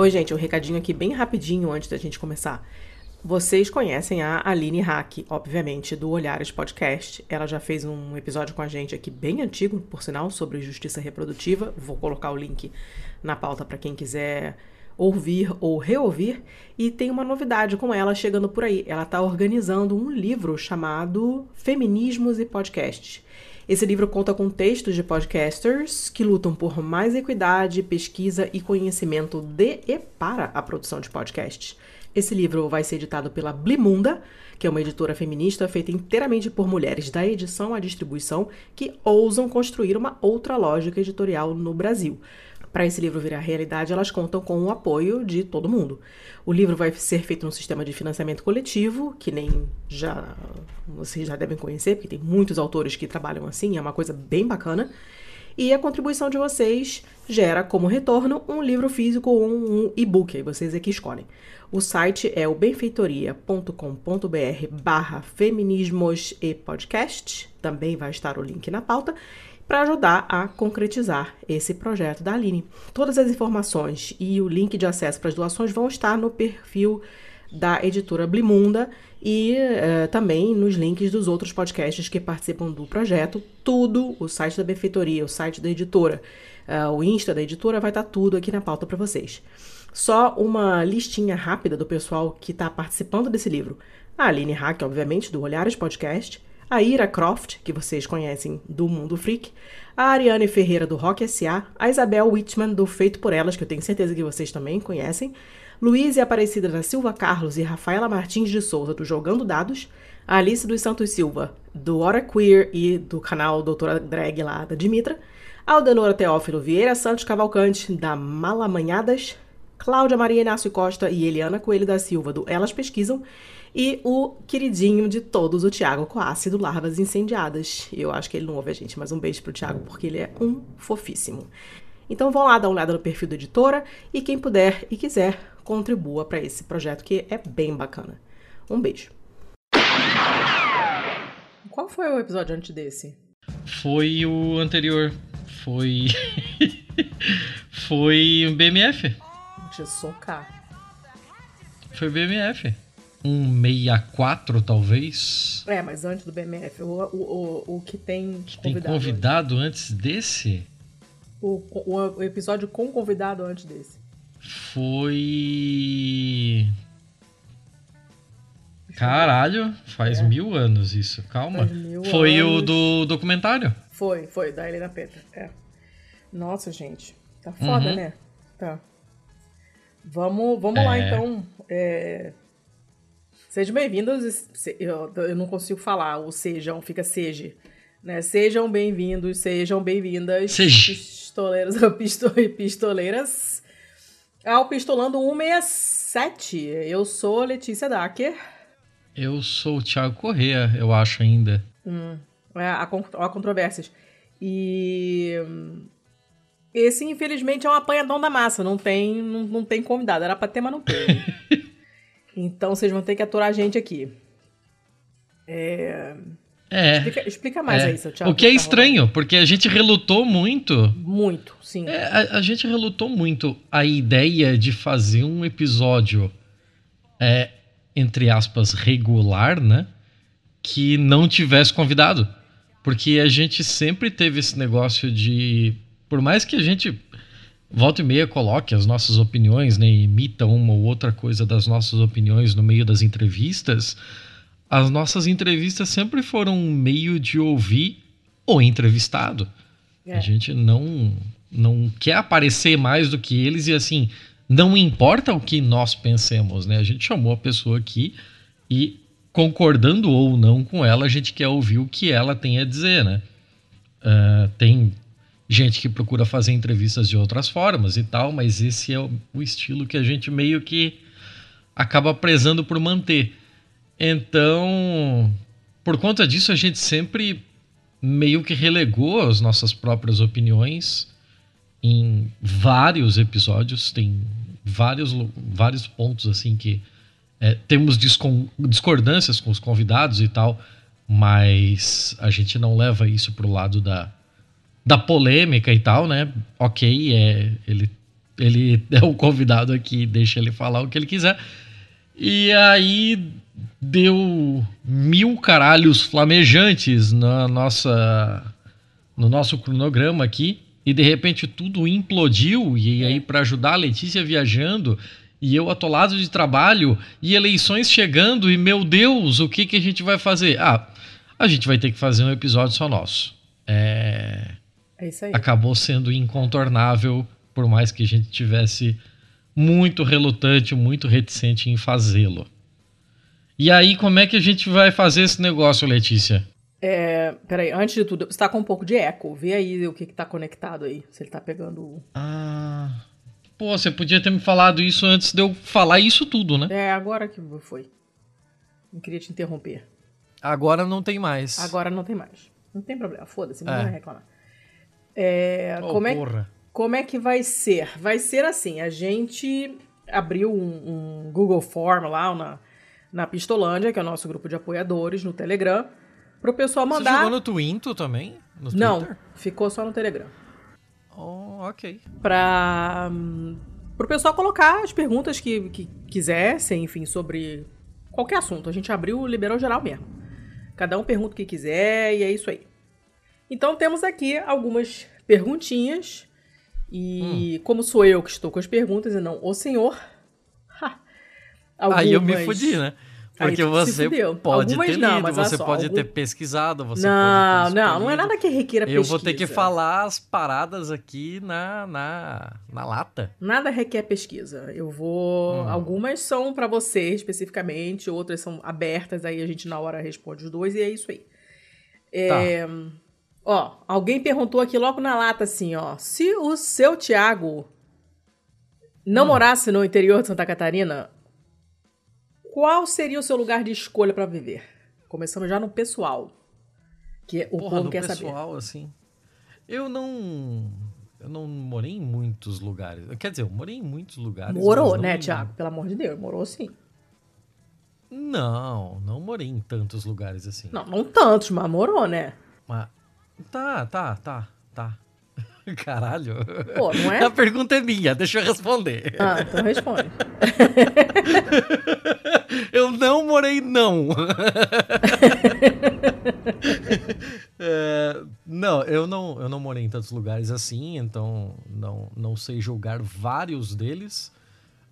Oi, gente, um recadinho aqui bem rapidinho antes da gente começar. Vocês conhecem a Aline Hack, obviamente, do Olhares Podcast. Ela já fez um episódio com a gente aqui bem antigo, por sinal, sobre justiça reprodutiva. Vou colocar o link na pauta para quem quiser ouvir ou reouvir. E tem uma novidade com ela chegando por aí. Ela está organizando um livro chamado Feminismos e Podcasts. Esse livro conta com textos de podcasters que lutam por mais equidade, pesquisa e conhecimento de e para a produção de podcasts. Esse livro vai ser editado pela Blimunda, que é uma editora feminista feita inteiramente por mulheres da edição à distribuição que ousam construir uma outra lógica editorial no Brasil. Para esse livro virar realidade, elas contam com o apoio de todo mundo. O livro vai ser feito num sistema de financiamento coletivo, que nem já vocês já devem conhecer, porque tem muitos autores que trabalham assim, é uma coisa bem bacana. E a contribuição de vocês gera como retorno um livro físico ou um e-book, aí vocês é que escolhem. O site é o benfeitoria.com.br barra feminismos e podcast, também vai estar o link na pauta, para ajudar a concretizar esse projeto da Aline. Todas as informações e o link de acesso para as doações vão estar no perfil da editora Blimunda e uh, também nos links dos outros podcasts que participam do projeto. Tudo, o site da benfeitoria, o site da editora, uh, o Insta da editora, vai estar tá tudo aqui na pauta para vocês. Só uma listinha rápida do pessoal que está participando desse livro. A Aline Hack, obviamente, do Olhares Podcast, a Ira Croft, que vocês conhecem do Mundo Freak, a Ariane Ferreira do Rock SA, a Isabel Whitman do Feito por Elas, que eu tenho certeza que vocês também conhecem, Luiz e Aparecida da Silva Carlos e Rafaela Martins de Souza do Jogando Dados, a Alice dos Santos Silva do Hora Queer e do canal Doutora Drag lá da Dimitra, Aldenora Teófilo Vieira Santos Cavalcante da Malamanhadas, Cláudia Maria Inácio Costa e Eliana Coelho da Silva do Elas Pesquisam e o queridinho de todos, o Tiago Coassi do Larvas Incendiadas. Eu acho que ele não ouve a gente, mas um beijo pro Tiago porque ele é um fofíssimo. Então vão lá dar uma olhada no perfil da editora e quem puder e quiser contribua para esse projeto que é bem bacana. Um beijo. Qual foi o episódio antes desse? Foi o anterior. Foi. foi o BMF. Deixa eu socar. Foi o BMF. Um 64, talvez. É, mas antes do BMF. O, o, o, o que tem que convidado. Tem convidado antes desse? O, o, o episódio com convidado antes desse. Foi. Caralho, faz é. mil anos isso. Calma. Foi anos. o do documentário? Foi, foi, da Helena Petra. É. Nossa, gente. Tá foda, uhum. né? Tá. Vamos, vamos é. lá, então. É... Sejam bem-vindos. Eu, eu não consigo falar. O sejam, fica seja. Né? Sejam bem-vindos, sejam bem-vindas. Pistoleiros ou pistoleiras ao Pistolando 167. Eu sou Letícia Dacker. Eu sou o Thiago Corrêa, eu acho ainda. Hum, é, há, há controvérsias. E esse, infelizmente, é um apanhadão da massa. Não tem, não, não tem convidado. Era pra ter, mas não tem. então vocês vão ter que aturar a gente aqui. É. É. Explica, explica mais é. aí, seu Thiago. O que é estranho, porque a gente relutou muito. Muito, sim. É, a, a, gente relutou muito a ideia de fazer um episódio, é, entre aspas, regular, né? Que não tivesse convidado. Porque a gente sempre teve esse negócio de. Por mais que a gente volta e meia coloque as nossas opiniões, né? Imita uma ou outra coisa das nossas opiniões no meio das entrevistas as nossas entrevistas sempre foram um meio de ouvir o entrevistado. É. A gente não não quer aparecer mais do que eles e assim, não importa o que nós pensemos, né? A gente chamou a pessoa aqui e concordando ou não com ela, a gente quer ouvir o que ela tem a dizer, né? Uh, tem gente que procura fazer entrevistas de outras formas e tal, mas esse é o, estilo que a gente meio que acaba prezando por manter. Então, por conta disso, a gente sempre meio que relegou as nossas próprias opiniões em vários episódios. Tem vários, vários pontos assim que é, temos discordâncias com os convidados e tal, mas a gente não leva isso pro lado da, da polêmica e tal, né? Ok, é, ele ele é o convidado aqui, deixa ele falar o que ele quiser. E aí deu mil caralhos flamejantes na nossa no nosso cronograma aqui e de repente tudo implodiu e aí para ajudar a Letícia viajando e eu atolado de trabalho e eleições chegando e meu Deus, o que que a gente vai fazer? Ah, a gente vai ter que fazer um episódio só nosso. É, é isso aí. Acabou sendo incontornável, por mais que a gente tivesse muito relutante, muito reticente em fazê-lo. E aí, como é que a gente vai fazer esse negócio, Letícia? É, peraí, antes de tudo, você tá com um pouco de eco. Vê aí o que, que tá conectado aí. Se ele tá pegando. Ah. Pô, você podia ter me falado isso antes de eu falar isso tudo, né? É, agora que foi. Não queria te interromper. Agora não tem mais. Agora não tem mais. Não tem problema, foda-se, não é. vai reclamar. É, oh, como, é, como é que vai ser? Vai ser assim, a gente abriu um, um Google Form lá na, na Pistolândia, que é o nosso grupo de apoiadores no Telegram, pro pessoal mandar... Você jogou no Twinto também? No não, ficou só no Telegram. Oh, ok. Pra... Pro pessoal colocar as perguntas que, que quisessem, enfim, sobre qualquer assunto. A gente abriu, liberou geral mesmo. Cada um pergunta o que quiser e é isso aí. Então temos aqui algumas perguntinhas. E hum. como sou eu que estou com as perguntas e não o senhor. Ha, algumas... Aí eu me fudi, né? Porque você pode Algumas ter lido, não, você só, pode algum... ter pesquisado, você não, pode ter Não, não é nada que requeira pesquisa. Eu vou ter que falar as paradas aqui na, na, na lata. Nada requer pesquisa. Eu vou... Hum. Algumas são para você especificamente, outras são abertas, aí a gente na hora responde os dois e é isso aí. É... Tá. Ó, alguém perguntou aqui logo na lata assim, ó. Se o seu Tiago não hum. morasse no interior de Santa Catarina, qual seria o seu lugar de escolha para viver? Começando já no pessoal. Que o Porra, povo quer pessoal, saber. assim. Eu não. Eu não morei em muitos lugares. Quer dizer, eu morei em muitos lugares. Morou, né. Tiago? Pelo amor de Deus, morou sim. Não, não morei em tantos lugares assim. Não, não tantos, mas morou, né? Mas. Tá, tá, tá, tá. Caralho. Pô, não é? A pergunta é minha, deixa eu responder. Ah, então responde. eu não morei, não. é, não, eu não, eu não morei em tantos lugares assim, então não, não sei julgar vários deles.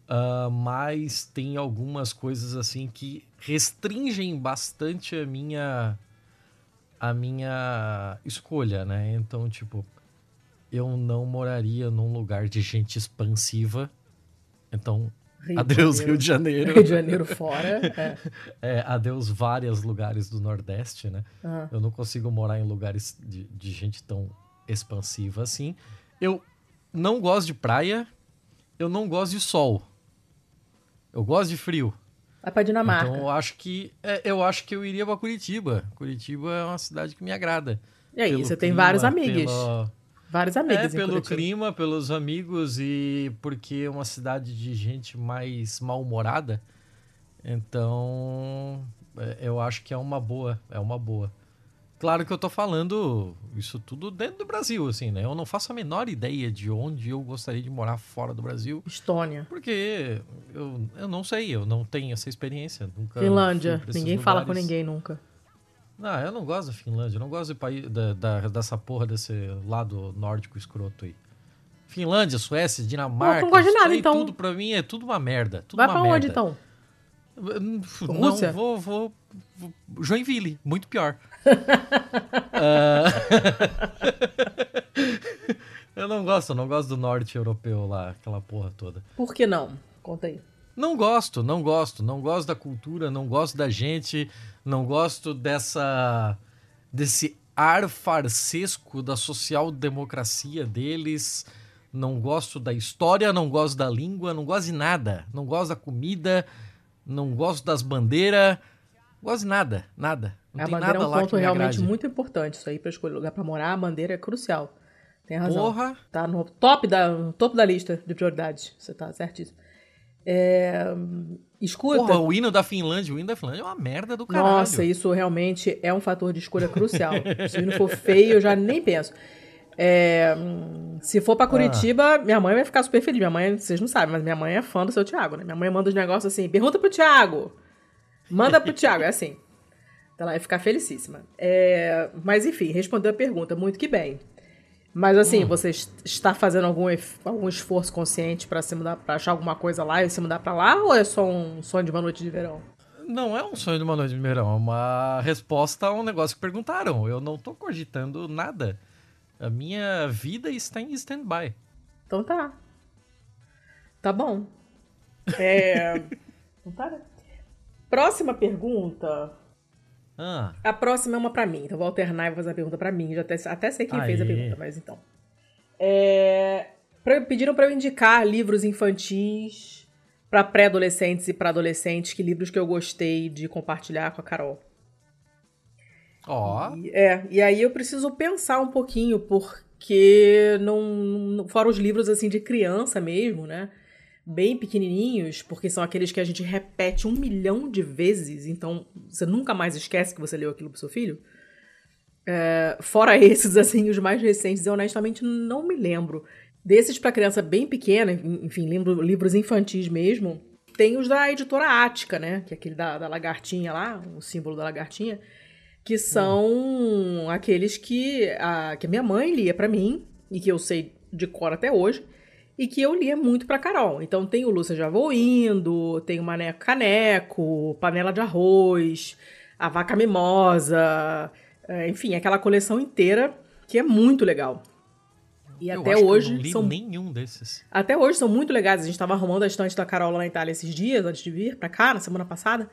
Uh, mas tem algumas coisas assim que restringem bastante a minha a minha escolha, né? Então, tipo, eu não moraria num lugar de gente expansiva. Então, Rio adeus Rio de Janeiro. Rio de Janeiro fora. É. é adeus vários lugares do Nordeste, né? Uhum. Eu não consigo morar em lugares de, de gente tão expansiva assim. Eu não gosto de praia, eu não gosto de sol. Eu gosto de frio. Vai pra Dinamarca. Então eu acho que é, eu acho que eu iria para Curitiba. Curitiba é uma cidade que me agrada. E aí, você tem vários amigos. Pela, Vários amigos. É, pelo clima, pelos amigos e porque é uma cidade de gente mais mal-humorada. Então, é, eu acho que é uma boa, é uma boa. Claro que eu tô falando isso tudo dentro do Brasil, assim, né? Eu não faço a menor ideia de onde eu gostaria de morar fora do Brasil. Estônia. Porque eu, eu não sei, eu não tenho essa experiência. Nunca Finlândia. Ninguém lugares. fala com ninguém nunca. Não, eu não gosto da Finlândia, eu não gosto de país, da, da, dessa porra desse lado nórdico escroto aí. Finlândia, Suécia, Dinamarca. Não, não gosto de nada, então. Tudo pra mim é tudo uma merda. Tudo Vai uma pra merda. onde então? Não, Rússia? vou, vou. Joinville, muito pior. uh... eu não gosto, eu não gosto do norte europeu lá, aquela porra toda. Por que não? Conta aí. Não gosto, não gosto, não gosto da cultura, não gosto da gente, não gosto dessa desse ar farsesco da social-democracia deles, não gosto da história, não gosto da língua, não gosto de nada, não gosto da comida, não gosto das bandeiras, gosto de nada, nada. Não a bandeira é um ponto realmente muito importante, isso aí para escolher lugar para morar, a bandeira é crucial. Tem razão. Porra. Tá no top da, no topo da lista de prioridades, você tá certíssimo. É, escuta. Porra, o hino da Finlândia, o hino da Finlândia é uma merda do caralho. Nossa, isso realmente é um fator de escolha crucial. Se o hino for feio, eu já nem penso. É, se for pra Curitiba, ah. minha mãe vai ficar super feliz. Minha mãe, vocês não sabem, mas minha mãe é fã do seu Thiago, né? Minha mãe manda os negócios assim: pergunta pro Thiago. Manda pro Thiago, é assim. Então ela vai ficar felicíssima. É, mas enfim, respondeu a pergunta, muito que bem. Mas assim, hum. você está fazendo algum, algum esforço consciente para se mudar, para achar alguma coisa lá e se mudar para lá, ou é só um sonho de uma noite de verão? Não é um sonho de uma noite de verão, é uma resposta a um negócio que perguntaram. Eu não tô cogitando nada. A minha vida está em stand-by. Então tá. Tá bom. É. então tá, né? Próxima pergunta. Ah. A próxima é uma para mim, então vou alternar e vou fazer a pergunta para mim. Já até, até sei quem Aê. fez a pergunta, mas então. É, pra, pediram para eu indicar livros infantis para pré-adolescentes e para adolescentes, que livros que eu gostei de compartilhar com a Carol. Ó. Oh. É, e aí eu preciso pensar um pouquinho, porque não, não fora os livros assim de criança mesmo, né? Bem pequenininhos, porque são aqueles que a gente repete um milhão de vezes, então você nunca mais esquece que você leu aquilo pro seu filho. É, fora esses, assim, os mais recentes, eu honestamente não me lembro. Desses para criança bem pequena, enfim, livro, livros infantis mesmo, tem os da editora Ática, né? Que é aquele da, da lagartinha lá, o símbolo da lagartinha que são hum. aqueles que a, que a minha mãe lia para mim e que eu sei de cor até hoje e que eu lia muito pra Carol. Então tem o Lúcia Já Vou Indo, tem o Maneco Caneco, Panela de Arroz, A Vaca Mimosa, é, enfim, aquela coleção inteira que é muito legal. E eu até hoje. eu não li são nenhum desses. Até hoje são muito legais. A gente estava arrumando a estante da Carol lá na Itália esses dias, antes de vir pra cá, na semana passada.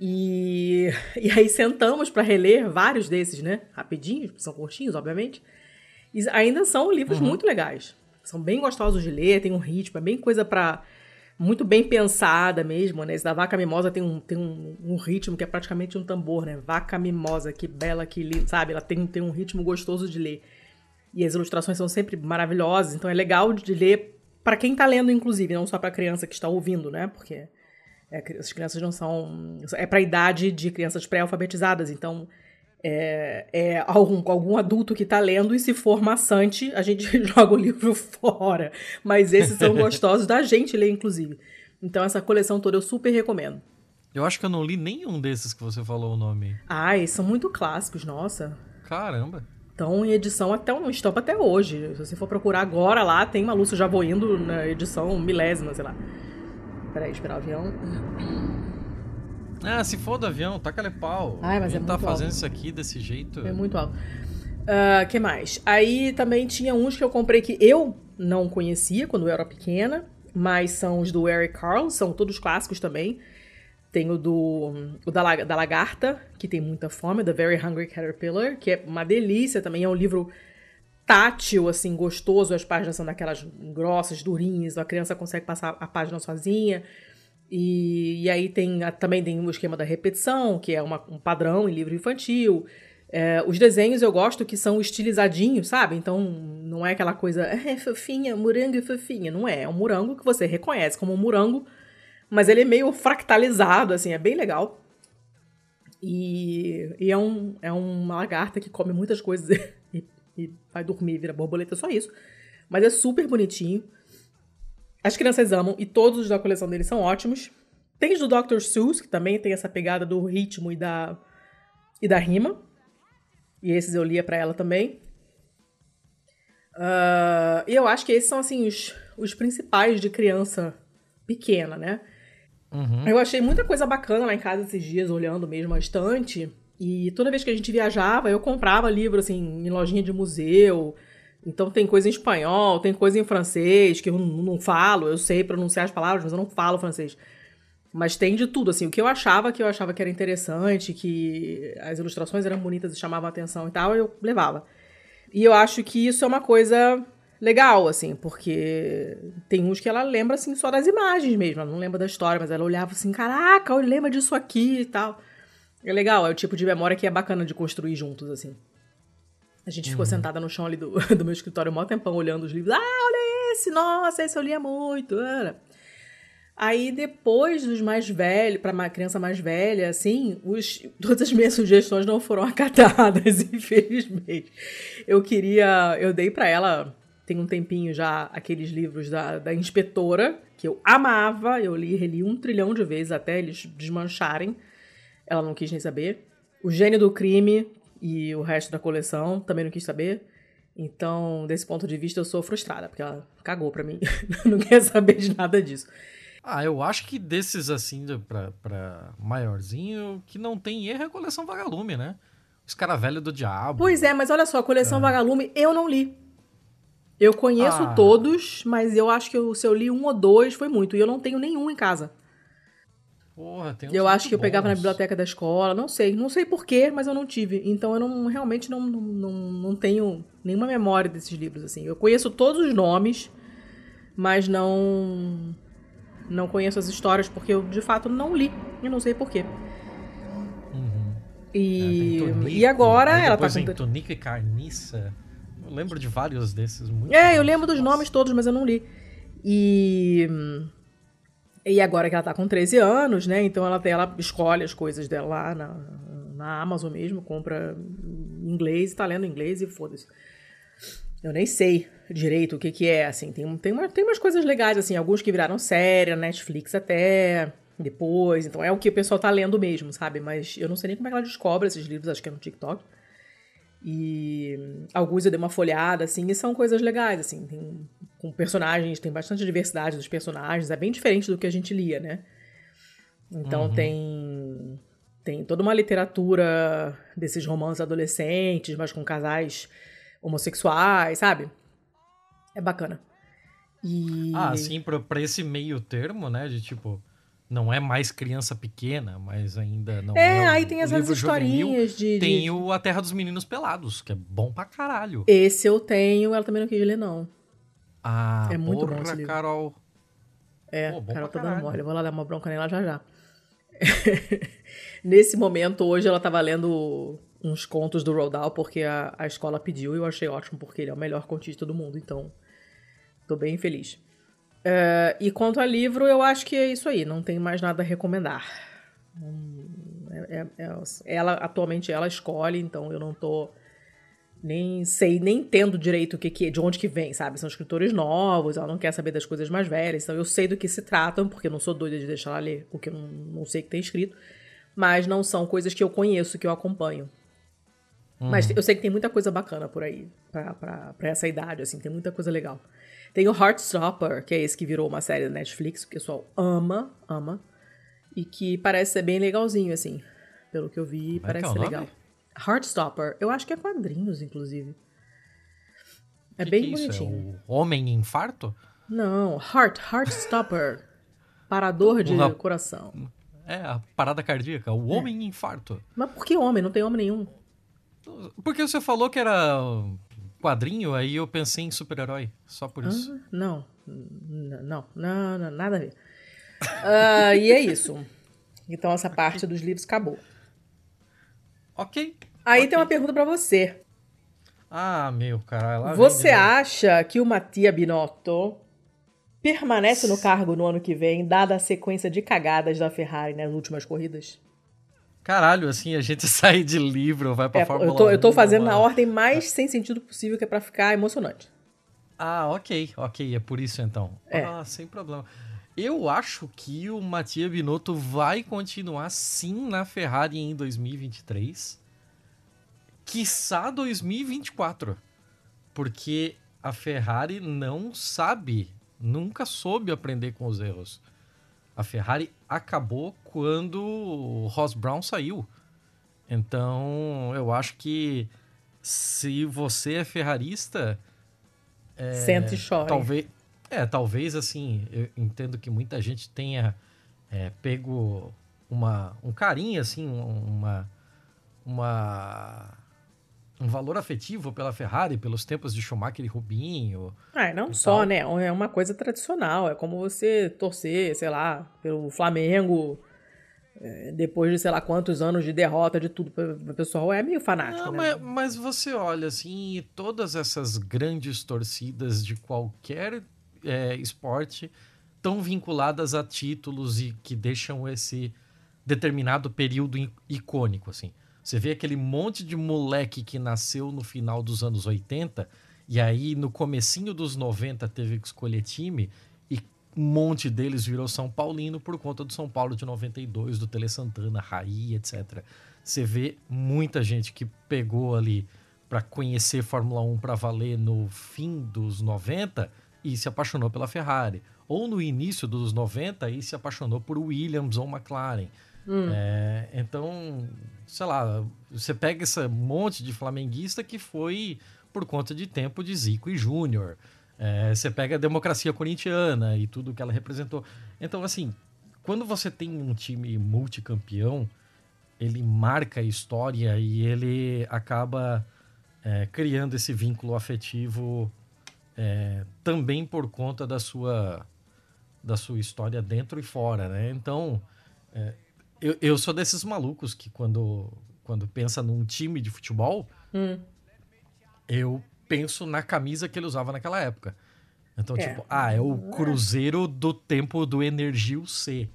E, e aí sentamos para reler vários desses, né? Rapidinhos, são curtinhos, obviamente. E ainda são livros uhum. muito legais. São bem gostosos de ler, tem um ritmo, é bem coisa para muito bem pensada mesmo, né? Esse da Vaca Mimosa tem um, tem um, um, ritmo que é praticamente um tambor, né? Vaca Mimosa, que bela, que linda, sabe? Ela tem, tem um ritmo gostoso de ler. E as ilustrações são sempre maravilhosas, então é legal de ler para quem tá lendo, inclusive, não só para criança que está ouvindo, né? Porque é, as crianças não são. É para a idade de crianças pré-alfabetizadas, então é, é, algum, algum adulto que está lendo, e se for maçante, a gente joga o livro fora. Mas esses são gostosos da gente ler, inclusive. Então, essa coleção toda eu super recomendo. Eu acho que eu não li nenhum desses que você falou o nome. Ah, eles são muito clássicos, nossa. Caramba. Estão em edição até um estampa até hoje. Se você for procurar agora lá, tem uma Lúcia já voando na edição milésima, sei lá. Peraí, esperar o avião. Ah, se for do avião, taca-lhe pau. Ai, mas é tá fazendo alto. isso aqui desse jeito. É muito alto. Uh, que mais? Aí também tinha uns que eu comprei que eu não conhecia quando eu era pequena, mas são os do Eric Carl, são todos clássicos também. Tem o do o da, da Lagarta, que tem muita fome, The Very Hungry Caterpillar, que é uma delícia também, é um livro tátil, assim, gostoso. As páginas são daquelas grossas, durinhas, a criança consegue passar a página sozinha. E, e aí tem também tem o esquema da repetição, que é uma, um padrão em livro infantil. É, os desenhos eu gosto que são estilizadinhos, sabe? Então não é aquela coisa, é fofinha, morango e fofinha. Não é. É um morango que você reconhece como um morango, mas ele é meio fractalizado, assim, é bem legal. E, e é, um, é uma lagarta que come muitas coisas e vai dormir, vira borboleta, só isso. Mas é super bonitinho. As crianças amam e todos os da coleção dele são ótimos. Tem os do Dr. Seuss, que também tem essa pegada do ritmo e da, e da rima. E esses eu lia para ela também. Uh, e eu acho que esses são, assim, os, os principais de criança pequena, né? Uhum. Eu achei muita coisa bacana lá em casa esses dias, olhando mesmo a estante. E toda vez que a gente viajava, eu comprava livro, assim, em lojinha de museu. Então tem coisa em espanhol, tem coisa em francês, que eu não, falo, eu sei pronunciar as palavras, mas eu não falo francês. Mas tem de tudo, assim, o que eu achava que eu achava que era interessante, que as ilustrações eram bonitas e chamavam atenção e tal, eu levava. E eu acho que isso é uma coisa legal, assim, porque tem uns que ela lembra, assim, só das imagens mesmo, ela não lembra da história, mas ela olhava assim, caraca, eu lembro disso aqui e tal. É legal, é o tipo de memória que é bacana de construir juntos, assim. A gente ficou uhum. sentada no chão ali do, do meu escritório um maior tempão olhando os livros. Ah, olha esse! Nossa, esse eu lia muito! Aí depois dos mais velhos, para uma criança mais velha, assim, os, todas as minhas sugestões não foram acatadas, infelizmente. Eu queria, eu dei para ela tem um tempinho já aqueles livros da, da inspetora, que eu amava, eu li e reli um trilhão de vezes até eles desmancharem. Ela não quis nem saber. O Gênio do Crime e o resto da coleção também não quis saber. Então, desse ponto de vista, eu sou frustrada, porque ela cagou pra mim. não quer saber de nada disso. Ah, eu acho que desses assim, pra, pra maiorzinho, que não tem erro é a coleção Vagalume, né? Os cara velho do diabo. Pois é, mas olha só, a coleção é. Vagalume eu não li. Eu conheço ah. todos, mas eu acho que eu, se eu li um ou dois foi muito. E eu não tenho nenhum em casa. Porra, tem Eu acho que eu pegava na biblioteca da escola, não sei. Não sei porquê, mas eu não tive. Então eu não realmente não, não, não tenho nenhuma memória desses livros, assim. Eu conheço todos os nomes, mas não. Não conheço as histórias, porque eu de fato não li. E não sei porquê. Uhum. E, é, tonico, e agora ela tá com. Tonico e Carniça lembro de vários desses. Muito é, eu lembro dos Nossa. nomes todos, mas eu não li. E. E agora que ela tá com 13 anos, né? Então ela, ela escolhe as coisas dela lá na, na Amazon mesmo, compra inglês, tá lendo inglês e foda-se. Eu nem sei direito o que que é, assim. Tem, tem, uma, tem umas coisas legais, assim, alguns que viraram série, Netflix até, depois. Então é o que o pessoal tá lendo mesmo, sabe? Mas eu não sei nem como é que ela descobre esses livros, acho que é no TikTok. E alguns eu dei uma folhada, assim, e são coisas legais, assim, tem com personagens, tem bastante diversidade dos personagens, é bem diferente do que a gente lia, né? Então uhum. tem tem toda uma literatura desses romances adolescentes, mas com casais homossexuais, sabe? É bacana. E... Ah, sim, pra, pra esse meio termo, né? De tipo, não é mais criança pequena, mas ainda não é. É, aí tem essas historinhas de, de, Tem o A Terra dos Meninos Pelados, que é bom pra caralho. Esse eu tenho, ela também não quis ler, não. Ah, é muito porra, bom esse livro. Carol. É, Pô, Carol tá dando mole. Eu vou lá dar uma bronca nela já já. Nesse momento, hoje, ela tava lendo uns contos do Rodal, porque a, a escola pediu e eu achei ótimo, porque ele é o melhor contista do mundo, então tô bem feliz. Uh, e quanto a livro, eu acho que é isso aí, não tem mais nada a recomendar. Hum, é, é, é, ela atualmente ela escolhe, então eu não tô nem sei, nem entendo direito o que, que de onde que vem, sabe? São escritores novos, ela não quer saber das coisas mais velhas, então eu sei do que se tratam, porque eu não sou doida de deixar ela ler o que eu não, não sei que tem escrito, mas não são coisas que eu conheço, que eu acompanho. Uhum. Mas eu sei que tem muita coisa bacana por aí, pra, pra, pra essa idade, assim, tem muita coisa legal. Tem o Heartstopper, que é esse que virou uma série da Netflix, que o pessoal ama, ama. E que parece ser bem legalzinho, assim. Pelo que eu vi, Como é parece é ser legal. Heartstopper. Eu acho que é quadrinhos, inclusive. É que bem que é bonitinho. É o Homem Infarto? Não, Heart, Heartstopper. Parador de Uma... coração. É, a parada cardíaca, o Homem é. Infarto. Mas por que homem? Não tem homem nenhum. Porque você falou que era quadrinho, aí eu pensei em super-herói, só por isso. Ah, não. não, não, não, nada a ver. Uh, e é isso. Então essa parte dos livros acabou. Ok. Aí okay. tem uma pergunta para você. Ah, meu caralho. Você acha que o Mattia Binotto permanece no cargo no ano que vem, dada a sequência de cagadas da Ferrari nas últimas corridas? Caralho, assim, a gente sai de livro, vai pra é, Fórmula eu tô, 1. Eu tô fazendo na ordem mais sem sentido possível, que é pra ficar emocionante. Ah, ok, ok, é por isso então. É. Ah, sem problema. Eu acho que o Mattia Binotto vai continuar sim na Ferrari em 2023. Quiçá 2024. Porque a Ferrari não sabe, nunca soube aprender com os erros. A Ferrari acabou quando o Ross Brown saiu. Então, eu acho que se você é ferrarista. É, Sente e chora. Talvez, é, talvez assim, eu entendo que muita gente tenha é, pego uma, um carinho, assim, uma, uma um valor afetivo pela Ferrari, pelos tempos de Schumacher e Rubinho. Ah, não só, tal. né? É uma coisa tradicional. É como você torcer, sei lá, pelo Flamengo é, depois de sei lá quantos anos de derrota de tudo. O pessoal é meio fanático, não, né? Mas, mas, você olha assim, todas essas grandes torcidas de qualquer é, esporte tão vinculadas a títulos e que deixam esse determinado período icônico, assim. Você vê aquele monte de moleque que nasceu no final dos anos 80 e aí no comecinho dos 90 teve que escolher time e um monte deles virou São Paulino por conta do São Paulo de 92, do Tele Santana, Raí, etc. Você vê muita gente que pegou ali para conhecer Fórmula 1 para valer no fim dos 90 e se apaixonou pela Ferrari. Ou no início dos 90 e se apaixonou por Williams ou McLaren. Hum. É, então, sei lá, você pega esse monte de flamenguista que foi por conta de tempo de Zico e Júnior. É, você pega a democracia corintiana e tudo que ela representou. Então, assim, quando você tem um time multicampeão, ele marca a história e ele acaba é, criando esse vínculo afetivo é, também por conta da sua da sua história dentro e fora, né? Então, é, eu, eu sou desses malucos que quando, quando pensa num time de futebol, hum. eu penso na camisa que ele usava naquela época. Então, é. tipo, ah, é o Cruzeiro do tempo do Energio C.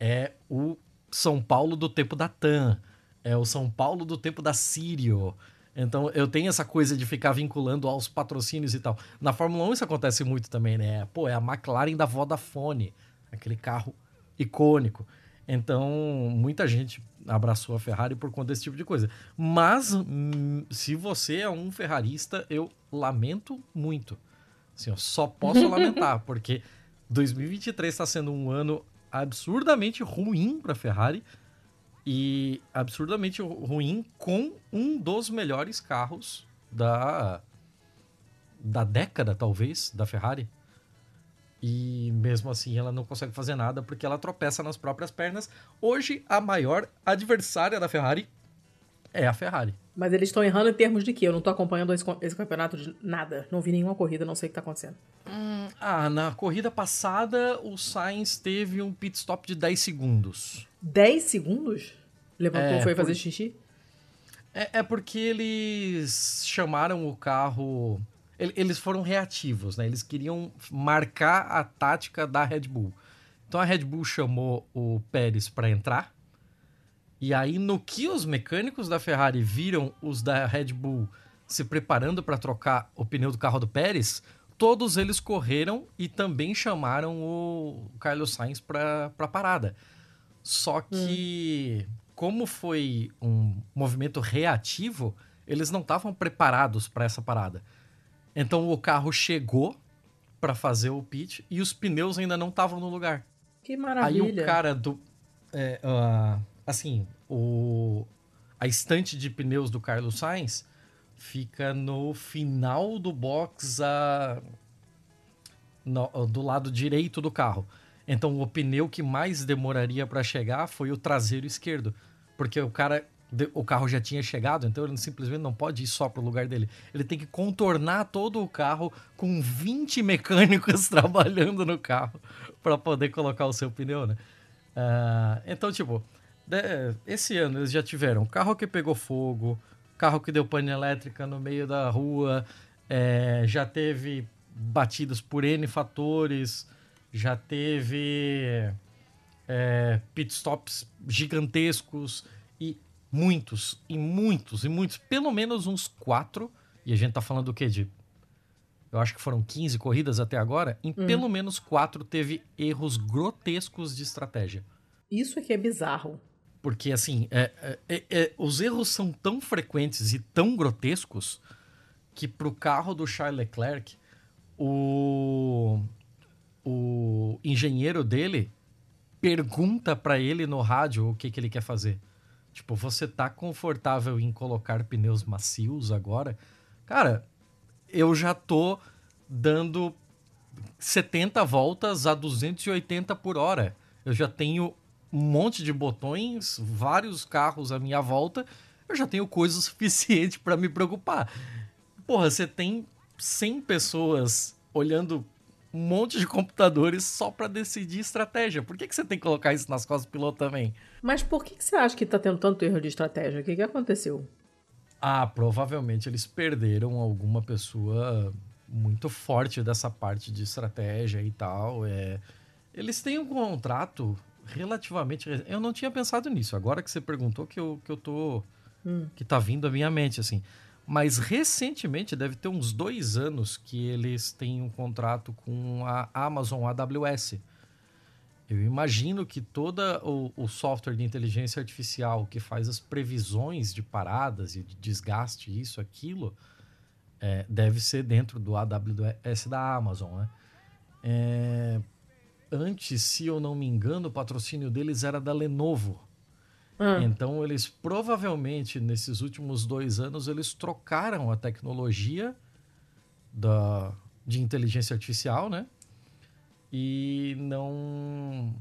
É o São Paulo do tempo da TAM. É o São Paulo do tempo da Sírio. Então, eu tenho essa coisa de ficar vinculando aos patrocínios e tal. Na Fórmula 1 isso acontece muito também, né? Pô, é a McLaren da Vodafone. Aquele carro icônico. Então, muita gente abraçou a Ferrari por conta desse tipo de coisa. Mas, hum, se você é um ferrarista, eu lamento muito. Assim, eu só posso lamentar, porque 2023 está sendo um ano absurdamente ruim para a Ferrari e absurdamente ruim com um dos melhores carros da da década, talvez, da Ferrari. E mesmo assim ela não consegue fazer nada porque ela tropeça nas próprias pernas. Hoje, a maior adversária da Ferrari é a Ferrari. Mas eles estão errando em termos de quê? Eu não estou acompanhando esse, esse, campeonato de nada. Não vi nenhuma corrida, não sei o que está acontecendo. Hum, ah, na corrida passada o Sainz teve um pit stop de 10 segundos. 10 segundos? Levantou, é, foi fazer xixi? É, é porque eles chamaram o carro eles foram reativos, né? Eles queriam marcar a tática da Red Bull. Então a Red Bull chamou o Pérez para entrar. E aí, no que os mecânicos da Ferrari viram os da Red Bull se preparando para trocar o pneu do carro do Pérez, todos eles correram e também chamaram o Carlos Sainz para a parada. Só que, hum. como foi um movimento reativo, eles não estavam preparados para essa parada. Então o carro chegou para fazer o pitch e os pneus ainda não estavam no lugar. Que maravilha. Aí o cara do. É, uh, assim, o, a estante de pneus do Carlos Sainz fica no final do box a, no, do lado direito do carro. Então o pneu que mais demoraria para chegar foi o traseiro esquerdo. Porque o cara o carro já tinha chegado, então ele simplesmente não pode ir só para o lugar dele. Ele tem que contornar todo o carro com 20 mecânicos trabalhando no carro para poder colocar o seu pneu, né? Uh, então, tipo, esse ano eles já tiveram carro que pegou fogo, carro que deu pane elétrica no meio da rua, é, já teve batidas por N fatores, já teve é, pitstops gigantescos e Muitos, e muitos, e muitos, pelo menos uns quatro, e a gente tá falando do quê? De. Eu acho que foram 15 corridas até agora, em hum. pelo menos quatro teve erros grotescos de estratégia. Isso aqui é bizarro. Porque, assim, é, é, é, os erros são tão frequentes e tão grotescos que pro carro do Charles Leclerc, o, o engenheiro dele pergunta para ele no rádio o que, que ele quer fazer. Tipo, você tá confortável em colocar pneus macios agora? Cara, eu já tô dando 70 voltas a 280 por hora. Eu já tenho um monte de botões, vários carros à minha volta. Eu já tenho coisa suficiente para me preocupar. Porra, você tem 100 pessoas olhando um monte de computadores só para decidir estratégia. Por que, que você tem que colocar isso nas costas do piloto também? Mas por que, que você acha que tá tendo tanto erro de estratégia? O que, que aconteceu? Ah, provavelmente eles perderam alguma pessoa muito forte dessa parte de estratégia e tal. É, Eles têm um contrato relativamente. Eu não tinha pensado nisso. Agora que você perguntou que eu, que eu tô. Hum. que tá vindo à minha mente, assim. Mas recentemente, deve ter uns dois anos que eles têm um contrato com a Amazon AWS. Eu imagino que todo o, o, software de inteligência artificial que faz as previsões de paradas e de desgaste, isso, aquilo, é, deve ser dentro do AWS da Amazon. Né? É, antes, se eu não me engano, o patrocínio deles era da Lenovo. Ah. Então, eles provavelmente, nesses últimos dois anos, eles trocaram a tecnologia da, de inteligência artificial, né? e não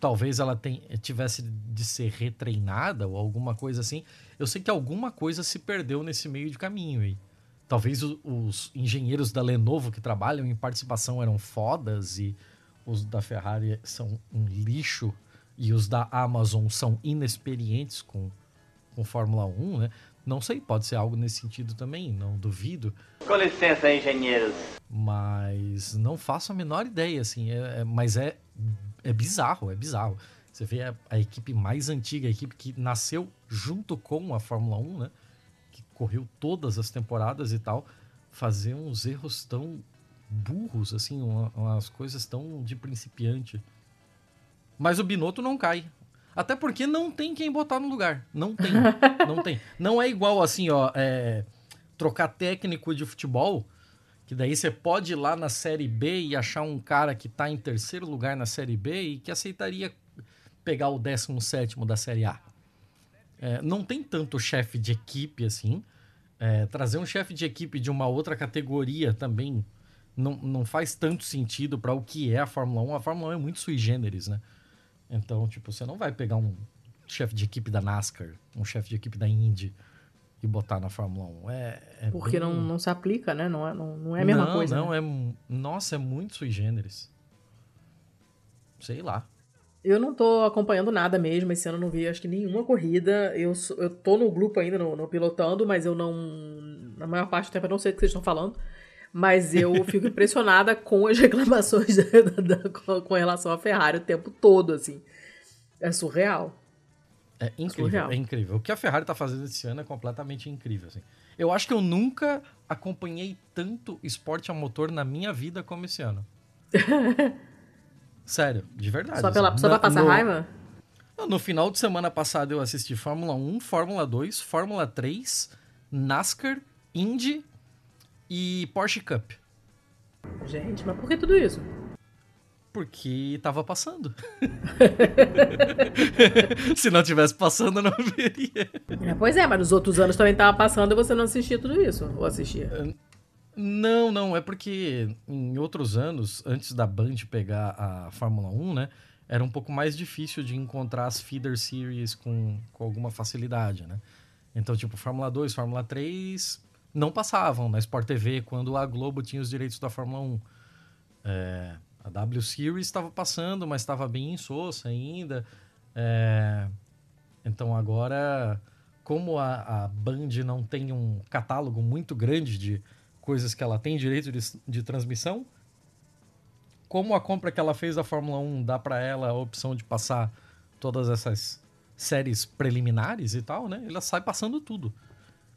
talvez ela tem, tivesse de ser retreinada ou alguma coisa assim. Eu sei que alguma coisa se perdeu nesse meio de caminho aí. Talvez o, os engenheiros da Lenovo que trabalham em participação eram fodas e os da Ferrari são um lixo e os da Amazon são inexperientes com, com Fórmula 1, né? Não sei, pode ser algo nesse sentido também, não duvido. Com licença, engenheiros. Mas não faço a menor ideia, assim. É, é, mas é, é bizarro, é bizarro. Você vê a, a, equipe mais antiga, a equipe que nasceu junto com a Fórmula 1, né? Que correu todas as temporadas e tal, fazer uns erros tão burros, assim, uma, umas coisas tão de principiante. Mas o Binotto não cai. Até porque não tem quem botar no lugar. Não tem. não tem. Não é igual assim, ó. É, trocar técnico de futebol. Que daí você pode ir lá na Série B e achar um cara que tá em terceiro lugar na Série B e que aceitaria pegar o 17 da Série A. É, não tem tanto chefe de equipe assim. É, trazer um chefe de equipe de uma outra categoria também não, não faz tanto sentido para o que é a Fórmula 1. A Fórmula 1 é muito sui generis, né? Então, tipo, você não vai pegar um chefe de equipe da NASCAR, um chefe de equipe da Indy e botar na Fórmula 1. É, é Porque bem... não, não se aplica, né? Não é, não, não é a mesma não, coisa. Não, né? é. Nossa, é muito sui generis. Sei lá. Eu não tô acompanhando nada mesmo. Esse ano eu não vi, acho que nenhuma corrida. Eu, eu tô no grupo ainda, no, no pilotando, mas eu não. Na maior parte do tempo eu não sei o que vocês estão falando. Mas eu fico impressionada com as reclamações da, da, com relação à Ferrari o tempo todo, assim. É surreal. É incrível, surreal. é incrível. O que a Ferrari tá fazendo esse ano é completamente incrível, assim. Eu acho que eu nunca acompanhei tanto esporte a motor na minha vida como esse ano. Sério, de verdade. Só, pela, assim. só pra passar no, raiva? No final de semana passada eu assisti Fórmula 1, Fórmula 2, Fórmula 3, NASCAR, Indy e Porsche Cup. Gente, mas por que tudo isso? Porque tava passando. Se não tivesse passando, eu não veria. É, pois é, mas nos outros anos também tava passando e você não assistia tudo isso? Ou assistia? Não, não. É porque em outros anos, antes da Band pegar a Fórmula 1, né? Era um pouco mais difícil de encontrar as feeder series com, com alguma facilidade, né? Então, tipo, Fórmula 2, Fórmula 3, não passavam na Sport TV quando a Globo tinha os direitos da Fórmula 1. É, a W Series estava passando, mas estava bem insossa ainda. É, então agora, como a, a, Band não tem um catálogo muito grande de coisas que ela tem direito de, de transmissão, como a compra que ela fez da Fórmula 1 dá para ela a opção de passar todas essas séries preliminares e tal, né? Ela sai passando tudo.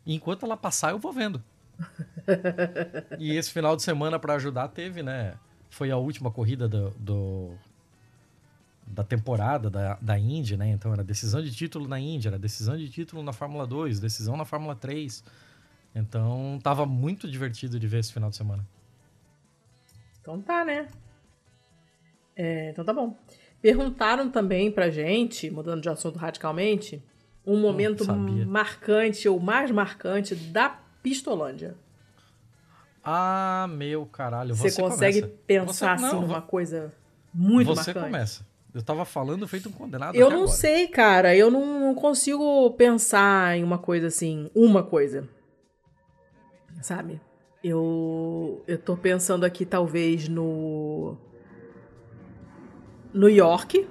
E enquanto ela passar, eu vou vendo. e esse final de semana, para ajudar, teve, né? Foi a última corrida do, do da temporada da, da Indy, né? Então era decisão de título na Indy, era decisão de título na Fórmula 2, decisão na Fórmula 3. Então tava muito divertido de ver esse final de semana. Então tá, né? É, então tá bom. Perguntaram também pra gente, mudando de assunto radicalmente, um momento marcante ou mais marcante da Pistolândia? Ah, meu caralho. Você, você consegue começa. pensar você, assim numa coisa muito você marcante? Você começa. Eu tava falando feito um condenado. Eu não agora. sei, cara. Eu não consigo pensar em uma coisa assim, uma coisa. Sabe? Eu eu tô pensando aqui talvez no New York,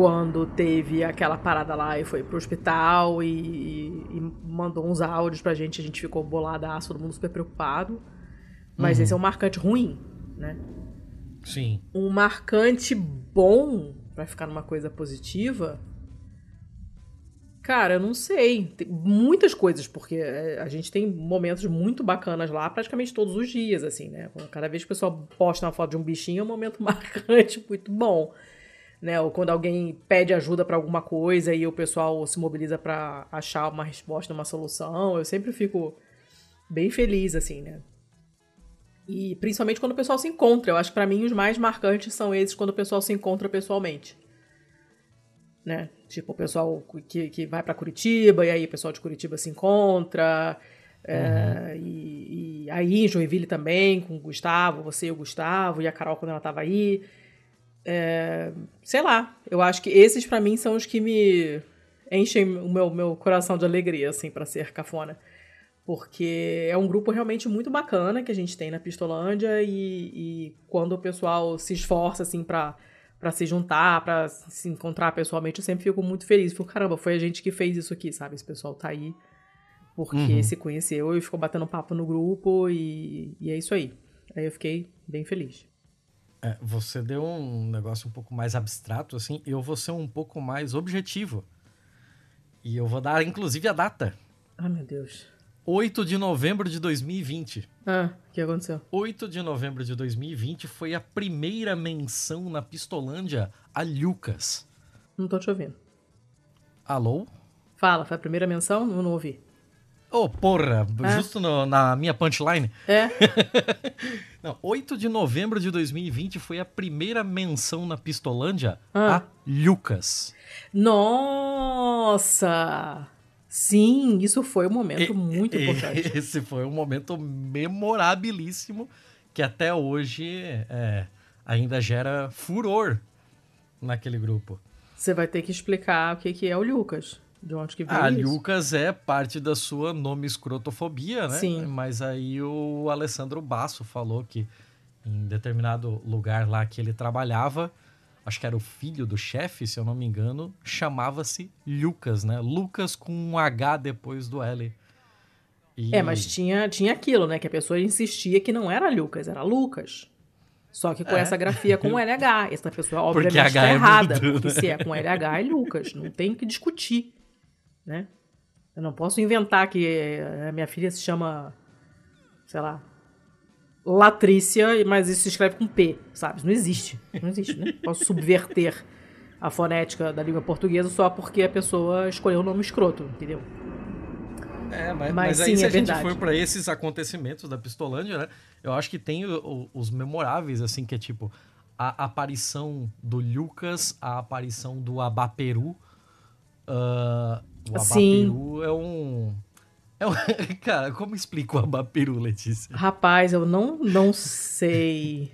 quando teve aquela parada lá e foi pro hospital e, e mandou uns áudios pra gente, a gente ficou boladaço, todo mundo super preocupado. Mas uhum. esse é um marcante ruim, né? Sim. Um marcante bom, vai ficar numa coisa positiva. Cara, eu não sei. Tem muitas coisas, porque é, a gente tem momentos muito bacanas lá praticamente todos os dias, assim, né? Cada vez que o pessoal posta uma foto de um bichinho é um momento marcante, muito bom. Né? Ou quando alguém pede ajuda para alguma coisa e o pessoal se mobiliza para achar uma resposta, uma solução, eu sempre fico bem feliz, assim, né? E principalmente quando o pessoal se encontra. Eu acho que para mim os mais marcantes são esses quando o pessoal se encontra pessoalmente. Né? Tipo, o pessoal que, que vai para Curitiba, e aí o pessoal de Curitiba se encontra. É, uhum. É, e, e, aí em Joinville também, com o Gustavo, você e o Gustavo, e a Carol quando ela tava aí. É, sei lá, eu acho que esses para mim são os que me enchem o meu, meu coração de alegria, assim, para ser cafona porque é um grupo realmente muito bacana que a gente tem na Pistolândia e, e quando o pessoal se esforça assim para para se juntar, para se encontrar pessoalmente, eu sempre fico muito feliz. Fico, caramba, foi a gente que fez isso aqui, sabe? Esse pessoal tá aí porque uhum. se conheceu e ficou batendo papo no grupo e, e é isso aí. Aí eu fiquei bem feliz. É, você deu um negócio um pouco mais abstrato, assim, eu vou ser um pouco mais objetivo. E eu vou dar, inclusive, a data. Ah, meu Deus. 8 de novembro de 2020. Ah, o que aconteceu? 8 de novembro de 2020 foi a primeira menção na Pistolândia a Lucas. Não tô te ouvindo. Alô? Fala, foi a primeira menção? Eu não ouvi. Ô, oh, porra, é? justo no, na minha punchline. É? não, 8 de novembro de 2020 foi a primeira menção na Pistolândia ah. a Lucas. Nossa! Sim, isso foi um momento e, muito importante. Esse foi um momento memorabilíssimo que até hoje é, ainda gera furor naquele grupo. Você vai ter que explicar o que, que é o Lucas. De onde que veio ah, isso? Lucas é parte da sua nome escrotofobia, né? Sim. Mas aí o Alessandro Basso falou que em determinado lugar lá que ele trabalhava, acho que era o filho do chefe, se eu não me engano, chamava-se Lucas, né? Lucas com um H depois do L. E... É, mas tinha, tinha aquilo, né? Que a pessoa insistia que não era Lucas, era Lucas. Só que com é. essa grafia com LH. Essa pessoa, obviamente, está é errada. Muito, porque né? se é com LH, é Lucas. Não tem que discutir, né? Eu não posso inventar que a minha filha se chama, sei lá, Latrícia, mas isso se escreve com P, sabe? Não existe. Não existe, né? Posso subverter a fonética da língua portuguesa só porque a pessoa escolheu o nome escroto, entendeu? É, mas, mas, mas aí sim, se é a gente for para esses acontecimentos da Pistolândia, né? Eu acho que tem o, o, os memoráveis, assim, que é tipo a aparição do Lucas, a aparição do Abaperu. Uh, o Abaperu é um é um... Cara, como explica o abaperu, Letícia? Rapaz, eu não, não sei.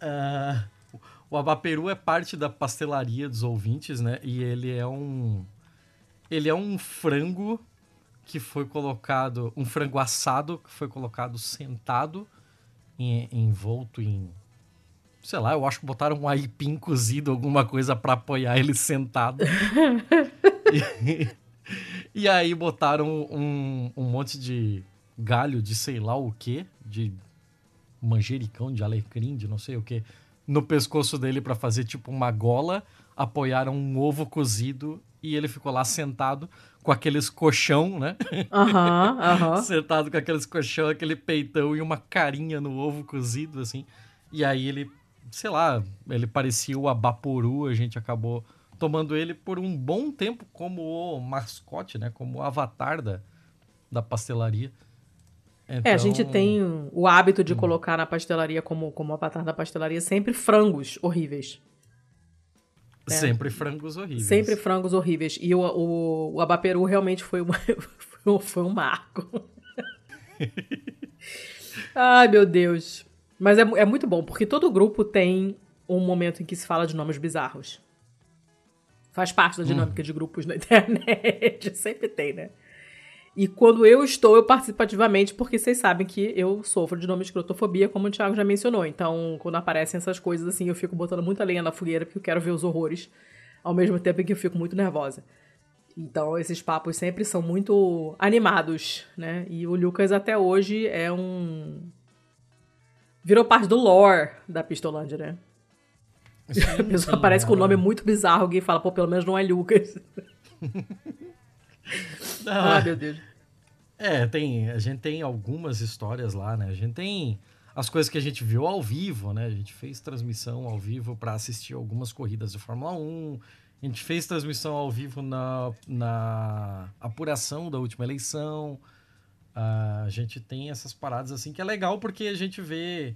uh, o abaperu é parte da pastelaria dos ouvintes, né? E ele é um... Ele é um frango que foi colocado... Um frango assado que foi colocado sentado, em, envolto em... Sei lá, eu acho que botaram um aipim cozido, alguma coisa para apoiar ele sentado. e, e aí botaram um, um monte de galho de sei lá o que, de manjericão, de alecrim, de não sei o que, no pescoço dele para fazer tipo uma gola, apoiaram um ovo cozido e ele ficou lá sentado com aqueles colchão, né? Aham, aham. sentado com aqueles colchão, aquele peitão e uma carinha no ovo cozido, assim. E aí ele, sei lá, ele parecia o Abaporu, a gente acabou tomando ele por um bom tempo como o mascote, né? Como o avatar da, da pastelaria. Então... É, a gente então, tem o hábito de hum. colocar na pastelaria como, como avatar da pastelaria sempre frangos horríveis. É. Sempre frangos horríveis. Sempre frangos horríveis. E o, o, o Abaperu realmente foi, uma, foi, um, foi um marco. Ai, meu Deus. Mas é, é muito bom, porque todo grupo tem um momento em que se fala de nomes bizarros. Faz parte da dinâmica hum. de grupos na internet. Sempre tem, né? E quando eu estou, eu participo ativamente, porque vocês sabem que eu sofro de nome de escrotofobia, como o Thiago já mencionou. Então, quando aparecem essas coisas assim, eu fico botando muita lenha na fogueira, porque eu quero ver os horrores, ao mesmo tempo em que eu fico muito nervosa. Então, esses papos sempre são muito animados, né? E o Lucas até hoje é um Virou parte do lore da Pistolândia, né? Sim, A pessoa sim, aparece com o ela- nome muito bizarro, alguém fala, pô, pelo menos não é Lucas. Não, ah, é- meu Deus. É, tem, a gente tem algumas histórias lá, né? A gente tem as coisas que a gente viu ao vivo, né? A gente fez transmissão ao vivo para assistir algumas corridas de Fórmula 1. A gente fez transmissão ao vivo na, na apuração da última eleição. Ah, a gente tem essas paradas assim que é legal porque a gente vê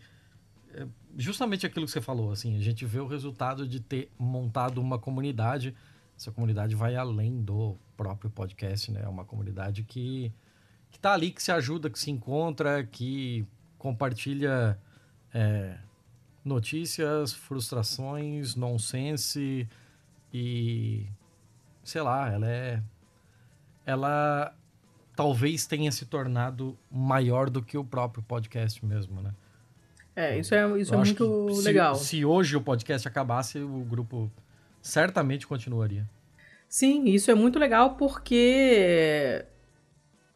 justamente aquilo que você falou, assim, a gente vê o resultado de ter montado uma comunidade. Essa comunidade vai além do próprio podcast, né? É uma comunidade que que tá ali, que se ajuda, que se encontra, que compartilha é, notícias, frustrações, nonsense e sei lá, ela é ela talvez tenha se tornado maior do que o próprio podcast mesmo, né? É, isso é, isso é Eu muito se- legal. Se, hoje o podcast acabasse, o grupo certamente continuaria. Sim, isso é muito legal porque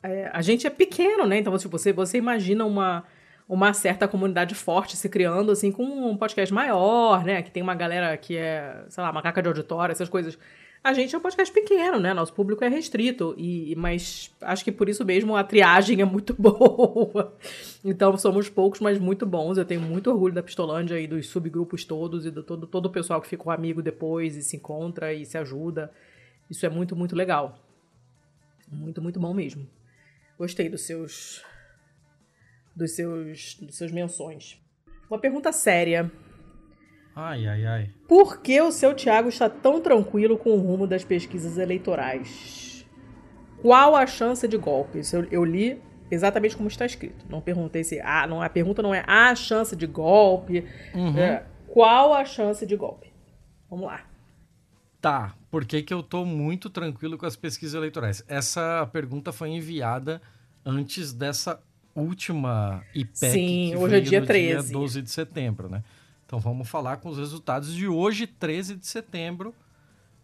é, a gente é pequeno, né? Então, tipo, você, você imagina uma, uma certa comunidade forte se criando, assim, com um podcast maior, né? Que tem uma galera que é, sei lá, macaca de auditório, essas coisas. A gente é um podcast pequeno, né? Nosso público é restrito, e mas acho que por isso mesmo a triagem é muito boa. Então somos poucos, mas muito bons. Eu tenho muito orgulho da Pistolândia e dos subgrupos todos e do todo, todo o pessoal que ficou amigo depois e se encontra e se ajuda. Isso é muito, muito legal. Muito, muito bom mesmo. Gostei dos seus dos seus dos seus menções. Uma pergunta séria. Ai, ai, ai. Por que o seu Thiago está tão tranquilo com o rumo das pesquisas eleitorais? Qual a chance de golpe? Isso eu, eu li exatamente como está escrito. Não perguntei se. Ah, não, a pergunta não é a chance de golpe. Uhum. É, qual a chance de golpe? Vamos lá. Tá, por que, que eu tô muito tranquilo com as pesquisas eleitorais? Essa pergunta foi enviada antes dessa última IPEC Sim, hoje é dia no 13. dia 12 de setembro, né? Então vamos falar com os resultados de hoje, 13 de setembro,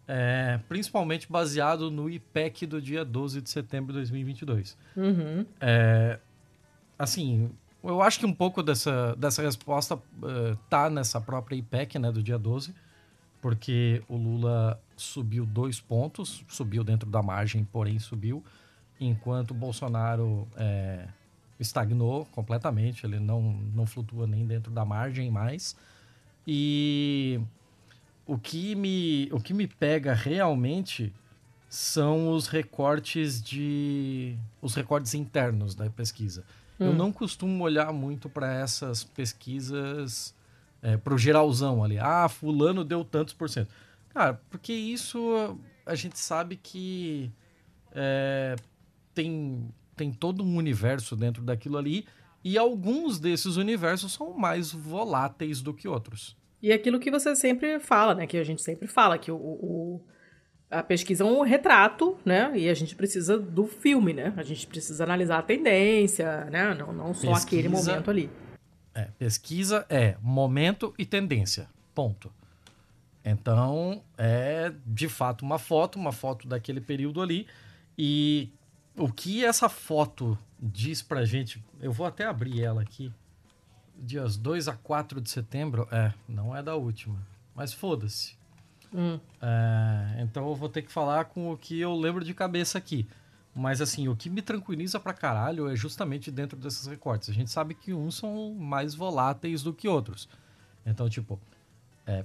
é, principalmente baseado no IPEC do dia 12 de setembro de 2022. Uhum. É, assim, eu acho que um pouco dessa, dessa resposta eh, tá nessa própria IPEC, né, do dia 12, porque o Lula subiu dois pontos, subiu dentro da margem, porém subiu, enquanto o Bolsonaro eh, estagnou completamente, ele não, não flutua nem dentro da margem mais. E o que me, o que me pega realmente são os recortes de os recortes internos da pesquisa. Eu não costumo olhar muito para essas pesquisas é, para o geralzão ali. Ah, fulano deu tantos por cento. Cara, porque isso a gente sabe que é, tem, tem todo um universo dentro daquilo ali e alguns desses universos são mais voláteis do que outros. E aquilo que você sempre fala, né? Que a gente sempre fala, que o, o- a pesquisa é um retrato, né? E a gente precisa do filme, né? A gente precisa analisar a tendência, né? Não, não só Pesquisa- aquele momento ali. É, pesquisa é momento e tendência. Ponto. Então, é de fato uma foto, uma foto daquele período ali. E o que essa foto diz pra gente, eu vou até abrir ela aqui. Dias 2 a 4 de setembro, é, não é da última, mas foda-se. Hum. É, então eu vou ter que falar com o que eu lembro de cabeça aqui. Mas assim, o que me tranquiliza pra caralho é justamente dentro desses recortes. A gente sabe que uns são mais voláteis do que outros. Então, tipo, é,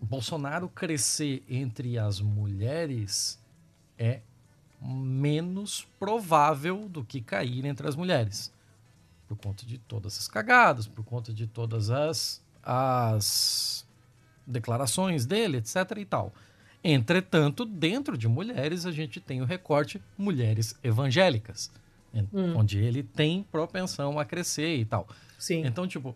Bolsonaro crescer entre as mulheres é menos provável do que cair entre as mulheres. Por conta de todas as cagadas, por conta de todas as, as declarações dele, etc e tal. Entretanto, dentro de mulheres, a gente tem o recorte mulheres evangélicas, en- onde ele tem propensão a crescer e tal. Sim. Então, tipo,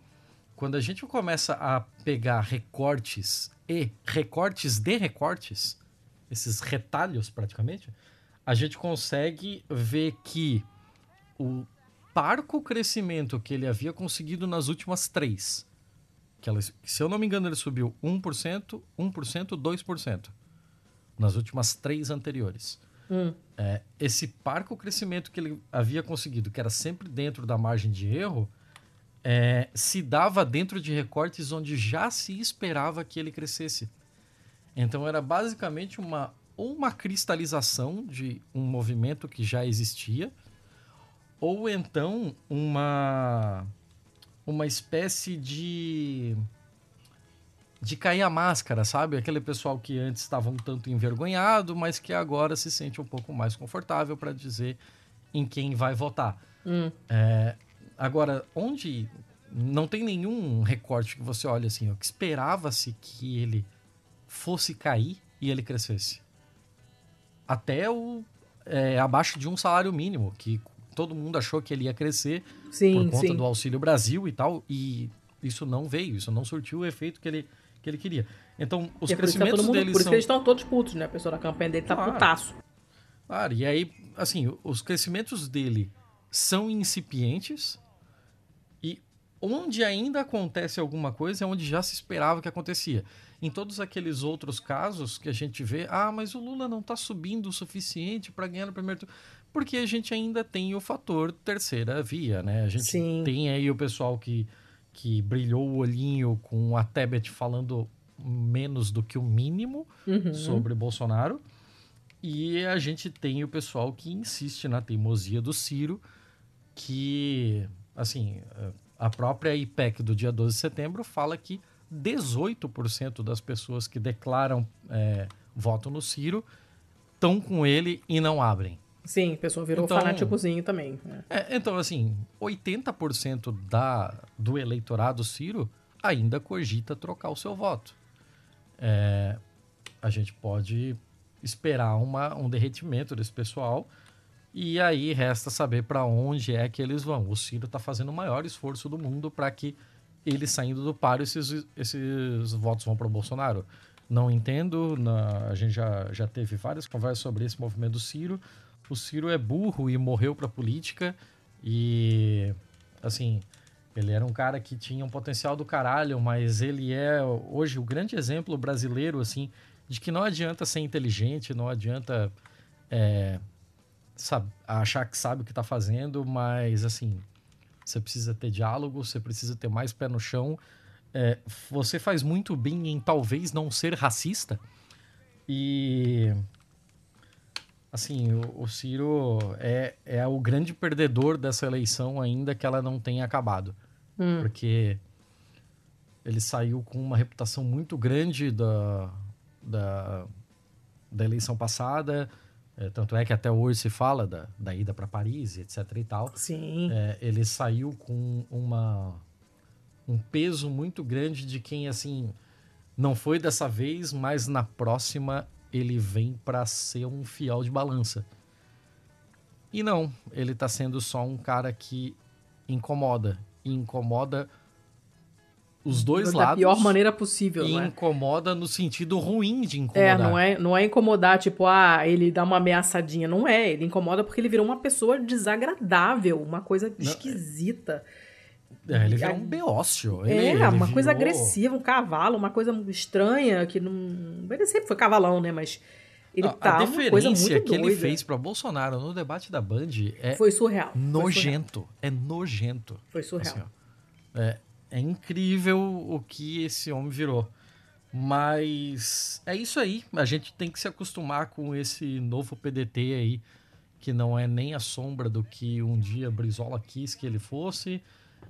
quando a gente começa a pegar recortes e recortes de recortes, esses retalhos praticamente, a gente consegue ver que o parco crescimento que ele havia conseguido nas últimas três, que ela, se eu não me engano, ele subiu 1%, 1%, 2%, nas últimas três anteriores. Hum. É, esse parco crescimento que ele havia conseguido, que era sempre dentro da margem de erro, é, se dava dentro de recortes onde já se esperava que ele crescesse. Então era basicamente uma ou uma cristalização de um movimento que já existia, ou então uma uma espécie de de cair a máscara, sabe? Aquele pessoal que antes estava um tanto envergonhado, mas que agora se sente um pouco mais confortável para dizer em quem vai votar. Hum. É, agora, onde não tem nenhum recorte que você olha assim, ó, que esperava-se que ele fosse cair e ele crescesse. Até o é, abaixo de um salário mínimo, que todo mundo achou que ele ia crescer sim, por conta sim. do Auxílio Brasil e tal, e isso não veio, isso não surtiu o efeito que ele, que ele queria. Então, os E por isso tá crescimentos mundo- deles Por isso são... que eles estão todos putos, né? A pessoa da campanha dele tá Claro. putaço. Claro, e aí, assim, os crescimentos dele são incipientes e onde ainda acontece alguma coisa é onde já se esperava que acontecia. Em todos aqueles outros casos que a gente vê, ah, mas o Lula não está subindo o suficiente para ganhar no primeiro turno. Porque a gente ainda tem o fator terceira via, né? A gente Sim. tem aí o pessoal que, que brilhou o olhinho com a Tebet falando menos do que o mínimo Uhum. sobre Bolsonaro. E a gente tem o pessoal que insiste na teimosia do Ciro, que, assim, a própria IPEC do dia 12 de setembro fala que 18% das pessoas que declaram é, voto no Ciro estão com ele e não abrem. Sim, a pessoa virou Então- fanáticozinho também. né? É, então, assim, 80% da, do eleitorado Ciro ainda cogita trocar o seu voto. É, a gente pode esperar uma, um derretimento desse pessoal e aí resta saber para onde é que eles vão. O Ciro está fazendo o maior esforço do mundo para que ele saindo do páreo, esses, esses votos vão para o Bolsonaro. Não entendo, na- a gente já, já teve várias conversas sobre esse movimento do Ciro. O Ciro é burro e morreu para política e, assim, ele era um cara que tinha um potencial do caralho, mas ele é hoje o grande exemplo brasileiro, assim, de que não adianta ser inteligente, não adianta é, sab- achar que sabe o que está fazendo, mas, assim, você precisa ter diálogo, você precisa ter mais pé no chão. É, você faz muito bem em talvez não ser racista. E. Assim, o, o Ciro é, é o grande perdedor dessa eleição, ainda que ela não tenha acabado. Hum. Porque ele saiu com uma reputação muito grande da, da, da eleição passada. É, tanto é que até hoje se fala da, da ida para Paris, etc. e tal. Sim. É, ele saiu com uma, um peso muito grande de quem, assim, não foi dessa vez, mas na próxima ele vem para ser um fiel de balança. E não, ele tá sendo só um cara que incomoda. E incomoda os dois da lados. pior maneira possível, e não é? incomoda no sentido ruim de incomodar. É, não é, não é incomodar, tipo, ah, ele dá uma ameaçadinha. Não é, ele incomoda porque ele virou uma pessoa desagradável, uma coisa esquisita. É, ele virou um beócio. Ele- é, ele uma coisa virou- agressiva, um cavalo, uma coisa estranha, que não. Ele sempre foi cavalão, né? Mas ele a, tá a uma coisa deferência muito que ele fez para Bolsonaro no debate da Band é Foi surreal. foi surreal, nojento. É nojento. Foi surreal. Assim, é, é incrível o que esse homem virou. Mas é isso aí. A gente tem que se acostumar com esse novo PDT aí, que não é nem a sombra do que um dia Brizola quis que ele fosse.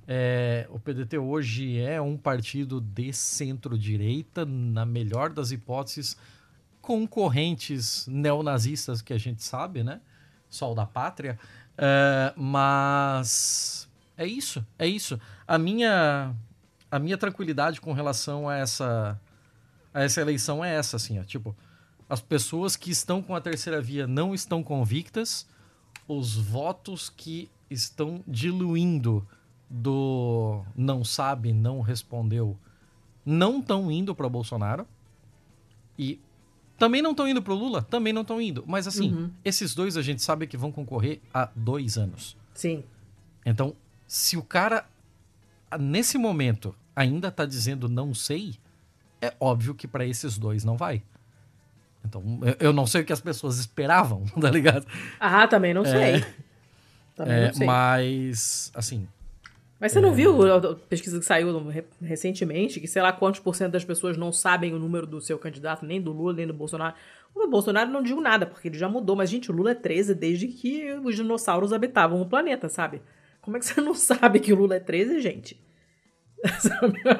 É, o PDT hoje é um partido de centro-direita, na melhor das hipóteses, concorrentes neonazistas que a gente sabe, né? Sol da Pátria. É, mas é isso, é isso. A minha, a minha tranquilidade com relação a essa, a essa eleição é essa, assim, ó, tipo, as pessoas que estão com a terceira via não estão convictas, os votos que estão diluindo do não sabe, não respondeu, não estão indo para Bolsonaro e também não estão indo para Lula, também não estão indo. Mas assim, Uhum. esses dois a gente sabe que vão concorrer há dois anos. Sim. Então, se o cara nesse momento ainda tá dizendo não sei, é óbvio que para esses dois não vai. Então, eu- não sei o que as pessoas esperavam, tá ligado? Ah, também não sei. Também É, não sei. mas, assim, Mas você não viu a pesquisa que saiu recentemente, que sei lá quantos por cento das pessoas não sabem o número do seu candidato, nem do Lula, nem do Bolsonaro. O Bolsonaro não digo nada, porque ele já mudou, mas, gente, o Lula é 13 desde que os dinossauros habitavam o planeta, sabe? Como é que você não sabe que o Lula é 13, gente?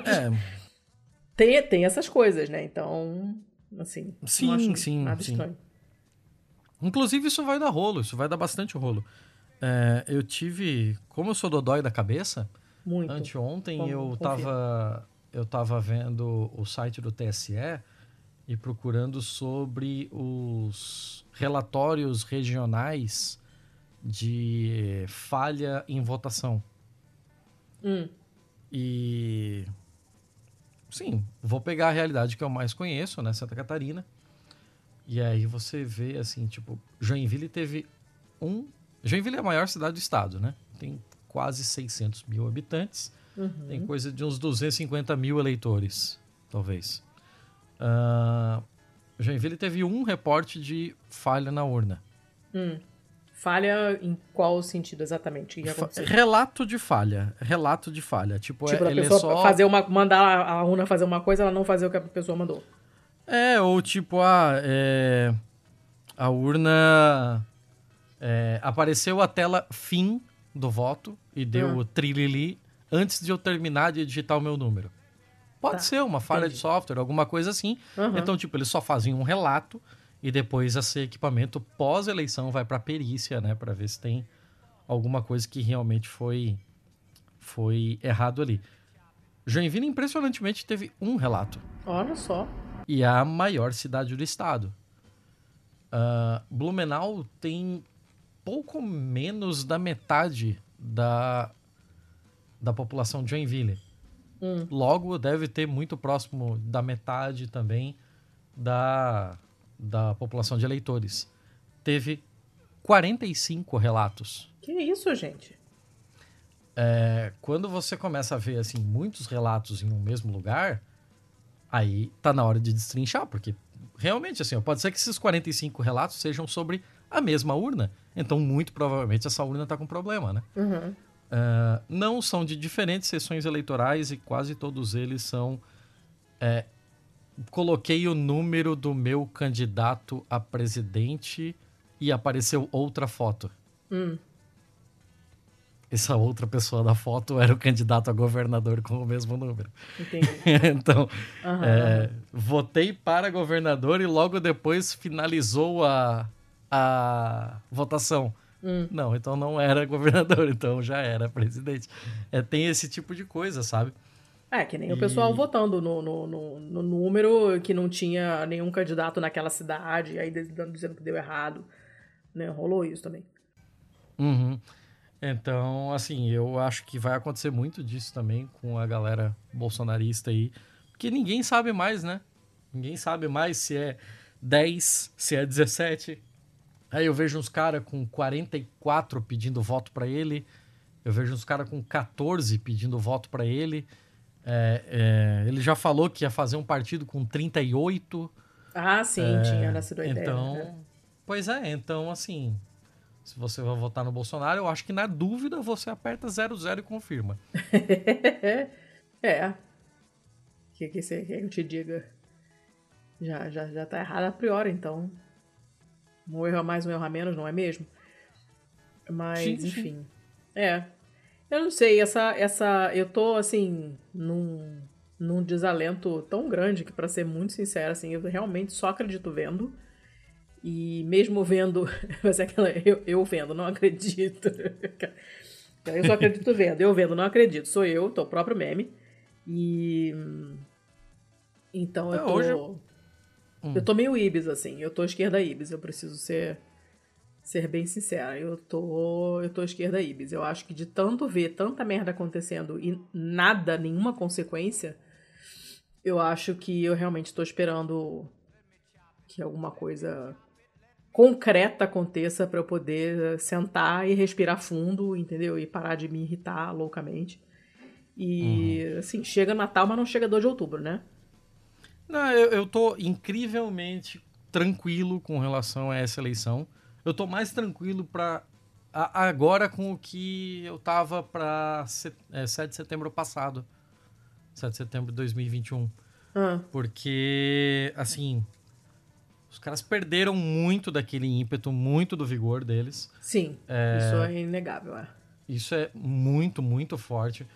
É. Tem, tem essas coisas, né? Então, assim. Sim, sim, sim. Estranho. Inclusive, isso vai dar rolo, isso vai dar bastante rolo. É, eu tive. Como eu sou dodói da cabeça, Muito. anteontem Como, eu estava eu tava vendo o site do TSE e procurando sobre os relatórios regionais de falha em votação. Hum. E. Sim, vou pegar a realidade que eu mais conheço, né? Santa Catarina. E aí você vê, assim, tipo, Joinville teve um Joinville é a maior cidade do estado, né? Tem quase 600 mil habitantes. Uhum. Tem coisa de uns 250 mil eleitores, talvez. Uh, Joinville teve um reporte de falha na urna. Hum. Falha em qual sentido exatamente? Relato de falha. Relato de falha. Tipo, tipo é, a pessoa é só... fazer uma, mandar a urna fazer uma coisa, ela não fazer o que a pessoa mandou. É, ou tipo, ah, é... a urna é, apareceu a tela fim do voto e deu hum. o trilili antes de eu terminar de digitar o meu número. Pode tá, ser uma falha entendi. de software, alguma coisa assim. Uhum. Então, tipo, eles só fazem um relato e depois esse equipamento pós-eleição vai para perícia, né, para ver se tem alguma coisa que realmente foi foi errado ali. Joinville impressionantemente teve um relato. Olha só. E é a maior cidade do estado. Uh, Blumenau tem pouco menos da metade da, da população de Joinville. Hum. Logo, deve ter muito próximo da metade também da, da população de eleitores. Teve 45 relatos. Que isso, gente? É, quando você começa a ver assim muitos relatos em um mesmo lugar, aí tá na hora de destrinchar, porque realmente assim, pode ser que esses 45 relatos sejam sobre a mesma urna. Então, muito provavelmente, essa urna está com problema, né? Uhum. Uh, não são de diferentes sessões eleitorais e quase todos eles são. É, coloquei o número do meu candidato a presidente e apareceu outra foto. Hum. Essa outra pessoa da foto era o candidato a governador com o mesmo número. Entendi. então, uhum, é, votei para governador e logo depois finalizou a, a votação. Hum. Não, então não era governador, então já era presidente. É, tem esse tipo de coisa, sabe? É, que nem e... o pessoal votando no, no, no, no, número que não tinha nenhum candidato naquela cidade, aí dizendo que deu errado. Né? Rolou isso também. Uhum. Então, assim, eu acho que vai acontecer muito disso também com a galera bolsonarista aí. Porque ninguém sabe mais, né? Ninguém sabe mais se é 10, se é 17, Aí eu vejo uns caras com 44 pedindo voto para ele. Eu vejo uns caras com 14 pedindo voto para ele. É, é, ele já falou que ia fazer um partido com 38. Ah, sim, é, tinha nascido a ideia. Então, né? pois é, então assim, se você vai votar no Bolsonaro, eu acho que na dúvida você aperta 00 e confirma. é. O que, que você quer que eu te diga? Já, já, já tá errado a priori, então um erro a mais, um erro a menos, não é mesmo? Mas, sim, enfim. Sim. É. Eu não sei, essa. essa eu tô, assim, num, num desalento tão grande que, para ser muito sincera, assim, eu realmente só acredito vendo. E mesmo vendo. Vai ser aquela. Eu, eu vendo, não acredito. eu só acredito vendo. Eu vendo, não acredito. Sou eu, tô o próprio meme. E. Então eu é, tô. Hoje, Hum. Eu tô meio Ibis, assim. Eu tô esquerda Ibis. Eu preciso ser ser bem sincera. Eu tô, eu tô esquerda Ibis. Eu acho que de tanto ver tanta merda acontecendo e nada, nenhuma consequência, eu acho que eu realmente tô esperando que alguma coisa concreta aconteça para eu poder sentar e respirar fundo, entendeu? E parar de me irritar loucamente. E, uhum. assim, chega Natal, mas não chega 2 de outubro, né? Não, eu, eu tô incrivelmente tranquilo com relação a essa eleição. Eu tô mais tranquilo para agora com o que eu tava para é, 7 de setembro passado. 7 de setembro de 2021. Ah. Porque, assim, os caras perderam muito daquele ímpeto, muito do vigor deles. Sim, é... isso é inegável. É. Isso é muito, muito forte.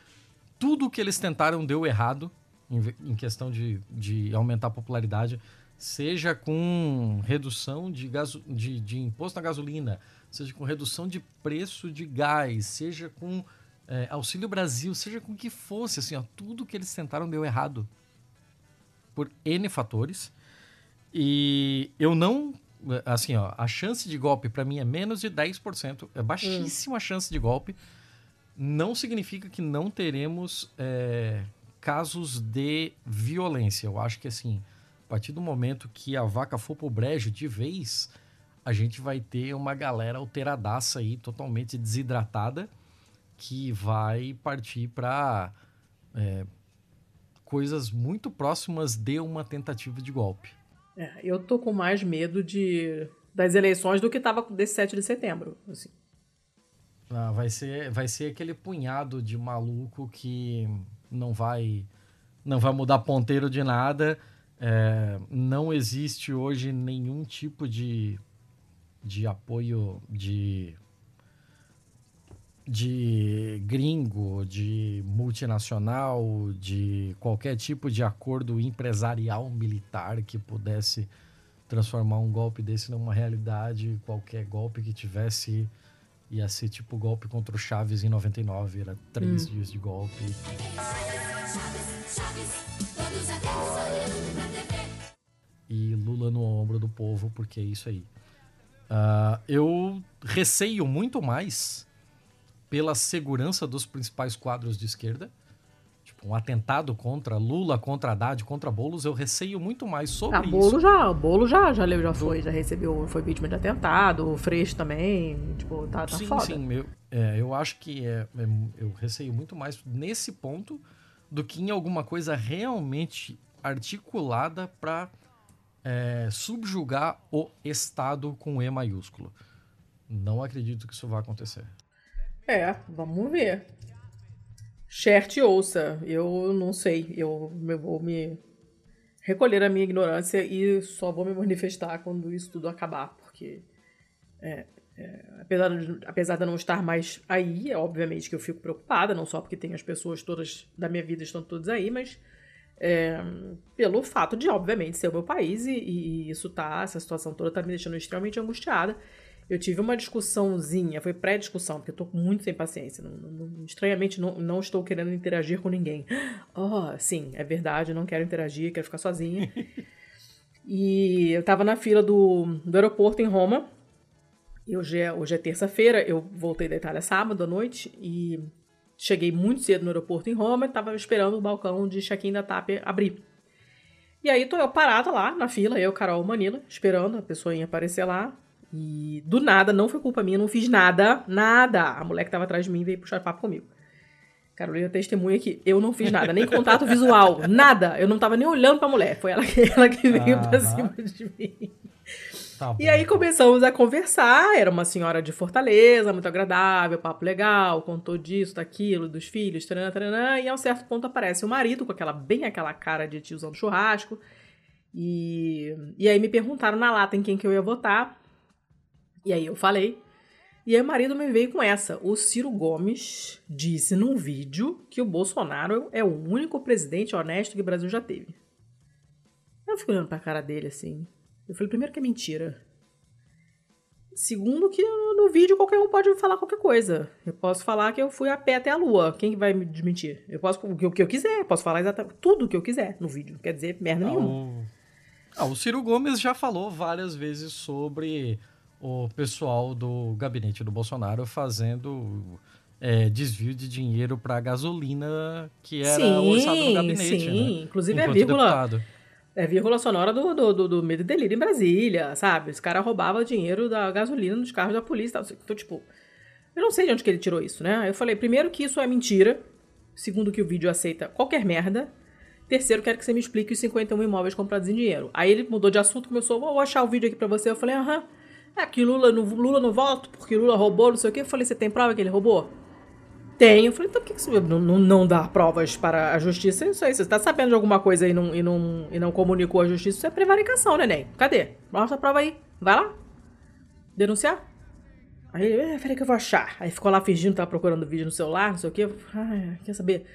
Tudo que eles tentaram deu errado em, em questão de, de aumentar a popularidade, seja com redução de, gaso, de, de imposto na gasolina, seja com redução de preço de gás, seja com é, Auxílio Brasil, seja com o que fosse, assim, ó, tudo que eles tentaram deu errado. Por N fatores. E eu não. Assim, ó, a chance de golpe para mim é menos de 10%. É baixíssima hum. a chance de golpe. Não significa que não teremos é, casos de violência. Eu acho que, assim, a partir do momento que a vaca for pro brejo de vez, a gente vai ter uma galera alteradaça aí, totalmente desidratada, que vai partir para é, coisas muito próximas de uma tentativa de golpe. É, eu tô com mais medo de das eleições do que tava desse 7 de setembro, assim. Ah, vai ser vai ser aquele punhado de maluco que não vai não vai mudar ponteiro de nada. É, não existe hoje nenhum tipo de, de apoio de de gringo, de multinacional, de qualquer tipo de acordo empresarial militar que pudesse transformar um golpe desse numa realidade. Qualquer golpe que tivesse ia ser tipo golpe contra o Chaves em 99, era três hum. dias de golpe. E Lula no ombro do povo, porque é isso aí. Uh, eu receio muito mais pela segurança dos principais quadros de esquerda. Um atentado contra Lula, contra Haddad, contra Boulos, eu receio muito mais sobre ah, Bolo isso. Já, o Bolo já, já, já foi, já recebeu, foi vítima de atentado, o Freixo também, tipo, tá, tá sim, foda. Sim, sim, é, eu acho que é, é, eu receio muito mais nesse ponto do que em alguma coisa realmente articulada para é, subjugar o Estado com E maiúsculo. Não acredito que isso vá acontecer. É, vamos ver. Xerte ouça, eu não sei, eu, eu vou me recolher a minha ignorância e só vou me manifestar quando isso tudo acabar, porque é, é, apesar, de, apesar de eu não estar mais aí, é obviamente que eu fico preocupada, não só porque tem as pessoas todas da minha vida estão todas aí, mas é, pelo fato de, obviamente, ser o meu país e, e, isso tá, essa situação toda tá me deixando extremamente angustiada. Eu tive uma discussãozinha, foi pré-discussão, porque eu tô muito sem paciência. Não, não, estranhamente, não, não estou querendo interagir com ninguém. Oh, sim, é verdade, não quero interagir, quero ficar sozinha. e eu tava na fila do, do aeroporto em Roma. E hoje é, hoje é terça-feira, eu voltei da Itália sábado à noite e cheguei muito cedo no aeroporto em Roma e tava esperando o balcão de check-in da TAP abrir. E aí tô eu parada lá na fila, eu, Carol Manila, esperando a pessoa aparecer lá. E do nada, não foi culpa minha, não fiz nada, nada. A mulher que tava atrás de mim veio puxar papo comigo. Carolina testemunha que eu não fiz nada, nem contato visual, nada. Eu não tava nem olhando pra mulher. Foi ela que, ela que veio pra cima de mim. Tá e aí começamos a conversar. Era uma senhora de Fortaleza, muito agradável, papo legal, contou disso, daquilo, dos filhos, taranã, taranã, e a um certo ponto aparece o marido com aquela bem aquela cara de tiozão do churrasco. E, e aí me perguntaram na lata em quem que eu ia votar. E aí eu falei. E aí o marido me veio com essa. O Ciro Gomes disse num vídeo que o Bolsonaro é o único presidente honesto que o Brasil já teve. Eu fico olhando pra cara dele assim. Eu falei, primeiro que é mentira. Segundo que no, vídeo qualquer um pode falar qualquer coisa. Eu posso falar que eu fui a pé até a lua. Quem vai me desmentir? Eu posso o que, eu quiser. Eu posso falar exatamente tudo o que eu quiser no vídeo. Quer dizer, merda nenhuma. Ah, o Ciro Gomes já falou várias vezes sobre o pessoal do gabinete do Bolsonaro fazendo é, desvio de dinheiro para gasolina que era sim, orçado no gabinete. Sim, né? inclusive é vírgula. Deputado. É vírgula sonora do, do, do, do medo e delírio em Brasília, sabe? Esse cara roubava dinheiro da gasolina nos carros da polícia. Então, tipo, eu não sei de onde que ele tirou isso, né? Eu falei, primeiro, que isso é mentira. Segundo, que o vídeo aceita qualquer merda. Terceiro, quero que você me explique os 51 imóveis comprados em dinheiro. Aí ele mudou de assunto, começou, vou achar o vídeo aqui pra você. Eu falei, aham. Ah, que Lula não, Lula não volta porque Lula roubou, não sei o quê. Eu falei, você tem prova que ele roubou? Tenho. Eu falei, então por que você não, não, não dá provas para a justiça? Isso aí, você está sabendo de alguma coisa e não, e, não, e não comunicou à justiça, isso é prevaricação, neném. Cadê? Mostra a prova aí. Vai lá. Denunciar. Aí eh, peraí que eu vou achar. Aí ficou lá fingindo tava procurando vídeo no celular, não sei o quê. Ai, quer saber?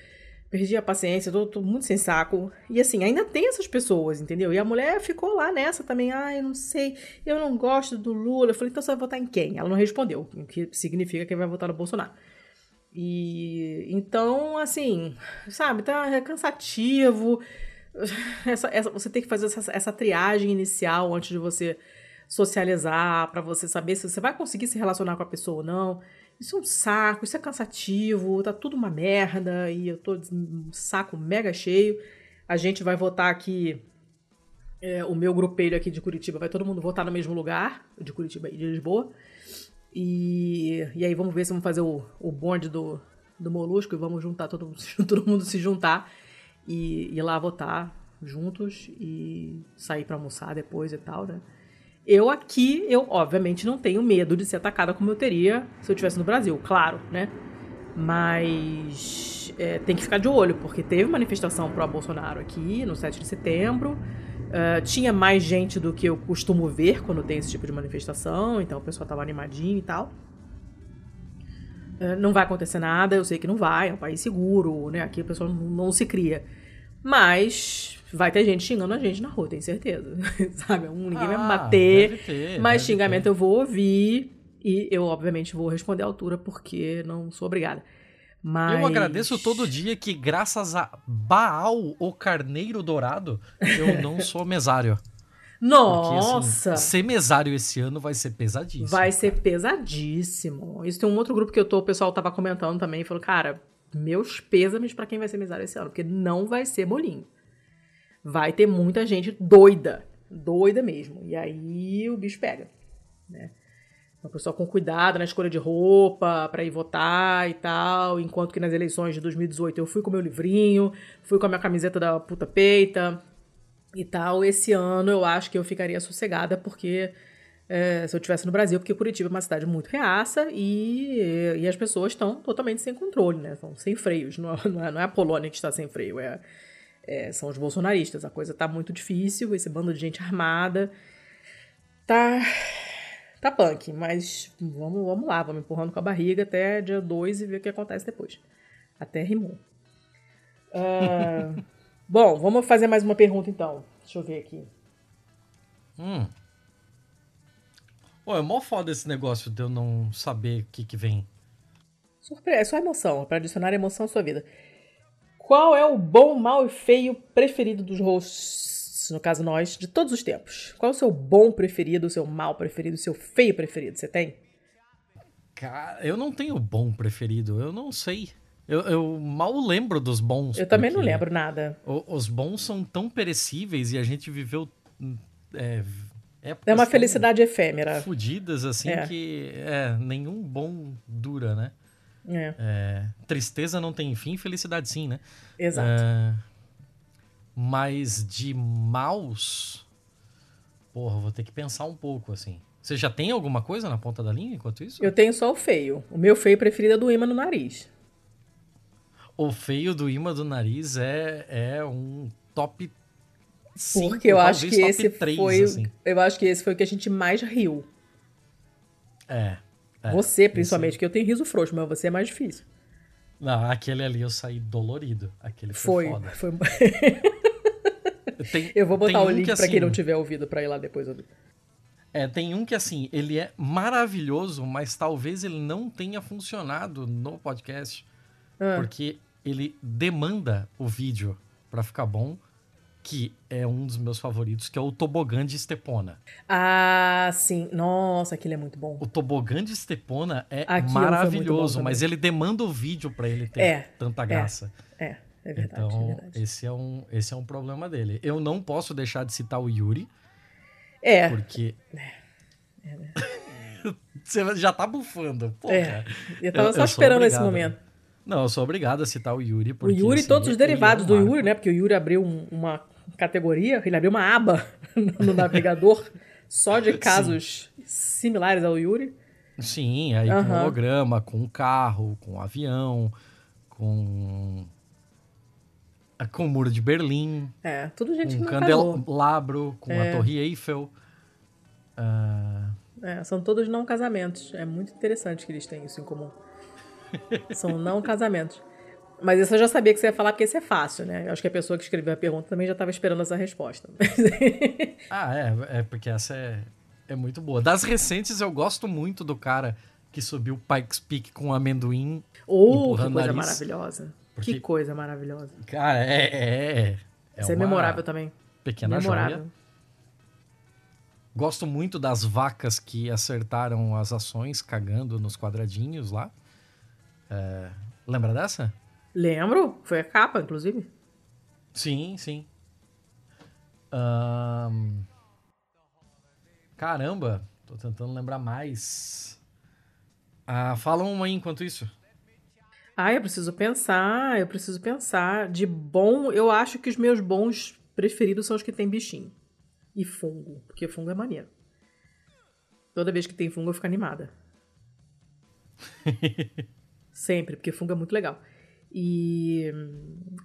Perdi a paciência, tô, tô, muito sem saco. E assim, ainda tem essas pessoas, entendeu? E a mulher ficou lá nessa também. Ai, eu não sei, eu não gosto do Lula. Eu falei, então você vai votar em quem? Ela não respondeu, o que significa que vai votar no Bolsonaro. E então, assim, sabe, tá é cansativo. Essa, essa, você tem que fazer essa, essa triagem inicial antes de você socializar, para você saber se você vai conseguir se relacionar com a pessoa ou não. Isso é um saco, isso é cansativo, tá tudo uma merda e eu tô um saco mega cheio. A gente vai votar aqui, é, o meu grupelho aqui de Curitiba, vai todo mundo votar no mesmo lugar, de Curitiba e de Lisboa. E, e aí vamos ver se vamos fazer o, o bonde do, do Molusco e vamos juntar, todo, todo mundo se juntar e ir lá votar juntos e sair para almoçar depois e tal, né? Eu aqui, eu obviamente não tenho medo de ser atacada como eu teria se eu estivesse no Brasil, claro, né? Mas é, tem que ficar de olho, porque teve manifestação pro Bolsonaro aqui no 7 de setembro. Uh, tinha mais gente do que eu costumo ver quando tem esse tipo de manifestação, então o pessoal tava animadinho e tal. Uh, não vai acontecer nada, eu sei que não vai, é um país seguro, né? Aqui o pessoal não, não se cria. Mas vai ter gente xingando a gente na rua, tenho certeza. Sabe? Um, ninguém ah, vai me bater, ter, mas xingamento ter. eu vou ouvir e eu, obviamente, vou responder à altura porque não sou obrigada. Mas... Eu agradeço todo dia que, graças a Baal, o Carneiro Dourado, eu não sou mesário. Nossa! Porque, assim, ser mesário esse ano vai ser pesadíssimo. Vai ser pesadíssimo. Isso tem um outro grupo que eu tô, o pessoal tava comentando também, falou, cara, meus pêsames para quem vai ser mesário esse ano, porque não vai ser bolinho vai ter muita gente doida, doida mesmo. E aí o bicho pega, né? Uma pessoa com cuidado na escolha de roupa para ir votar e tal, enquanto que nas eleições de 2018 eu fui com meu livrinho, fui com a minha camiseta da puta peita e tal. Esse ano eu acho que eu ficaria sossegada porque é, se eu estivesse no Brasil, porque Curitiba é uma cidade muito reaça e, e as pessoas estão totalmente sem controle, né? Estão sem freios. Não é, não é a Polônia que está sem freio, é é, são os bolsonaristas. A coisa tá muito difícil, esse bando de gente armada. Tá. Tá punk, mas vamos, vamos lá, vamos empurrando com a barriga até dia 2 e ver o que acontece depois. Até rimou. Uh, bom, vamos fazer mais uma pergunta então. Deixa eu ver aqui. Hum. Pô, é mó foda esse negócio de eu não saber o que, que vem. Surpresa, é só emoção, para adicionar emoção à sua vida. Qual é o bom, mal e feio preferido dos hosts, no caso nós, de todos os tempos? Qual é o seu bom preferido, o seu mal preferido, o seu feio preferido? Você tem? Cara, eu não tenho bom preferido, eu não sei. Eu, eu mal lembro dos bons. Eu também não lembro nada. os bons são tão perecíveis e a gente viveu. É, é uma felicidade efêmera. Fudidas, assim, é. que é, nenhum bom dura, né? É. É, tristeza não tem fim, felicidade sim, né? Exato. É, mas de maus. Porra, vou ter que pensar um pouco, assim. Você já tem alguma coisa na ponta da linha enquanto isso? Eu tenho só o feio. O meu feio preferido é do imã no nariz. O feio do imã do nariz é, é um top 5, Porque eu acho que esse 3, foi. Assim. Eu acho que esse foi o que a gente mais riu. É. É, você, principalmente, esse... que eu tenho riso frouxo, mas você é mais difícil. Não, aquele ali eu saí dolorido. Aquele foi, foi foda. Foi... tem, eu vou botar o link que, pra assim, quem não tiver ouvido pra ir lá depois ouvir. É, tem um que assim, ele é maravilhoso, mas talvez ele não tenha funcionado no podcast. Ah. Porque ele demanda o vídeo para ficar bom que é um dos meus favoritos, que é o Tobogã de Estepona. Ah, sim. Nossa, aquele é muito bom. O Tobogã de Estepona é Aquilo maravilhoso, mas ele demanda o vídeo para ele ter é, tanta graça. É, é, é verdade. Então, é verdade. Esse, é um, esse é um problema dele. Eu não posso deixar de citar o Yuri. É. Porque... É, é, né? Você já tá bufando. Porra. É, eu tava eu, só eu esperando esse momento. Não, eu sou obrigado a citar o Yuri. Porque, o Yuri, assim, todos os derivados do Yuri, né? Porque o Yuri abriu um, uma categoria, ele abriu uma aba no navegador só de casos Sim. similares ao Yuri. Sim, aí uhum. com holograma, com carro, com avião, com com o muro de Berlim. É, tudo gente com que candelabro, com é. a Torre Eiffel. Uh... É, são todos não casamentos. É muito interessante que eles têm isso em comum. são não casamentos. Mas isso eu já sabia que você ia falar, porque isso é fácil, né? Eu acho que a pessoa que escreveu a pergunta também já estava esperando essa resposta. ah, é, é porque essa é, é muito boa. Das recentes, eu gosto muito do cara que subiu o Pikes Peak com amendoim. Oh, que coisa maravilhosa. Porque, que coisa maravilhosa. Cara, é. é, é Isso é memorável também. Pequena memorável. joia. Gosto muito das vacas que acertaram as ações cagando nos quadradinhos lá. É, lembra dessa? Lembro, foi a capa, inclusive. Sim, sim. Um... Caramba, tô tentando lembrar mais. Ah, fala uma aí enquanto isso. Ah, eu preciso pensar, eu preciso pensar. De bom, eu acho que os meus bons preferidos são os que tem bichinho. E fungo, porque fungo é maneiro. Toda vez que tem fungo eu fico animada. Sempre, porque fungo é muito legal. E,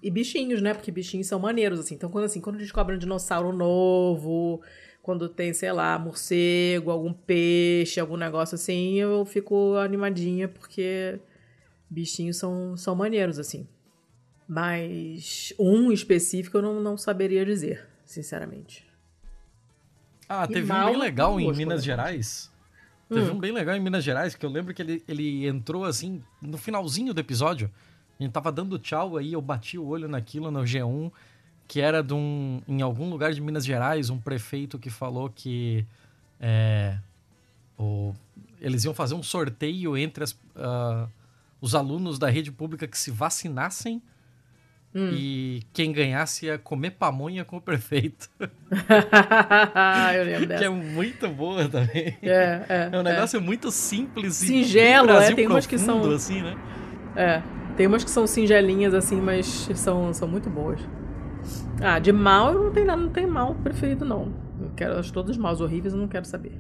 e bichinhos, né? Porque bichinhos são maneiros, assim. Então, quando, assim, quando descobre um dinossauro novo, quando tem, sei lá, morcego, algum peixe, algum negócio assim, eu fico animadinha, porque bichinhos são, são maneiros, assim. Mas um específico eu não, não saberia dizer, sinceramente. Ah, teve um bem legal em Minas Gerais. Teve hum. um bem legal em Minas Gerais, que eu lembro que ele, ele entrou assim, no finalzinho do episódio. A gente tava dando tchau aí, eu bati o olho naquilo no G1, que era de um. Em algum lugar de Minas Gerais, um prefeito que falou que. É, o, eles iam fazer um sorteio entre as, uh, os alunos da rede pública que se vacinassem Hum. E quem ganhasse ia comer pamonha com o prefeito. eu lembro dessa. Que é muito boa também. É, é, é um negócio é. muito simples Singelo, e é. Tem umas que são. Assim, né? É. Tem umas que são singelinhas, assim, mas são, são muito boas. Ah, de mal eu não tenho nada, não tenho mal preferido, não. Eu quero, acho todos maus horríveis, eu não quero saber.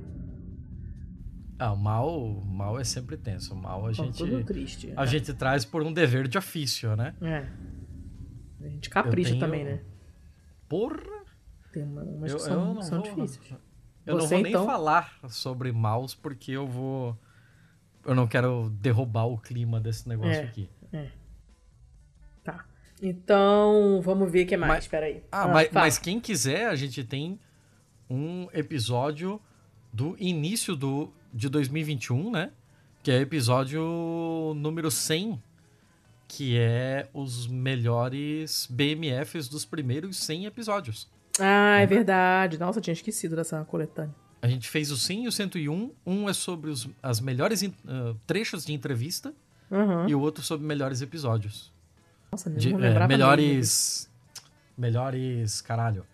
Ah, o mal, mal é sempre tenso. O mal a gente. Tudo triste. A é. gente traz por um dever de ofício, né? É. A gente capricha tenho... também, né? Porra! Tem uma, umas eu, que são, são vou, difíceis. Eu Você, não vou nem então... falar sobre mouse porque eu vou. Eu não quero derrubar o clima desse negócio é, aqui. É. Tá. Então, vamos ver o que mais. Mas, Espera aí. Ah, ah mas, mas, quem quiser, a gente tem um episódio do início do, de 2021, né? Que é episódio número 100 que é os melhores BMFs dos primeiros 100 episódios. Ah, é verdade. Nossa, eu tinha esquecido dessa coletânea. A gente fez o 100 e o 101. Um é sobre os as melhores uh, trechos de entrevista uhum. e o outro sobre melhores episódios. Nossa, de, não é, melhores. Melhores. Caralho.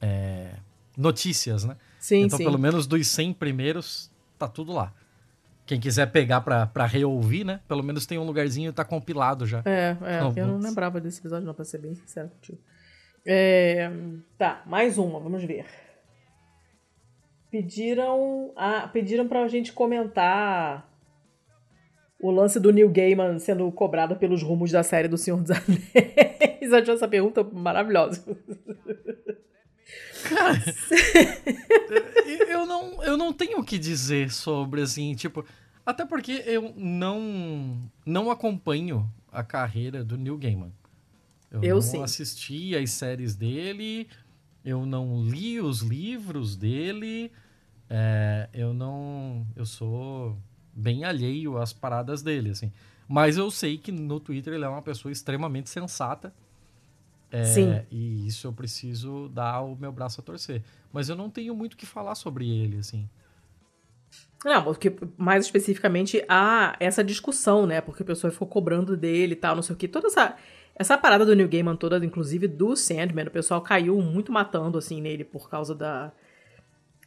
É, notícias, né? Sim, então, sim. pelo menos dos 100 primeiros, tá tudo lá. Quem quiser pegar pra, pra reouvir, né? Pelo menos tem um lugarzinho e tá compilado já. É, é. eu não lembrava desse episódio, não, pra ser bem sincero contigo. É, tá, mais uma, vamos ver. Pediram, a, pediram pra gente comentar o lance do Neil Gaiman sendo cobrado pelos rumos da série do Senhor dos Anéis. Eu achei essa pergunta maravilhosa. Cara, eu, não, eu não tenho o que dizer sobre, assim, tipo... Até porque eu não, não acompanho a carreira do Neil Gaiman. Eu, eu não sim. assisti as séries dele, eu não li os livros dele, é, eu não... Eu sou bem alheio às paradas dele, assim. Mas eu sei que no Twitter ele é uma pessoa extremamente sensata é, Sim. E isso eu preciso dar o meu braço a torcer. Mas eu não tenho muito o que falar sobre ele, assim. Não, porque mais especificamente há essa discussão, né? Porque a pessoa ficou cobrando dele e tal, não sei o que. Toda essa, essa parada do New Gaiman toda, inclusive do Sandman, o pessoal caiu muito matando, assim, nele por causa da...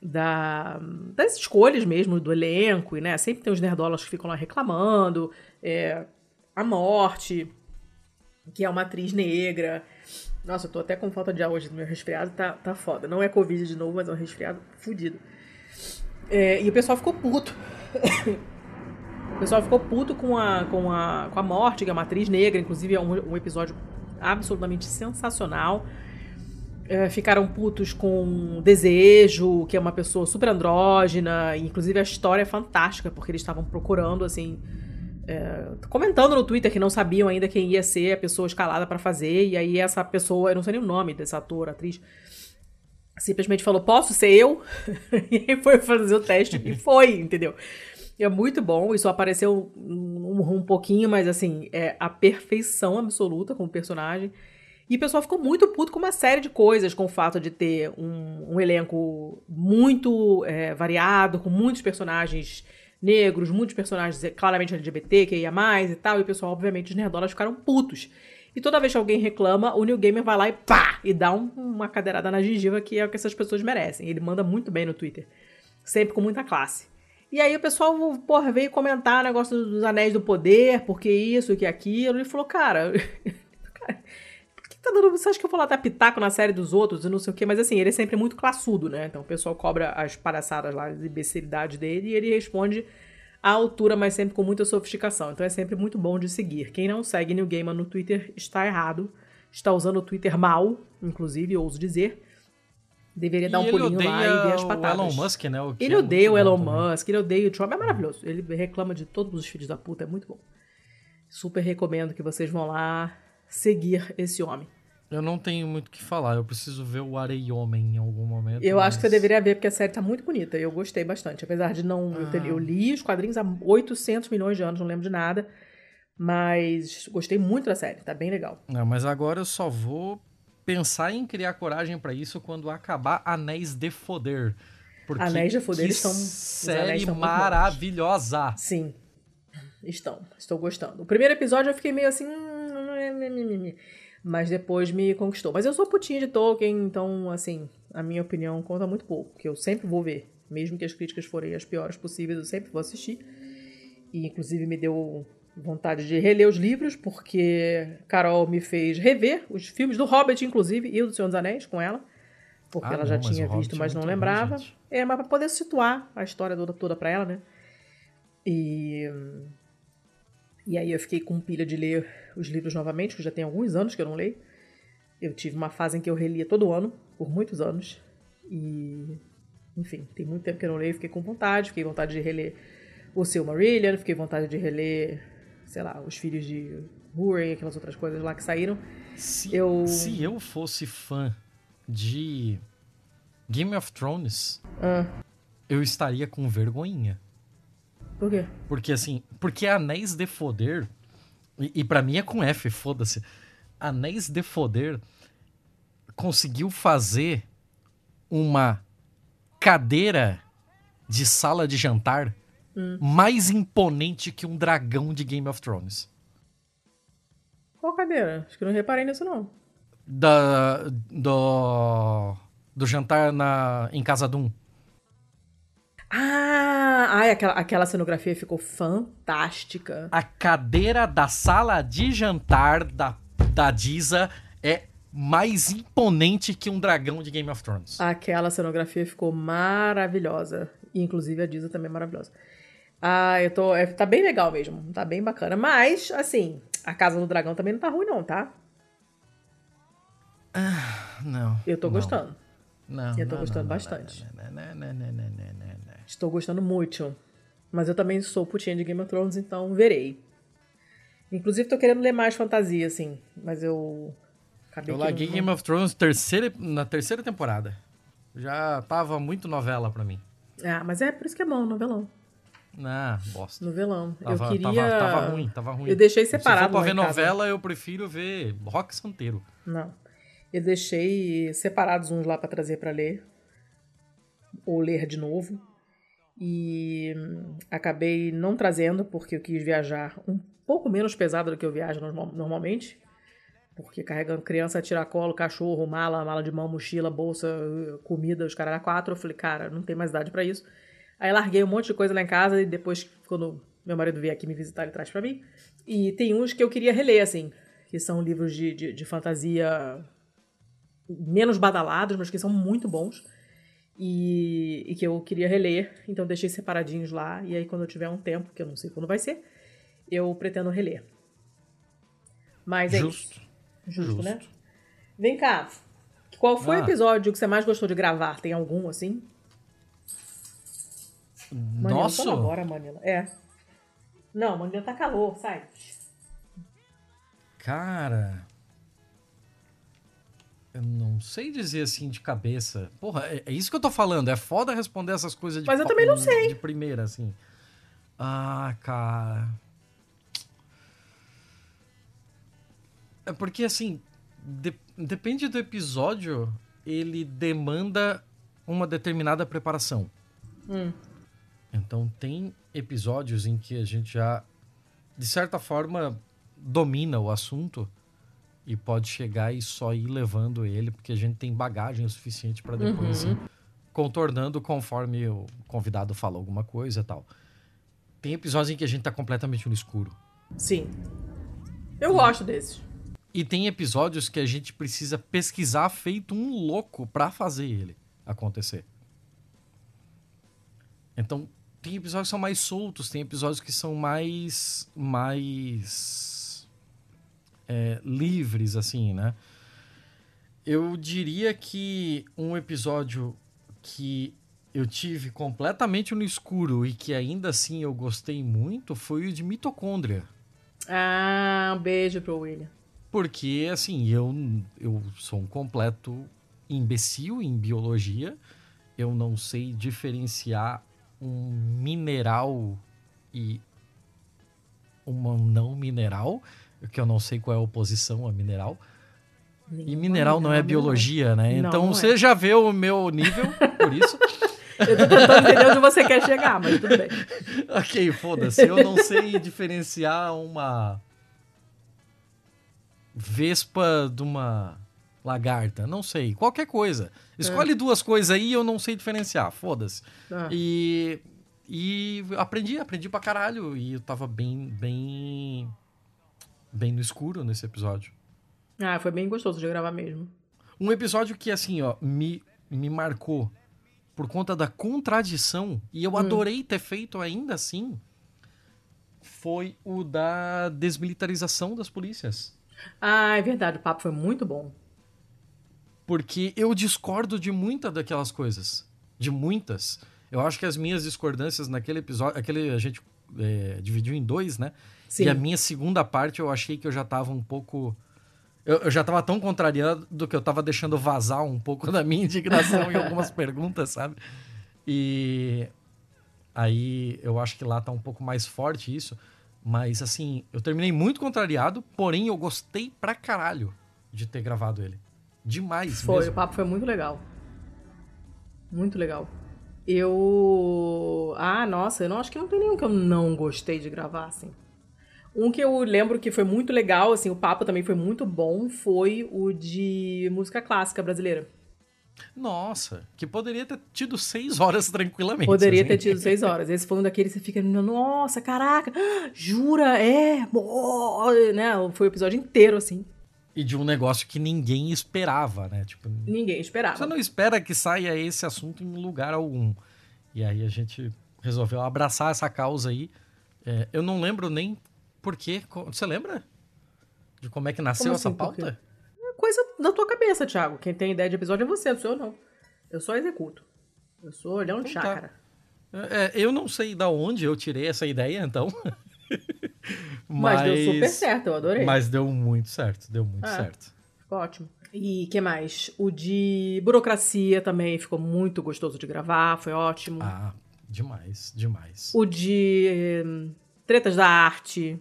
Da, das escolhas mesmo do elenco, e, né? Sempre tem os nerdolas que ficam lá reclamando, é, a morte, que é uma atriz negra, nossa, eu tô até com falta de ar hoje no meu resfriado, tá, tá foda. Não é Covid de novo, mas é um resfriado fudido. É, e o pessoal ficou puto. o pessoal ficou puto com a, com a, com a morte, que é uma atriz negra, inclusive é um, um episódio absolutamente sensacional. É, ficaram putos com Desejo, que é uma pessoa super andrógena, inclusive a história é fantástica, porque eles estavam procurando, assim, é, comentando no Twitter que não sabiam ainda quem ia ser a pessoa escalada para fazer, e aí essa pessoa, eu não sei nem o nome dessa ator, atriz, simplesmente falou: Posso ser eu? e foi fazer o teste e foi, entendeu? É muito bom, isso apareceu um, um pouquinho, mas assim, é a perfeição absoluta como personagem. E o pessoal ficou muito puto com uma série de coisas, com o fato de ter um, um elenco muito é, variado, com muitos personagens negros, muitos personagens é, claramente LGBT, que ia mais e tal, e o pessoal, obviamente, os nerdolas ficaram putos. E toda vez que alguém reclama, o New Gamer vai lá e pá! E dá um, uma cadeirada na gengiva, que é o que essas pessoas merecem. Ele manda muito bem no Twitter. Sempre com muita classe. E aí o pessoal, porra, veio comentar o negócio dos anéis do poder, porque isso, que aquilo. Ele falou, cara. que tá dando. Você acha que eu vou lá dar pitaco na série dos outros e não sei o quê? Mas assim, ele é sempre muito classudo, né? Então o pessoal cobra as palhaçadas lá, as imbecilidades dele, e ele responde à altura, mas sempre com muita sofisticação. Então é sempre muito bom de seguir. Quem não segue New Gamer no Twitter está errado. Está usando o Twitter mal, inclusive, ouso dizer. Deveria dar um pulinho lá e ver as patadas. O Elon Musk, né? Ele é odeia o Elon Musk, ele odeia o Trump. É maravilhoso. Ele reclama de todos os filhos da puta, é muito bom. Super recomendo que vocês vão lá seguir esse homem. Eu não tenho muito o que falar, eu preciso ver o Arei Homem em algum momento. Eu mas... acho que você deveria ver, porque a série tá muito bonita. Eu gostei bastante. Apesar de não. Ah. Eu, eu li os quadrinhos há 800 milhões de anos, não lembro de nada. Mas gostei muito da série, tá bem legal. Não, mas agora eu só vou pensar em criar coragem para isso quando acabar Anéis de Foder. Porque Anéis de Foder estão. Série maravilhosa! Sim. Estão. Estou gostando. O primeiro episódio eu fiquei meio assim. Mas depois me conquistou. Mas eu sou putinha de Tolkien, então, assim, a minha opinião conta muito pouco. Porque eu sempre vou ver. Mesmo que as críticas forem as piores possíveis, eu sempre vou assistir. E, inclusive, me deu vontade de reler os livros, porque Carol me fez rever os filmes do Hobbit, inclusive, e o do Senhor dos Anéis com ela. Porque ah, ela não, já tinha visto, mas é não lembrava. Bom, é, mas pra poder situar a história toda, toda pra ela, né? E. E aí eu fiquei com pilha de ler os livros novamente, que já tem alguns anos que eu não leio. Eu tive uma fase em que eu relia todo ano, por muitos anos. E, enfim, tem muito tempo que eu não leio, fiquei com vontade, fiquei com vontade de reler o Silmarillion, fiquei com vontade de reler, sei lá, os filhos de Húrin, aquelas outras coisas lá que saíram. Se eu, se eu fosse fã de Game of Thrones, ah. eu estaria com vergonhinha. Por quê? Porque assim, porque Anéis de Foder e, e para mim é com F, foda-se. Anéis de Foder conseguiu fazer uma cadeira de sala de jantar hum. mais imponente que um dragão de Game of Thrones. Qual cadeira? Acho que não reparei nisso, não. Da, do, do jantar na, em Casa Doom. Ah, ai, aquela, aquela cenografia ficou fantástica. A cadeira da sala de jantar da, da Diza é mais imponente que um dragão de Game of Thrones. Aquela cenografia ficou maravilhosa. E, inclusive, a Diza também é maravilhosa. Ah, eu tô. É, tá bem legal mesmo. Tá bem bacana. Mas, assim, a Casa do Dragão também não tá ruim, não, tá? Ah, não. Eu tô não. gostando. Não. Eu tô não, gostando não, bastante. Não, não, não, não, não, não, não. Estou gostando muito. Mas eu também sou putinha de Game of Thrones, então verei. Inclusive, tô querendo ler mais fantasia, assim. Mas eu. Acabei eu larguei Game of Thrones terceira, na terceira temporada. Já tava muito novela pra mim. Ah, mas é por isso que é bom, novelão. Ah, bosta. Novelão. Tava, eu queria. Tava, tava, ruim, tava ruim. Eu deixei separado. Se for pra ver novela, eu prefiro ver rock santeiro. Não. Eu deixei separados uns lá para trazer para ler. Ou ler de novo e acabei não trazendo porque eu quis viajar um pouco menos pesado do que eu viajo normalmente. Porque carregando criança, tiracolo, cachorro, mala, mala de mão, mochila, bolsa, comida, os caras quatro. Eu falei, cara, não tem mais idade para isso. Aí larguei um monte de coisa lá em casa e depois, quando meu marido vier aqui me visitar, ele traz para mim. E tem uns que eu queria reler, assim, que são livros de, de, de fantasia menos badalados, mas que são muito bons. E, e, que eu queria reler, então deixei separadinhos lá. E aí, quando eu tiver um tempo, que eu não sei quando vai ser, eu pretendo reler. Mas é Justo. isso. Justo, Justo. né? Vem cá. Qual foi o Ah. episódio que você mais gostou de gravar? Tem algum assim? Manila, Nossa! toma agora, Manila. É. Não, Manila tá calor, sai. Cara. Eu não sei dizer assim de cabeça. Porra, é, é isso que eu tô falando. É foda responder essas coisas de Mas eu também não sei. De primeira, assim. Ah, cara. É porque, assim, de- depende do episódio, ele demanda uma determinada preparação. Hum. Então, tem episódios em que a gente já, de certa forma, domina o assunto e pode chegar e só ir levando ele, porque a gente tem bagagem o suficiente para depois Uhum. ir contornando conforme o convidado fala alguma coisa e tal. Tem episódios em que a gente tá completamente no escuro. Sim. Eu gosto desses. E tem episódios que a gente precisa pesquisar feito um louco pra fazer ele acontecer. Então, tem episódios que são mais soltos, tem episódios que são mais. mais. É, livres, assim, né? Eu diria que um episódio que eu tive completamente no escuro e que ainda assim eu gostei muito foi o de mitocôndria. Ah, um beijo pro William. Porque, assim, eu, eu sou um completo imbecil em biologia. Eu não sei diferenciar um mineral e um não mineral, que eu não sei qual é a oposição a mineral. E mineral não é biologia, né? Não, então não é. você já vê o meu nível, por isso. Eu tô tentando entender onde você quer chegar, mas tudo bem. ok, foda-se. Eu não sei diferenciar uma vespa de uma lagarta. Não sei. Qualquer coisa. Escolhe duas coisas aí e eu não sei diferenciar. Foda-se. Ah. E, e aprendi, aprendi pra caralho. E eu tava bem, bem, bem no escuro nesse episódio. Ah, foi bem gostoso de gravar mesmo. Um episódio que, assim, ó, me, me marcou por conta da contradição, e eu adorei ter feito ainda assim, foi o da desmilitarização das polícias. Ah, é verdade, o papo foi muito bom. Porque eu discordo de muitas daquelas coisas. De muitas. Eu acho que as minhas discordâncias naquele episódio. Aquele a gente é, dividiu em dois, né? Sim. E a minha segunda parte eu achei que eu já tava um pouco. Eu, eu já tava tão contrariado do que eu tava deixando vazar um pouco da minha indignação em algumas perguntas, sabe? E aí eu acho que lá tá um pouco mais forte isso. Mas assim, eu terminei muito contrariado, porém eu gostei pra caralho de ter gravado ele. Demais Foi, mesmo. o papo foi muito legal. Muito legal. Eu. Ah, nossa, eu não acho que não tem nenhum que eu não gostei de gravar, assim. Um que eu lembro que foi muito legal, assim, o papo também foi muito bom, foi o de música clássica brasileira. Nossa, que poderia ter tido seis horas tranquilamente. Poderia assim. ter tido seis horas. Esse foi um daqueles que você fica, nossa, caraca, jura, é, ó", né? Foi o episódio inteiro, assim. E de um negócio que ninguém esperava, né? Tipo, Ninguém esperava. você não espera que saia esse assunto em lugar algum. E aí a gente resolveu abraçar essa causa aí. É, eu não lembro nem por quê. Você lembra? De como é que nasceu essa assim, quê? pauta? É coisa da tua cabeça, Thiago. Quem tem ideia de episódio é você, não sou eu, não. Eu só executo. Eu sou olhão de Então tá. chácara. É, eu não sei da onde eu tirei essa ideia, então. Mas, deu super certo, eu adorei. Mas deu muito certo, deu muito É. certo. Ficou ótimo. E que mais? O de burocracia também ficou muito gostoso de gravar, foi ótimo. Ah, demais, demais. O de hum, tretas da arte.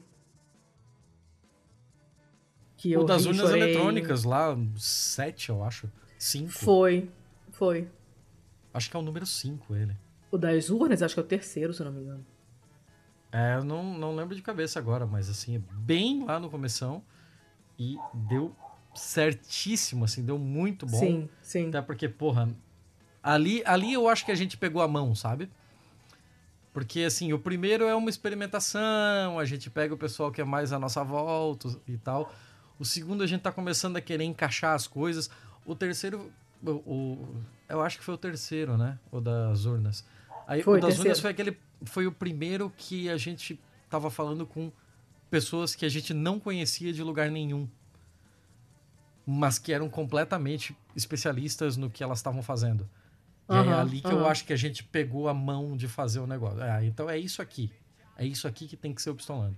Que eu O das urnas chorei. eletrônicas lá, sete, eu acho. Cinco. Foi, foi. Acho que é o número cinco ele. O das urnas, acho que é o terceiro, se eu não me engano. É, eu não, não lembro de cabeça agora, mas assim, é bem lá no começão. E deu certíssimo, assim, deu muito bom. Sim, sim. Até porque, porra, ali, ali eu acho que a gente pegou a mão, sabe? Porque, assim, o primeiro é uma experimentação, a gente pega o pessoal que é mais à nossa volta e tal. O segundo a gente tá começando a querer encaixar as coisas. O terceiro o, o, eu acho que foi o terceiro, né? O das urnas. Aí, Foi, o das terceiro. urnas foi aquele. Foi o primeiro que a gente tava falando com pessoas que a gente não conhecia de lugar nenhum. Mas que eram completamente especialistas no que elas estavam fazendo. E aí é ali que eu aham. acho que a gente pegou a mão de fazer o negócio. Ah, então é isso aqui. É isso aqui que tem que ser o Pistolando.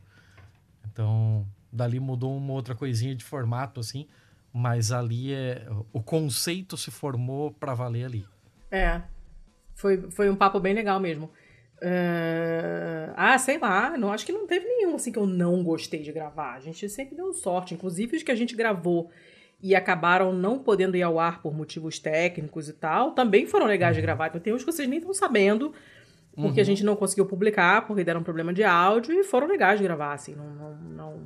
Então, dali mudou uma outra coisinha de formato, assim. Mas ali é. O conceito se formou pra valer ali. É. Foi, foi um papo bem legal mesmo. É, Ah, sei lá, não acho que não teve nenhum assim que eu não gostei de gravar. A gente sempre deu sorte, inclusive os que a gente gravou e acabaram não podendo ir ao ar por motivos técnicos e tal, também foram legais de gravar. Então tem uns que vocês nem estão sabendo, porque a gente não conseguiu publicar, porque deram um problema de áudio e foram legais de gravar, assim, não não não,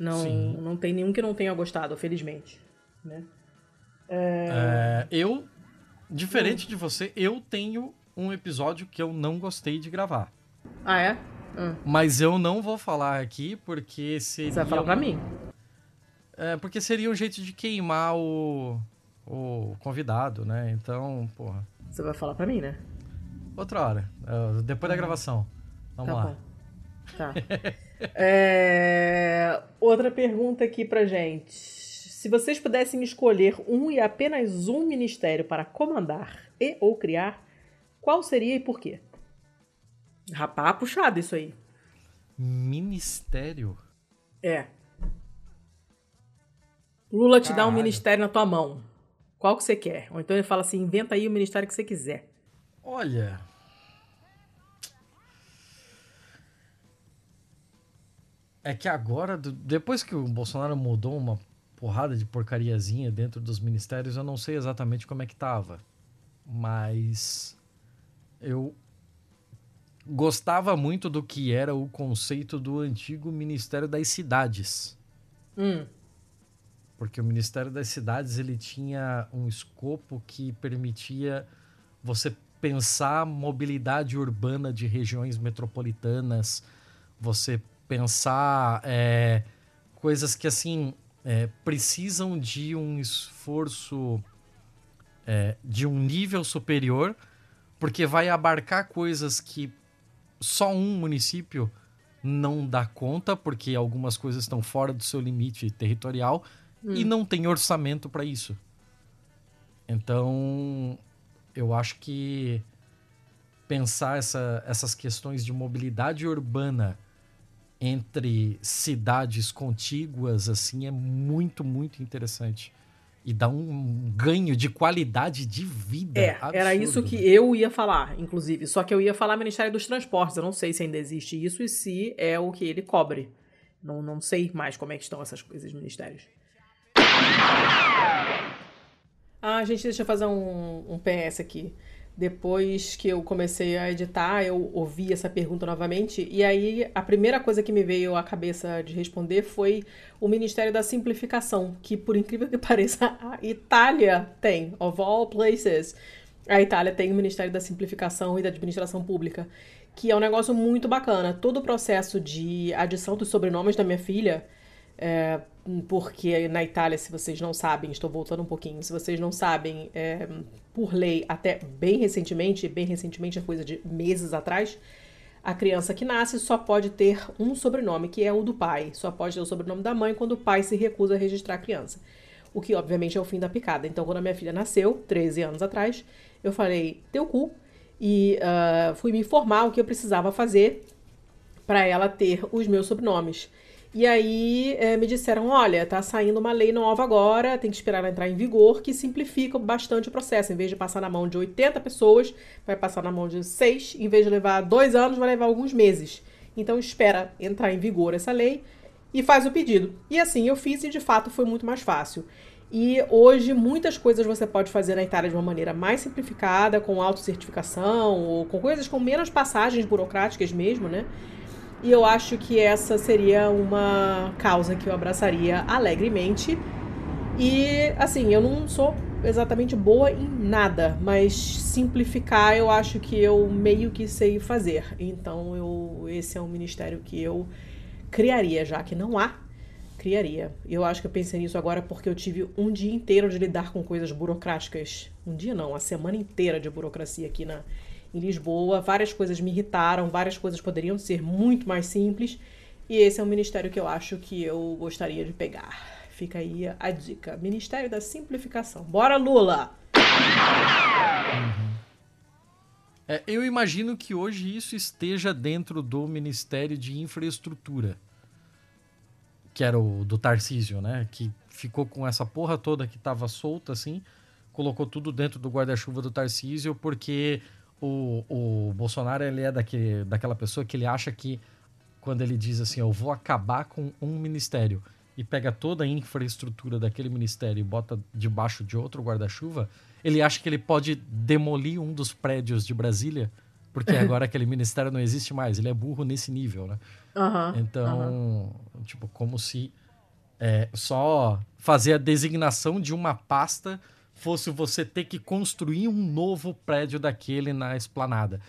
não, Sim. não tem nenhum que não tenha gostado, felizmente, né? É, eu, diferente Hum. de você, eu tenho um episódio que eu não gostei de gravar. Ah, é? Hum. Mas eu não vou falar aqui porque seria. Você vai falar pra mim. É, porque seria um jeito de queimar o, o convidado, né? Então, porra. Você vai falar pra mim, né? Outra hora. é, depois da gravação. Vamos tá lá. bom. Tá. É, Outra pergunta aqui pra gente. Se vocês pudessem escolher um e apenas um ministério para comandar e ou criar, qual seria e por quê? Rapá, puxado isso aí. Ministério? É. Lula te dá um Caralho. ministério na tua mão. Qual que você quer? Ou então ele fala assim, inventa aí o ministério que você quiser. Olha. É que agora, depois que o Bolsonaro mudou uma porrada de porcariazinha dentro dos ministérios, eu não sei exatamente como é que tava. Mas eu gostava muito do que era o conceito do antigo Ministério das Cidades. Hum, Porque o Ministério das Cidades ele tinha um escopo que permitia você pensar mobilidade urbana de regiões metropolitanas, você pensar é, coisas que assim é, precisam de um esforço é, de um nível superior, porque vai abarcar coisas que só um município não dá conta, porque algumas coisas estão fora do seu limite territorial e não tem orçamento para isso. Então, eu acho que pensar essa- essas questões de mobilidade urbana entre cidades contíguas assim é muito, muito interessante. E dá um ganho de qualidade de vida. É, era absurdo, isso que eu ia falar, inclusive. Só que eu ia falar Ministério dos Transportes. Eu não sei se ainda existe isso e se é o que ele cobre. Não, não sei mais como é que estão essas coisas, ministérios. Ah, gente, deixa eu fazer um, um PS aqui. Depois que eu comecei a editar, eu ouvi essa pergunta novamente. E aí, a primeira coisa que me veio à cabeça de responder foi o Ministério da Simplificação, que, por incrível que pareça, a Itália tem, of all places. A Itália tem o Ministério da Simplificação e da Administração Pública, que é um negócio muito bacana. Todo o processo de adição dos sobrenomes da minha filha, é, porque na Itália, se vocês não sabem, estou voltando um pouquinho, se vocês não sabem, é, por lei, até bem recentemente, bem recentemente é coisa de meses atrás, a criança que nasce só pode ter um sobrenome, que é o do pai. Só pode ter o sobrenome da mãe quando o pai se recusa a registrar a criança. O que, obviamente, é o fim da picada. Então, quando a minha filha nasceu, 13 anos atrás, eu falei, teu cu, e ah, fui me informar o que eu precisava fazer para ela ter os meus sobrenomes. E aí eh, me disseram, olha, tá saindo uma lei nova agora, tem que esperar ela entrar em vigor, que simplifica bastante o processo. Em vez de passar na mão de 80 pessoas, vai passar na mão de 6. Em vez de levar dois anos, vai levar alguns meses. Então espera entrar em vigor essa lei e faz o pedido. E assim eu fiz e de fato foi muito mais fácil. E hoje muitas coisas você pode fazer na Itália de uma maneira mais simplificada, com autocertificação ou com coisas com menos passagens burocráticas mesmo, né? E eu acho que essa seria uma causa que eu abraçaria alegremente. E assim, eu não sou exatamente boa em nada, mas simplificar eu acho que eu meio que sei fazer. Então eu esse é um ministério que eu criaria, já que não há. Criaria. Eu acho que eu pensei nisso agora porque eu tive um dia inteiro de lidar com coisas burocráticas. Um dia não, a semana inteira de burocracia aqui na, em Lisboa. Várias coisas me irritaram, várias coisas poderiam ser muito mais simples. E esse é um ministério que eu acho que eu gostaria de pegar. Fica aí a dica. Ministério da Simplificação. Bora, Lula! É, eu imagino que hoje isso esteja dentro do Ministério de Infraestrutura que era o do Tarcísio, né? Que ficou com essa porra toda que tava solta, assim, colocou tudo dentro do guarda-chuva do Tarcísio, porque o, o Bolsonaro, ele é daquele, daquela pessoa que ele acha que quando ele diz assim, eu vou acabar com um ministério e pega toda a infraestrutura daquele ministério e bota debaixo de outro guarda-chuva, ele acha que ele pode demolir um dos prédios de Brasília, porque agora aquele ministério não existe mais. Ele é burro nesse nível, né? Uhum, então, uhum. tipo, como se é, só fazer a designação de uma pasta fosse você ter que construir um novo prédio daquele na esplanada.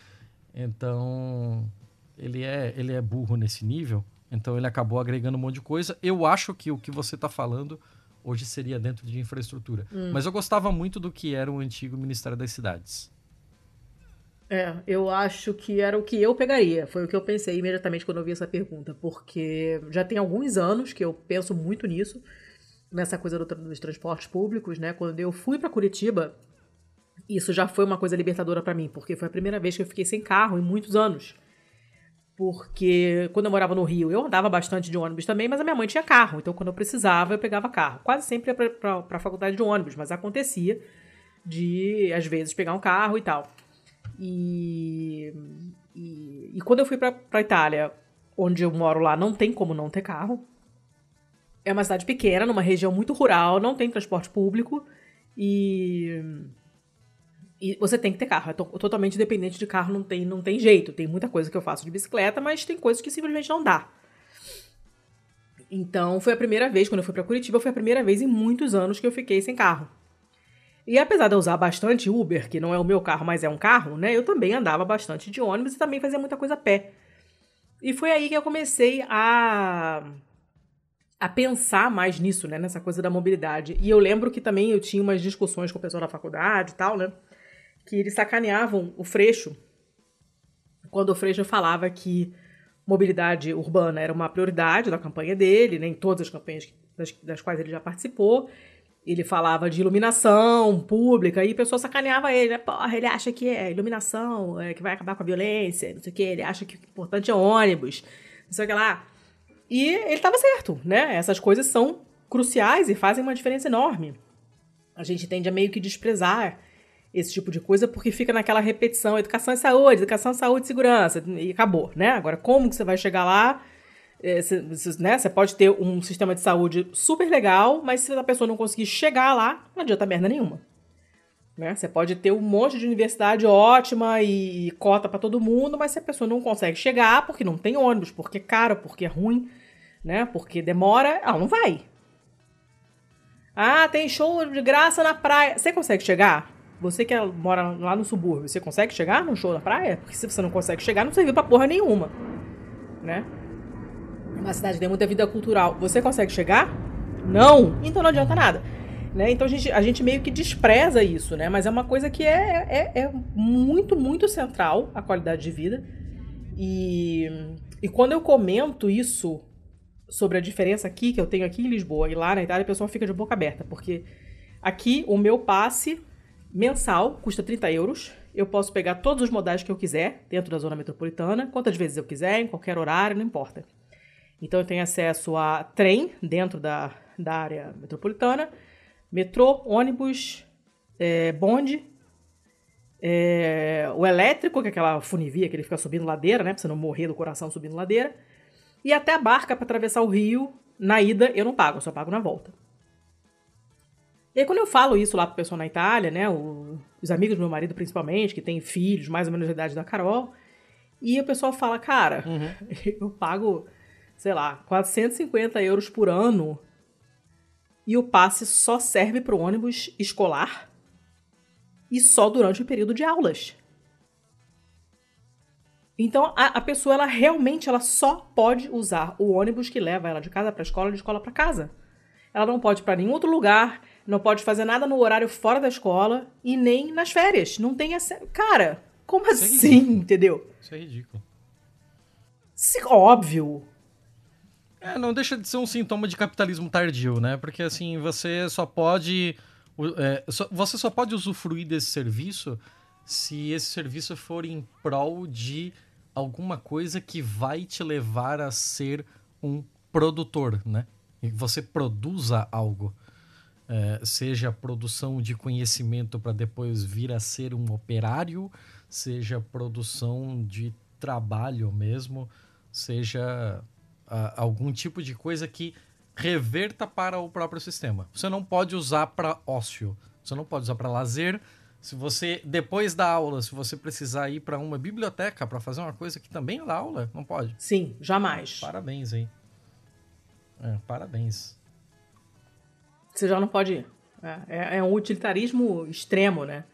Então, ele é, ele é burro nesse nível. Então, ele acabou agregando um monte de coisa. Eu acho que o que você está falando hoje seria dentro de infraestrutura. Hum. Mas eu gostava muito do que era o antigo Ministério das Cidades. É, eu acho que era o que eu pegaria. Foi o que eu pensei imediatamente quando eu vi essa pergunta, porque já tem alguns anos que eu penso muito nisso, nessa coisa do, dos transportes públicos, né? Quando eu fui para Curitiba, isso já foi uma coisa libertadora para mim, porque foi a primeira vez que eu fiquei sem carro em muitos anos. Porque quando eu morava no Rio, eu andava bastante de ônibus também, mas a minha mãe tinha carro, então quando eu precisava, eu pegava carro. Quase sempre ia para faculdade de ônibus, mas acontecia de, às vezes, pegar um carro e tal. E, e, e quando eu fui pra Itália, onde eu moro lá, não tem como não ter carro. É uma cidade pequena, numa região muito rural, não tem transporte público e. E você tem que ter carro. É to totalmente dependente de carro, não tem, não tem jeito. Tem muita coisa que eu faço de bicicleta, mas tem coisas que simplesmente não dá. Então, foi a primeira vez, quando eu fui para Curitiba, foi a primeira vez em muitos anos que eu fiquei sem carro. E apesar de eu usar bastante Uber, que não é o meu carro, mas é um carro, né? Eu também andava bastante de ônibus e também fazia muita coisa a pé. E foi aí que eu comecei a a pensar mais nisso, né, nessa coisa da mobilidade. E eu lembro que também eu tinha umas discussões com o pessoal da faculdade e tal, né, que eles sacaneavam o Freixo quando o Freixo falava que mobilidade urbana era uma prioridade da campanha dele, né, em todas as campanhas das, das quais ele já participou, ele falava de iluminação pública e a pessoa sacaneava ele, né? Porra, ele acha que é iluminação, é, que vai acabar com a violência, não sei o que, ele acha que o importante é ônibus, não sei o que lá. E ele estava certo, né? Essas coisas são cruciais e fazem uma diferença enorme. A gente tende a meio que desprezar esse tipo de coisa porque fica naquela repetição, educação e saúde, educação, saúde segurança, e acabou, né? Agora, como que você vai chegar lá você é, né, pode ter um sistema de saúde super legal, mas se a pessoa não conseguir chegar lá, não adianta merda nenhuma. Né? Você pode ter um monte de universidade ótima e cota para todo mundo, mas se a pessoa não consegue chegar porque não tem ônibus, porque é caro, porque é ruim, né? Porque demora, ela não vai. Ah, tem show de graça na praia. Você consegue chegar? Você que mora lá no subúrbio, você consegue chegar num show na praia? Porque se você não consegue chegar, não serviu pra porra nenhuma, né? uma cidade tem muita vida cultural, você consegue chegar? Não! Então não adianta nada. Né? Então a gente, a gente meio que despreza isso, né? Mas é uma coisa que é, é, é muito, muito central a qualidade de vida. E, e quando eu comento isso sobre a diferença aqui, que eu tenho aqui em Lisboa e lá na Itália, a pessoa fica de boca aberta, porque aqui o meu passe mensal custa 30 euros. Eu posso pegar todos os modais que eu quiser dentro da zona metropolitana, quantas vezes eu quiser, em qualquer horário, não importa. Então eu tenho acesso a trem dentro da, da área metropolitana, metrô, ônibus, é, bonde, é, o elétrico, que é aquela funivia que ele fica subindo ladeira, né? Pra você não morrer do coração subindo ladeira. E até a barca para atravessar o rio. Na ida eu não pago, eu só pago na volta. E aí, quando eu falo isso lá pro pessoal na Itália, né? O, os amigos do meu marido, principalmente, que têm filhos mais ou menos da idade da Carol, e o pessoal fala, cara, uhum. eu pago sei lá, 450 euros por ano e o passe só serve para o ônibus escolar e só durante o período de aulas. Então a, a, pessoa ela realmente ela só pode usar o ônibus que leva ela de casa para escola, de escola para casa. Ela não pode ir para nenhum outro lugar, não pode fazer nada no horário fora da escola e nem nas férias. Não tem acesso. Cara, como Isso é assim, é entendeu? Isso é ridículo. Se, óbvio. É, não deixa de ser um sintoma de capitalismo tardio, né? Porque assim, você só pode. É, você só pode usufruir desse serviço se esse serviço for em prol de alguma coisa que vai te levar a ser um produtor, né? E você produza algo. É, seja a produção de conhecimento para depois vir a ser um operário, seja produção de trabalho mesmo, seja algum tipo de coisa que reverta para o próprio sistema. Você não pode usar para ócio, você não pode usar para lazer, se você, depois da aula, se você precisar ir para uma biblioteca para fazer uma coisa que também é da aula, não pode. Sim, jamais. Parabéns aí. É, parabéns. Você já não pode ir. É, é, é um utilitarismo extremo, né?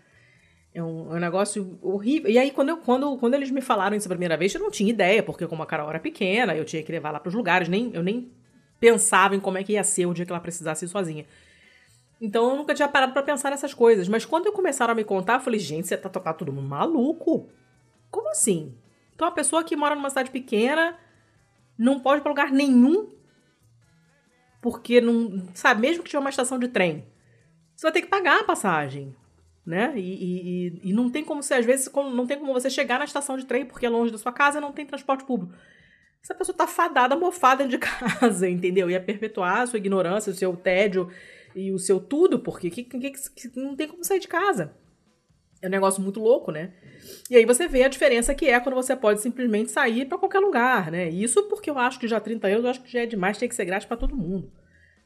É um, é um, negócio horrível. E aí, quando, eu, quando, quando eles me falaram isso a primeira vez, eu não tinha ideia, porque como a Carol era pequena, eu tinha que levar lá para os lugares, nem, eu nem pensava em como é que ia ser o dia que ela precisasse ir sozinha. Então eu nunca tinha parado para pensar nessas coisas. Mas quando eu começaram a me contar, eu falei, gente, você tá, tá todo mundo maluco? Como assim? Então a pessoa que mora numa cidade pequena não pode ir pra lugar nenhum porque não. Sabe, mesmo que tiver uma estação de trem, você vai ter que pagar a passagem. Né? E, e, e não tem como você, às vezes, não tem como você chegar na estação de trem porque é longe da sua casa e não tem transporte público. Essa pessoa tá fadada, mofada de casa, entendeu? Ia perpetuar a sua ignorância, o seu tédio e o seu tudo, porque que, que, que, não tem como sair de casa. É um negócio muito louco, né? E aí você vê a diferença que é quando você pode simplesmente sair para qualquer lugar, né? Isso porque eu acho que já 30 euros, eu acho que já é demais, tem que ser grátis para todo mundo.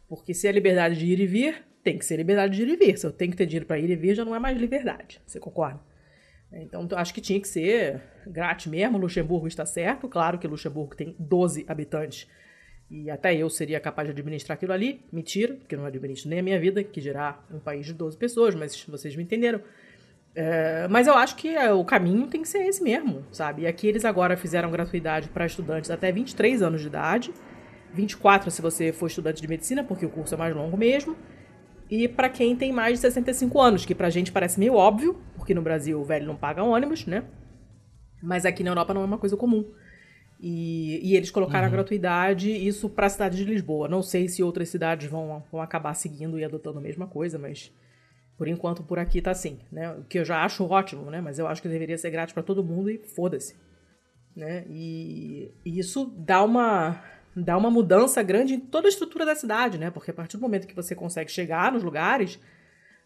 Porque se é liberdade de ir e vir, tem que ser liberdade de ir e vir. Se eu tenho que ter dinheiro para ir e vir, já não é mais liberdade. Você concorda? Então, eu acho que tinha que ser grátis mesmo. Luxemburgo está certo. Claro que Luxemburgo tem 12 habitantes e até eu seria capaz de administrar aquilo ali. Mentira, porque não administro nem a minha vida, que dirá um país de 12 pessoas, mas vocês me entenderam. É, mas eu acho que é, o caminho tem que ser esse mesmo, sabe? E aqui eles agora fizeram gratuidade para estudantes até 23 anos de idade, 24 se você for estudante de medicina, porque o curso é mais longo mesmo, e para quem tem mais de 65 anos, que pra gente parece meio óbvio, porque no Brasil o velho não paga ônibus, né? Mas aqui na Europa não é uma coisa comum. E, e eles colocaram uhum. a gratuidade, isso para a cidade de Lisboa. Não sei se outras cidades vão, vão acabar seguindo e adotando a mesma coisa, mas por enquanto por aqui tá assim, né? O que eu já acho ótimo, né? Mas eu acho que deveria ser grátis para todo mundo e foda-se. Né? E, e, isso dá uma dá uma mudança grande em toda a estrutura da cidade, né? Porque a partir do momento que você consegue chegar nos lugares,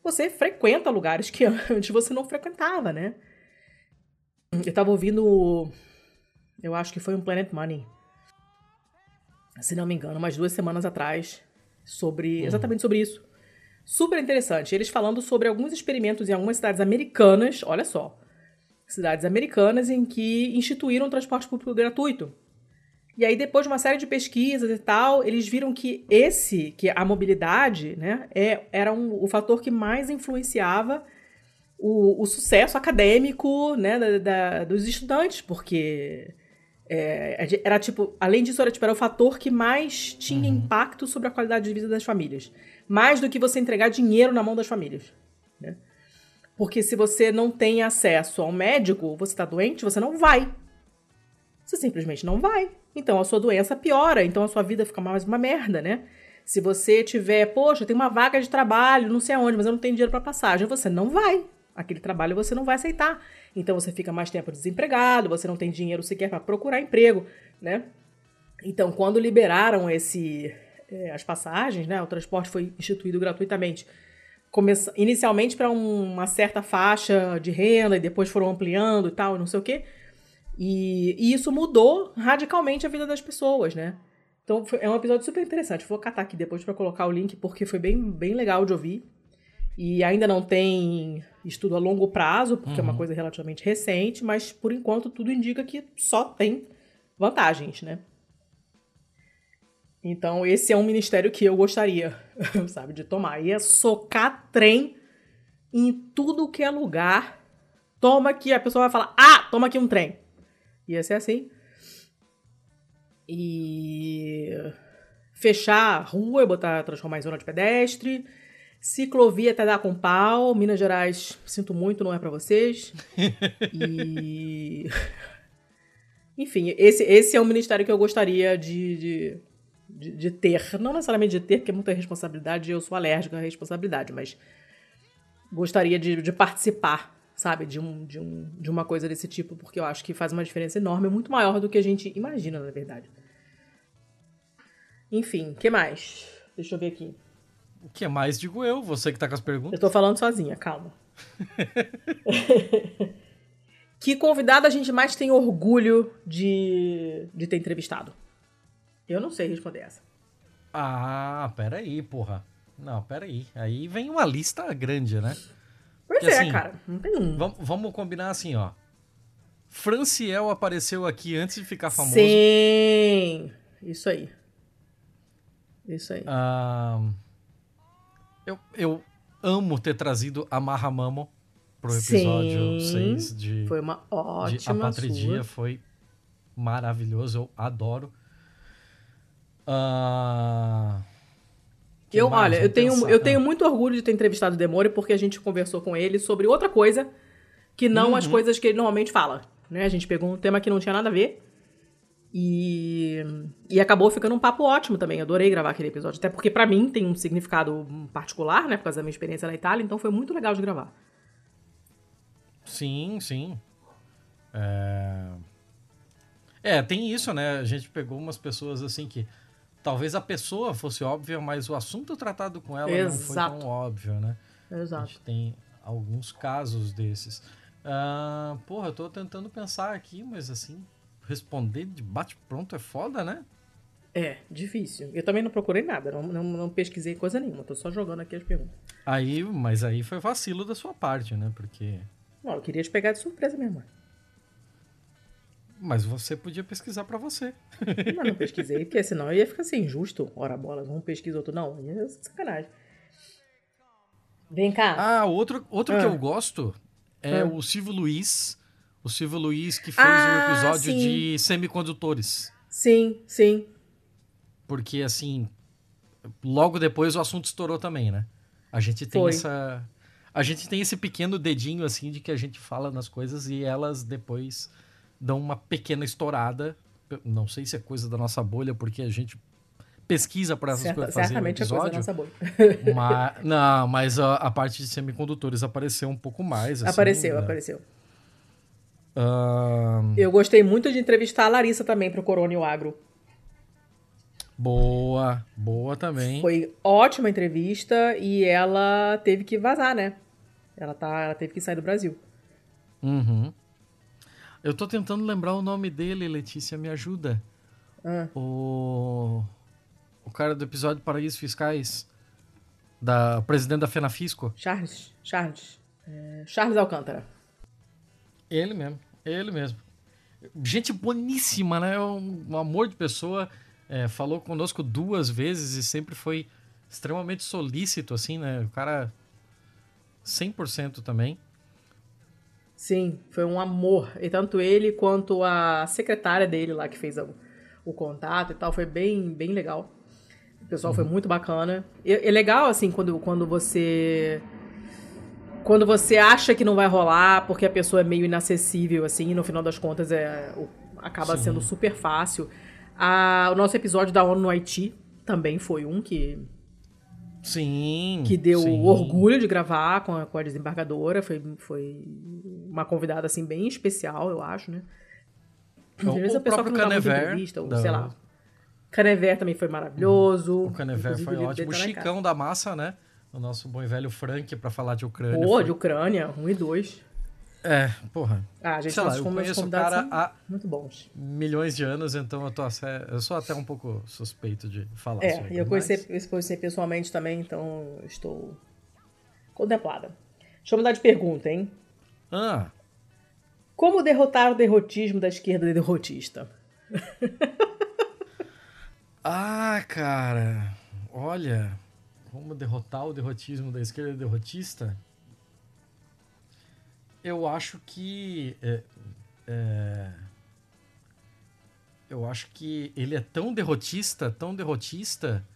você frequenta lugares que antes você não frequentava, né? Eu tava ouvindo eu acho que foi um Planet Money. Se não me engano, umas duas semanas atrás. Sobre. Uhum. Exatamente sobre isso. Super interessante. Eles falando sobre alguns experimentos em algumas cidades americanas. Olha só. Cidades americanas em que instituíram transporte público gratuito. E aí, depois de uma série de pesquisas e tal, eles viram que esse, que a mobilidade, né, é, era um, o fator que mais influenciava o, o sucesso acadêmico né, da, da, dos estudantes, porque é, era tipo, além disso, era, tipo, era o fator que mais tinha uhum. impacto sobre a qualidade de vida das famílias. Mais do que você entregar dinheiro na mão das famílias. Né? Porque se você não tem acesso ao médico, você está doente, você não vai. Você simplesmente não vai. Então a sua doença piora, então a sua vida fica mais uma merda, né? Se você tiver, poxa, tem uma vaga de trabalho, não sei aonde, mas eu não tenho dinheiro para passagem, você não vai. Aquele trabalho você não vai aceitar. Então você fica mais tempo desempregado, você não tem dinheiro sequer para procurar emprego, né? Então, quando liberaram esse é, as passagens, né, o transporte foi instituído gratuitamente. Começa, inicialmente para um, uma certa faixa de renda e depois foram ampliando e tal, não sei o quê. E, e isso mudou radicalmente a vida das pessoas, né? Então foi, é um episódio super interessante. Vou catar aqui depois para colocar o link porque foi bem, bem legal de ouvir. E ainda não tem estudo a longo prazo, porque uhum. é uma uhum. coisa relativamente recente, mas por enquanto tudo indica que só tem vantagens, né? Então, esse é um ministério que eu gostaria, sabe, de tomar. Ia socar trem em tudo que é lugar. Toma aqui, a pessoa vai falar: ah, toma aqui um trem. Ia ser assim. E fechar a rua e botar, transformar em zona de pedestre. Ciclovia até dar com pau. Minas Gerais, sinto muito, não é para vocês. e. Enfim, esse, esse é um ministério que eu gostaria de, de, de, de ter. Não necessariamente de ter, porque é muita responsabilidade eu sou alérgica à responsabilidade, mas gostaria de, de participar, sabe, de, um, de, um, de uma coisa desse tipo, porque eu acho que faz uma diferença enorme, muito maior do que a gente imagina, na verdade. Enfim, o que mais? Deixa eu ver aqui. O que mais, digo eu, você que tá com as perguntas. Eu tô falando sozinha, calma. que convidado a gente mais tem orgulho de, de ter entrevistado? Eu não sei responder essa. Ah, peraí, porra. Não, peraí. Aí vem uma lista grande, né? Pois Porque, é, assim, cara. Não tem um. Vamos, vamos combinar assim, ó. Franciel apareceu aqui antes de ficar famoso. Sim! Isso aí. Isso aí. Ah, eu, eu amo ter trazido a Mahamamo pro episódio 6 de. Foi uma ótima. De a Patridia foi maravilhoso, eu adoro. Uh, eu, olha, eu tenho, eu tenho muito orgulho de ter entrevistado o Demore porque a gente conversou com ele sobre outra coisa que não uhum. as coisas que ele normalmente fala. Né? A gente pegou um tema que não tinha nada a ver e, e acabou ficando um papo ótimo também. adorei gravar aquele episódio. Até porque, para mim, tem um significado particular, né? Por causa da minha experiência na Itália. Então foi muito legal de gravar. Sim, sim. É... é, tem isso, né? A gente pegou umas pessoas assim que. Talvez a pessoa fosse óbvia, mas o assunto tratado com ela Exato. não foi tão óbvio, né? Exato. A gente tem alguns casos desses. Uh, porra, eu tô tentando pensar aqui, mas assim, responder de bate-pronto é foda, né? É, difícil. Eu também não procurei nada, não, não, não, pesquisei coisa nenhuma, tô só jogando aqui as perguntas. Aí, mas aí foi vacilo da sua parte, né? Porque. Não, eu queria te pegar de surpresa mesmo. Mas você podia pesquisar para você. Mas não pesquisei, porque senão ia ficar assim, injusto. Ora bolas, um pesquisa, outro não. Ia ser sacanagem. Vem cá. Ah, outro, outro ah. que eu gosto é ah. o Silvio Luiz o Silvio Luiz que fez ah, um episódio sim. de semicondutores. Sim, sim. Porque, assim, logo depois o assunto estourou também, né? A gente tem Foi. essa. A gente tem esse pequeno dedinho, assim, de que a gente fala nas coisas e elas depois dão uma pequena estourada. Não sei se é coisa da nossa bolha, porque a gente pesquisa para essas Certa, coisas fazer certamente um episódio. É coisa da nossa bolha. mas, não, mas a, a, parte de semicondutores apareceu um pouco mais. Assim, apareceu, né? apareceu. Eu gostei muito de entrevistar a Larissa também pro Corona o Agro. Boa, boa também. Foi ótima entrevista e ela teve que vazar, né? Ela, tá, ela teve que sair do Brasil. Uhum. Eu tô tentando lembrar o nome dele, Letícia, me ajuda. Ah. O... o cara do episódio Paraísos Fiscais, da o presidente da FenaFisco. Charles, Charles. É, Charles Alcântara. Ele mesmo, ele mesmo. Gente boníssima, né? Um, um amor de pessoa. É, falou conosco duas vezes e sempre foi extremamente solícito, assim, né? O cara 100% também. Sim, foi um amor. E tanto ele quanto a secretária dele lá que fez o, o contato e tal, foi bem, bem legal. O pessoal uhum. foi muito bacana. E, é legal, assim, quando, quando você quando você acha que não vai rolar porque a pessoa é meio inacessível, assim, no final das contas é, acaba Sim. sendo super fácil. A, o nosso episódio da ONU no Haiti também foi um que. Sim. Que deu sim. orgulho de gravar com a, com a desembargadora. Foi, foi uma convidada, assim, bem especial, eu acho, né? Às vezes o, a pessoa que não muita entrevista, ou, da... sei lá. Canever também foi maravilhoso. O Canever foi ótimo. O Chicão da Massa, né? O nosso bom e velho Frank para falar de Ucrânia. Pô, foi... de Ucrânia, 1 um e 2. É, porra. Ah, a gente Sei lá, eu conheço o cara há muito bons. milhões de anos, então eu, tô, eu sou até um pouco suspeito de falar é, sobre. É, e eu conheci, mas... conheci pessoalmente também, então estou contemplada. Deixa eu mudar de pergunta, hein? Ah. Como derrotar o derrotismo da esquerda derrotista? ah, cara. Olha, como derrotar o derrotismo da esquerda derrotista? Eu acho que é, é, eu acho que ele é tão derrotista, tão derrotista,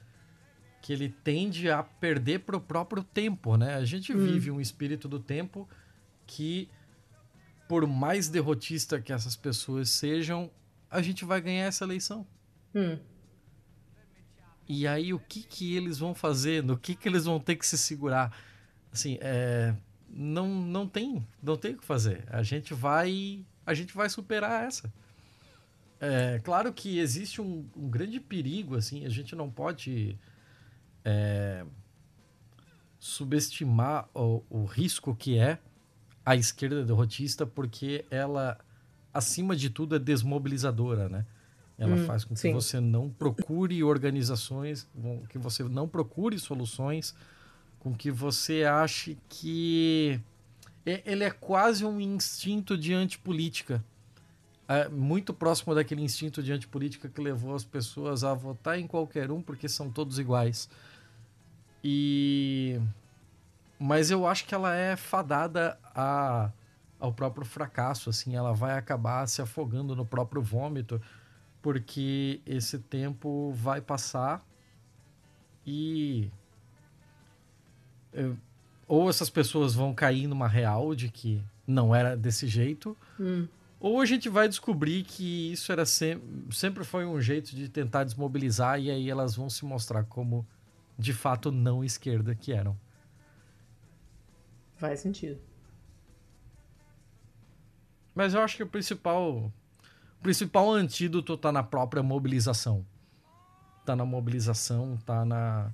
que ele tende a perder pro próprio tempo, né? A gente hum. vive um espírito do tempo que, por mais derrotista que essas pessoas sejam, a gente vai ganhar essa eleição. Hum. E aí, o que que eles vão fazer? No que que eles vão ter que se segurar? Assim, é, não, não tem, não tem o que fazer. A gente vai, a gente vai superar essa. É claro que existe um, um grande perigo, assim, a gente não pode é, subestimar o, o risco que é a esquerda derrotista, porque ela, acima de tudo, é desmobilizadora, né? Ela hum, faz com que sim. você não procure organizações, que você não procure soluções, com que você ache que ele é quase um instinto de antipolítica. É muito próximo daquele instinto de antipolítica que levou as pessoas a votar em qualquer um porque são todos iguais. E mas eu acho que ela é fadada a, ao próprio fracasso, assim, ela vai acabar se afogando no próprio vômito, porque esse tempo vai passar e ou essas pessoas vão cair numa real de que não era desse jeito, hum. ou a gente vai descobrir que isso era sempre, sempre foi um jeito de tentar desmobilizar e aí elas vão se mostrar como de fato não esquerda que eram. Faz sentido. Mas eu acho que o principal o principal antídoto tá na própria mobilização. Tá na mobilização, tá na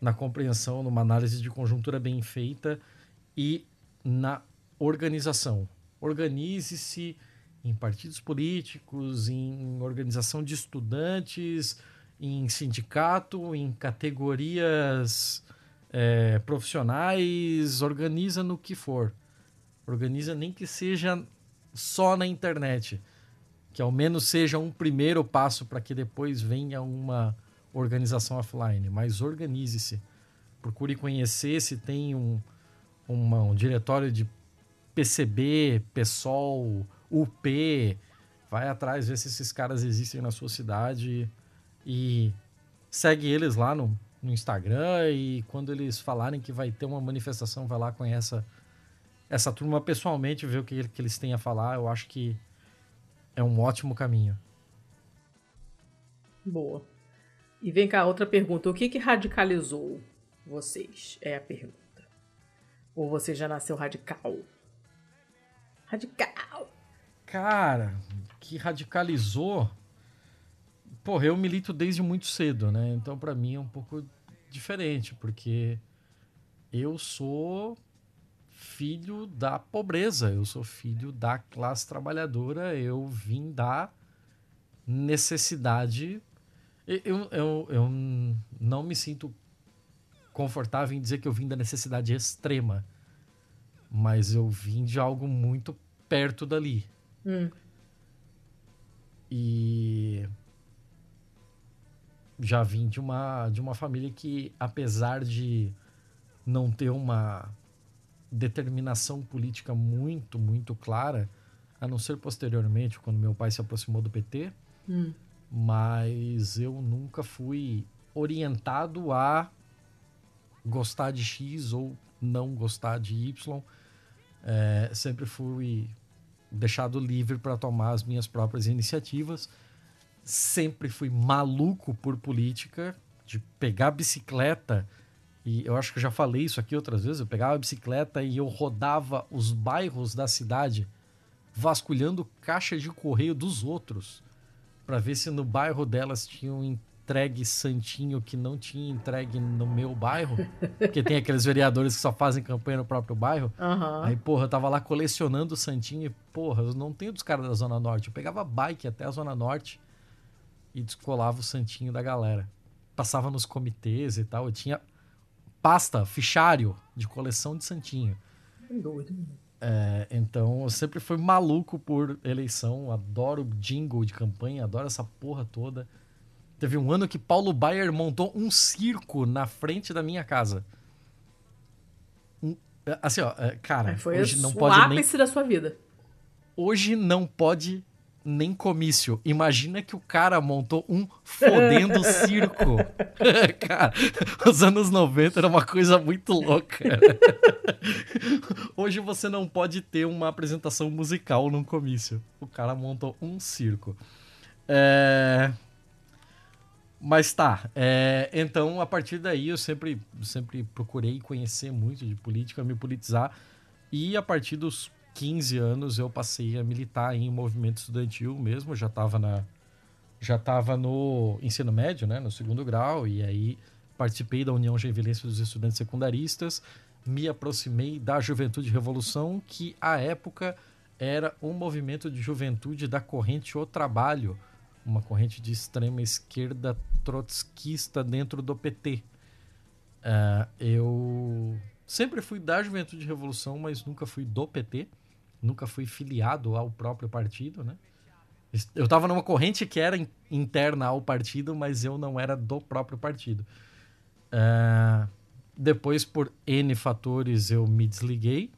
na compreensão, numa análise de conjuntura bem feita e na organização. Organize-se em partidos políticos, em organização de estudantes, em sindicato, em categorias é, profissionais, organiza no que for. Organiza nem que seja só na internet. Que ao menos seja um primeiro passo para que depois venha uma organização offline, mas organize-se. Procure conhecer se tem um, uma, um diretório de PCB, PSOL, UP. Vai atrás, ver se esses caras existem na sua cidade e segue eles lá no, no Instagram e quando eles falarem que vai ter uma manifestação, vai lá, conheça essa turma pessoalmente, ver o que, que eles têm a falar. Eu acho que é um ótimo caminho. Boa. E vem cá, outra pergunta. O que, que radicalizou vocês? É a pergunta. Ou você já nasceu radical? Radical! Cara, que radicalizou. Porra, eu milito desde muito cedo, né? Então, para mim é um pouco diferente, porque eu sou filho da pobreza, eu sou filho da classe trabalhadora, eu vim da necessidade eu, eu, eu não me sinto confortável em dizer que eu vim da necessidade extrema, mas eu vim de algo muito perto dali. Hum. E já vim de uma, de uma família que, apesar de não ter uma determinação política muito, muito clara, a não ser posteriormente, quando meu pai se aproximou do PT, hum mas eu nunca fui orientado a gostar de X ou não gostar de Y. É, sempre fui deixado livre para tomar as minhas próprias iniciativas. Sempre fui maluco por política, de pegar bicicleta. E eu acho que eu já falei isso aqui outras vezes. Eu pegava a bicicleta e eu rodava os bairros da cidade vasculhando caixa de correio dos outros para ver se no bairro delas tinham entregue santinho que não tinha entregue no meu bairro. Porque tem aqueles vereadores que só fazem campanha no próprio bairro. Uhum. Aí, porra, eu tava lá colecionando santinho e, porra, eu não tenho dos caras da Zona Norte. Eu pegava bike até a Zona Norte e descolava o santinho da galera. Passava nos comitês e tal. Eu tinha pasta, fichário de coleção de santinho. Doido. É, então, eu sempre fui maluco por eleição, adoro jingle de campanha, adoro essa porra toda. Teve um ano que Paulo Baier montou um circo na frente da minha casa. Um, é, assim, ó, é, cara, foi hoje não o pode ápice nem... da sua vida. Hoje não pode nem comício. Imagina que o cara montou um fodendo circo. cara, os anos 90 era uma coisa muito louca. Hoje você não pode ter uma apresentação musical num comício. O cara montou um circo. É... Mas tá, é... então a partir daí eu sempre, sempre procurei conhecer muito de política, me politizar. E a partir dos 15 anos eu passei a militar em movimento estudantil mesmo, já estava na já estava no ensino médio, né, no segundo grau, e aí participei da União Genvilense dos Estudantes Secundaristas, me aproximei da Juventude Revolução, que à época era um movimento de juventude da corrente O Trabalho, uma corrente de extrema esquerda trotskista dentro do PT. Uh, é, eu sempre fui da Juventude Revolução, mas nunca fui do PT nunca fui filiado ao próprio partido, né? Eu estava numa corrente que era interna ao partido, mas eu não era do próprio partido. Uh, depois, por N fatores, eu me desliguei.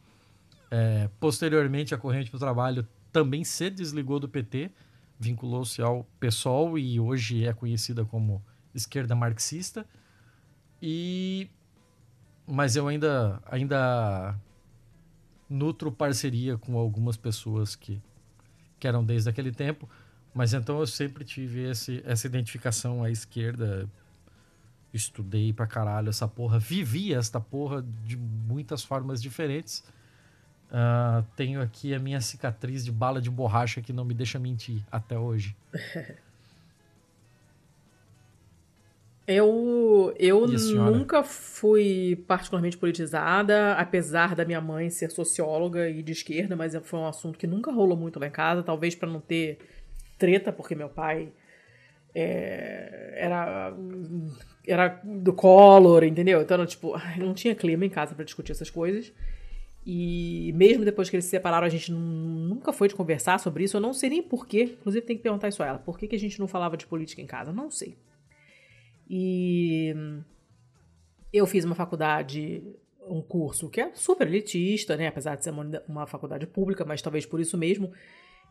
Uh, posteriormente, a corrente do trabalho também se desligou do PT, vinculou-se ao PSOL e hoje é conhecida como esquerda marxista. E mas eu ainda ainda nutro parceria com algumas pessoas que, que eram desde aquele tempo, mas então eu sempre tive esse, essa identificação à esquerda. Estudei pra caralho essa porra, vivi esta porra de muitas formas diferentes. Uh, tenho aqui a minha cicatriz de bala de borracha que não me deixa mentir até hoje. Eu, eu nunca fui particularmente politizada, apesar da minha mãe ser socióloga e de esquerda, mas foi um assunto que nunca rolou muito lá em casa, talvez para não ter treta, porque meu pai é, era, era do Collor, entendeu? Então, tipo, não tinha clima em casa para discutir essas coisas. E mesmo depois que eles se separaram, a gente nunca foi de conversar sobre isso. Eu não sei nem porquê. Inclusive, tem que perguntar isso a ela. Por que, que a gente não falava de política em casa? Não sei. E eu fiz uma faculdade, um curso que é super elitista, né? Apesar de ser uma, uma faculdade pública, mas talvez por isso mesmo.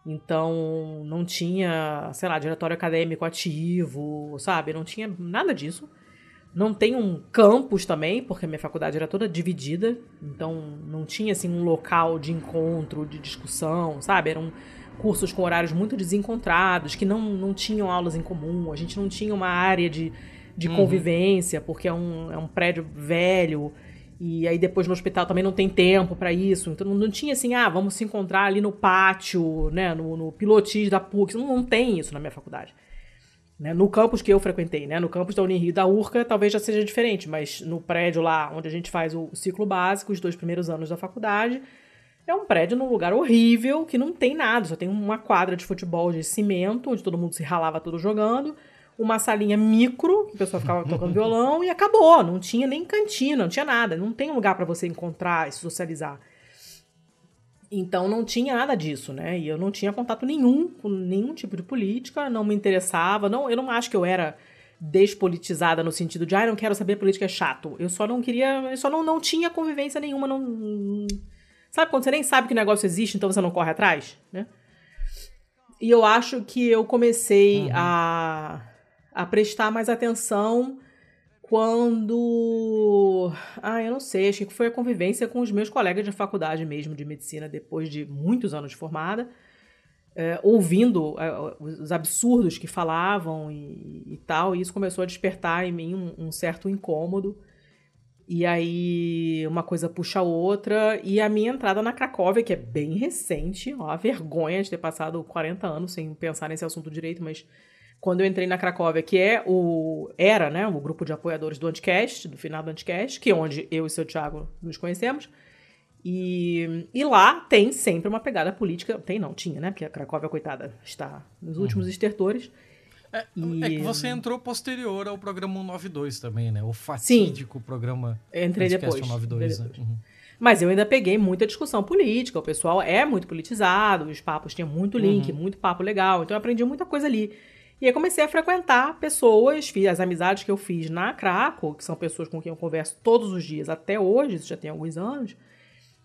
Então, não tinha, sei lá, diretório acadêmico ativo, sabe? Não tinha nada disso. Não tem um campus também, porque a minha faculdade era toda dividida. Então, não tinha, assim, um local de encontro, de discussão, sabe? Eram cursos com horários muito desencontrados, que não, não tinham aulas em comum. A gente não tinha uma área de de uhum. convivência, porque é um, é um prédio velho. E aí depois no hospital também não tem tempo para isso. Então não, tinha assim, ah, vamos se encontrar ali no pátio, né, no, no pilotis da PUC. Não, não tem isso na minha faculdade. Né, no campus que eu frequentei, né, no campus da Unirio da URCA, talvez já seja diferente, mas no prédio lá onde a gente faz o ciclo básico, os dois primeiros anos da faculdade, é um prédio num lugar horrível, que não tem nada, só tem uma quadra de futebol de cimento, onde todo mundo se ralava todo jogando, uma salinha micro, que o pessoal ficava tocando violão, e acabou. Não tinha nem cantina, não tinha nada. Não tem lugar para você encontrar e socializar. Então não tinha nada disso, né? E eu não tinha contato nenhum com nenhum tipo de política, não me interessava. Não, eu não acho que eu era despolitizada no sentido de, ah, não quero saber política é chato. Eu só não queria, eu só não, não tinha convivência nenhuma, não Sabe quando você nem sabe que o negócio existe, então você não corre atrás, né? E eu acho que eu comecei uhum. a a prestar mais atenção quando. Ah, eu não sei, acho que foi a convivência com os meus colegas de faculdade mesmo, de medicina, depois de muitos anos de formada, é, ouvindo é, os absurdos que falavam e, e, tal, e isso começou a despertar em mim um, um, certo incômodo. E aí uma coisa puxa a outra, e a minha entrada na Cracóvia, que é bem recente, ó, a vergonha de ter passado 40 anos sem pensar nesse assunto direito, mas quando eu entrei na Cracóvia, que é o era, né, o grupo de apoiadores do Anticast, do final do Anticast, que é onde eu e o seu Thiago nos conhecemos. E, e lá tem sempre uma pegada política. Tem não, tinha, né? Porque a Cracóvia, coitada, está nos uhum. últimos estertores. É, e... é, que você entrou posterior ao programa 192 também, né? O fatídico Sim, programa entrei depois, 192. Entrei depois. Né? Uhum. Mas eu ainda peguei muita discussão política. O pessoal é muito politizado, os papos tinham muito link, uhum. muito papo legal. Então eu aprendi muita coisa ali. E aí comecei a frequentar pessoas, fiz as amizades que eu fiz na Craco, que são pessoas com quem eu converso todos os dias até hoje, isso já tem alguns anos.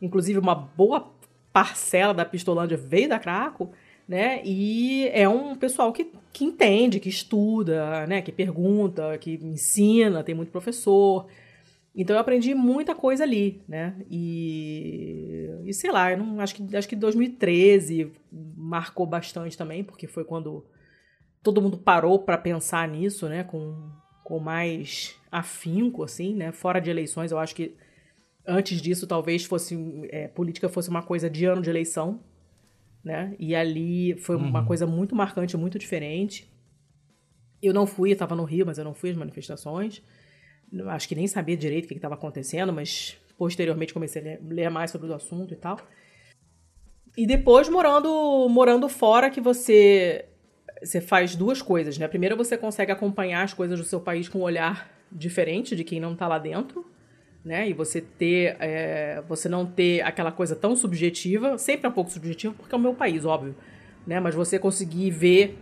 Inclusive, uma boa parcela da Pistolândia veio da Craco. né? E é um pessoal que, que entende, que estuda, né? Que pergunta, que ensina, tem muito professor. Então eu aprendi muita coisa ali, né? E, e sei lá, eu não, acho que acho que 2013 marcou bastante também, porque foi quando todo mundo parou para pensar nisso, né? Com, com mais afinco, assim, né? Fora de eleições, eu acho que antes disso talvez fosse é, política fosse uma coisa de ano de eleição, né? E ali foi uhum. uma coisa muito marcante, muito diferente. Eu não fui, eu estava no Rio, mas eu não fui às manifestações. Acho que nem sabia direito o que estava acontecendo, mas posteriormente comecei a ler, ler mais sobre o assunto e tal. E depois morando morando fora que você você faz duas coisas, né? Primeiro você consegue acompanhar as coisas do seu país com um olhar diferente de quem não está lá dentro, né? E você ter, é, você não ter aquela coisa tão subjetiva, sempre é um pouco subjetivo porque é o meu país, óbvio, né? Mas você conseguir ver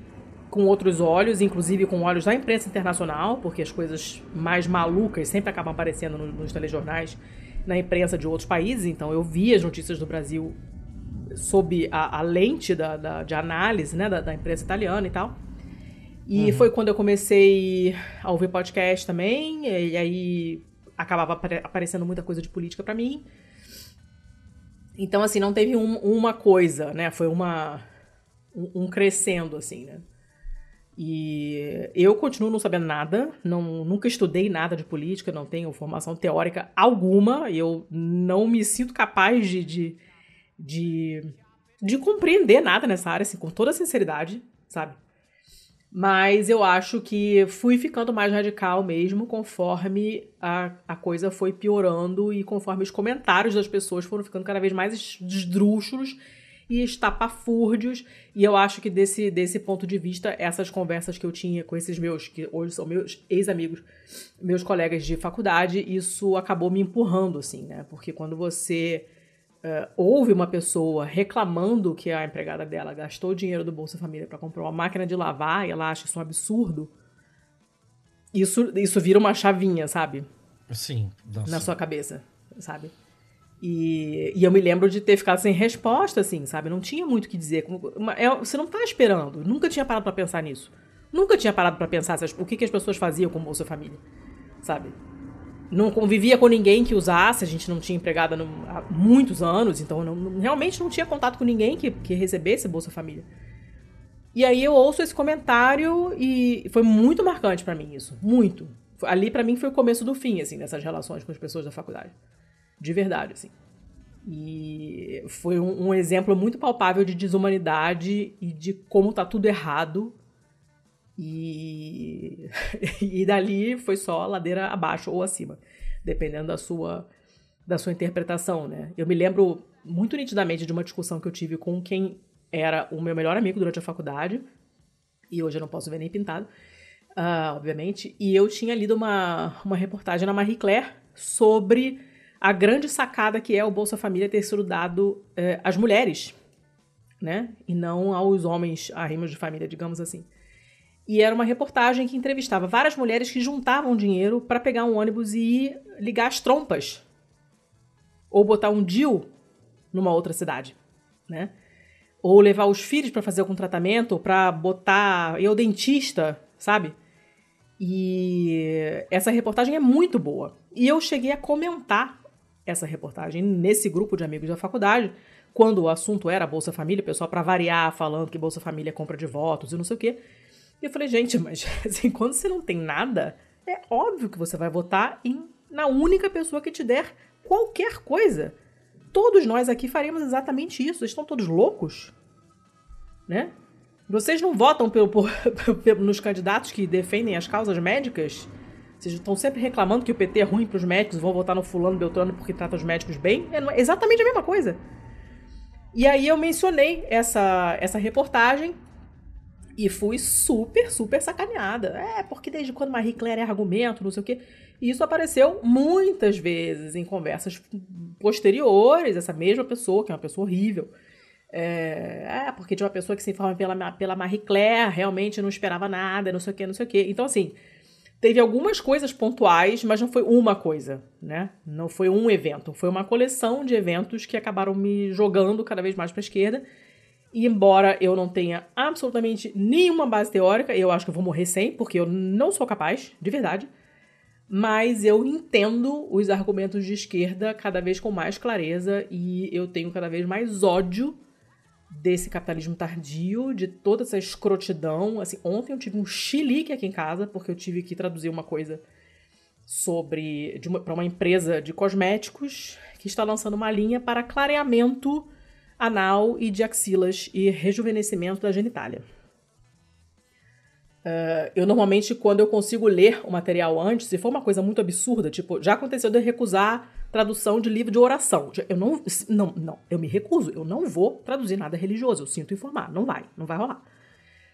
com outros olhos, inclusive com olhos da imprensa internacional, porque as coisas mais malucas sempre acabam aparecendo nos, nos telejornais, na imprensa de outros países. Então eu vi as notícias do Brasil sob a, a lente da, da, de análise né, da, da, imprensa italiana e tal. E uhum. foi quando eu comecei a ouvir podcast também, e, e aí acabava aparecendo muita coisa de política para mim. Então, assim, não teve um, uma coisa, né? Foi uma, um, um crescendo, assim, né? E eu continuo não sabendo nada, não, nunca estudei nada de política, não tenho formação teórica alguma, eu não me sinto capaz de, de, de, de compreender nada nessa área, assim, com toda sinceridade, sabe? Mas eu acho que fui ficando mais radical mesmo conforme a, a coisa foi piorando e conforme os comentários das pessoas foram ficando cada vez mais esdrúxulos e estapafúrdios. E eu acho que desse, desse ponto de vista, essas conversas que eu tinha com esses meus, que hoje são meus ex-amigos, meus colegas de faculdade, isso acabou me empurrando, assim, né? Porque quando você uh, ouve uma pessoa reclamando que a empregada dela gastou o dinheiro do Bolsa Família para comprar uma máquina de lavar e ela acha isso um absurdo, isso, isso vira uma chavinha, sabe? Sim. Nossa. Na sua cabeça, sabe? E, e, eu me lembro de ter ficado sem resposta, assim, sabe? Não tinha muito o que dizer. É, você não tá esperando. Nunca tinha parado para pensar nisso. Nunca tinha parado para pensar o que, que as pessoas faziam com o Bolsa Família, sabe? Não convivia com ninguém que usasse, a gente não tinha empregada no, há muitos anos, então não, realmente não tinha contato com ninguém que, que recebesse Bolsa Família. E aí eu ouço esse comentário e foi muito marcante para mim isso, muito. Ali para mim foi o começo do fim, assim, dessas relações com as pessoas da faculdade. De verdade, assim. E foi um, um exemplo muito palpável de desumanidade e de como tá tudo errado e, e dali foi só ladeira abaixo ou acima, dependendo da sua, da sua interpretação, né? Eu me lembro muito nitidamente de uma discussão que eu tive com quem era o meu melhor amigo durante a faculdade, e hoje eu não posso ver nem pintado, uh, obviamente, e eu tinha lido uma, uma reportagem na Marie Claire sobre a grande sacada que é o Bolsa Família ter sido dado uh, às mulheres, né? E não aos homens arrimos de família, digamos assim. E era uma reportagem que entrevistava várias mulheres que juntavam dinheiro para pegar um ônibus e ligar as trompas. Ou botar um DIL numa outra cidade, né? Ou levar os filhos para fazer algum tratamento, para botar ir ao dentista, sabe? E essa reportagem é muito boa. E eu cheguei a comentar essa reportagem nesse grupo de amigos da faculdade, quando o assunto era Bolsa Família, o pessoal para variar falando que Bolsa Família é compra de votos e não sei o quê. E eu falei, gente, mas assim, quando você não tem nada, é óbvio que você vai votar em, na única pessoa que te der qualquer coisa. Todos nós aqui faremos exatamente isso. Vocês estão todos loucos? Né? Vocês não votam pelo, por, nos candidatos que defendem as causas médicas? Vocês estão sempre reclamando que o PT é ruim para os médicos, vão votar no fulano Beltrano porque trata os médicos bem? É exatamente a mesma coisa. E aí eu mencionei essa, essa reportagem e fui super, super sacaneada. É, porque desde quando Marie Claire é argumento, não sei o quê. E isso apareceu muitas vezes em conversas posteriores, essa mesma pessoa, que é uma pessoa horrível. É, é porque de uma pessoa que se informa pela, pela Marie Claire, realmente não esperava nada, não sei o quê, não sei o quê. Então, assim, teve algumas coisas pontuais, mas não foi uma coisa, né? Não foi um evento. Foi uma coleção de eventos que acabaram me jogando cada vez mais para a esquerda E embora eu não tenha absolutamente nenhuma base teórica, eu acho que eu vou morrer sem, porque eu não sou capaz, de verdade. Mas eu entendo os argumentos de esquerda cada vez com mais clareza e eu tenho cada vez mais ódio desse capitalismo tardio, de toda essa escrotidão. Assim, ontem eu tive um chilique aqui em casa, porque eu tive que traduzir uma coisa sobre para uma empresa de cosméticos que está lançando uma linha para clareamento anal e de axilas e rejuvenescimento da genitália. Uh, eu normalmente, quando eu consigo ler o material antes, se for uma coisa muito absurda, tipo, já aconteceu de eu recusar tradução de livro de oração. Eu não, não, não, eu me recuso, eu não vou traduzir nada religioso, eu sinto informar, não vai, não vai rolar.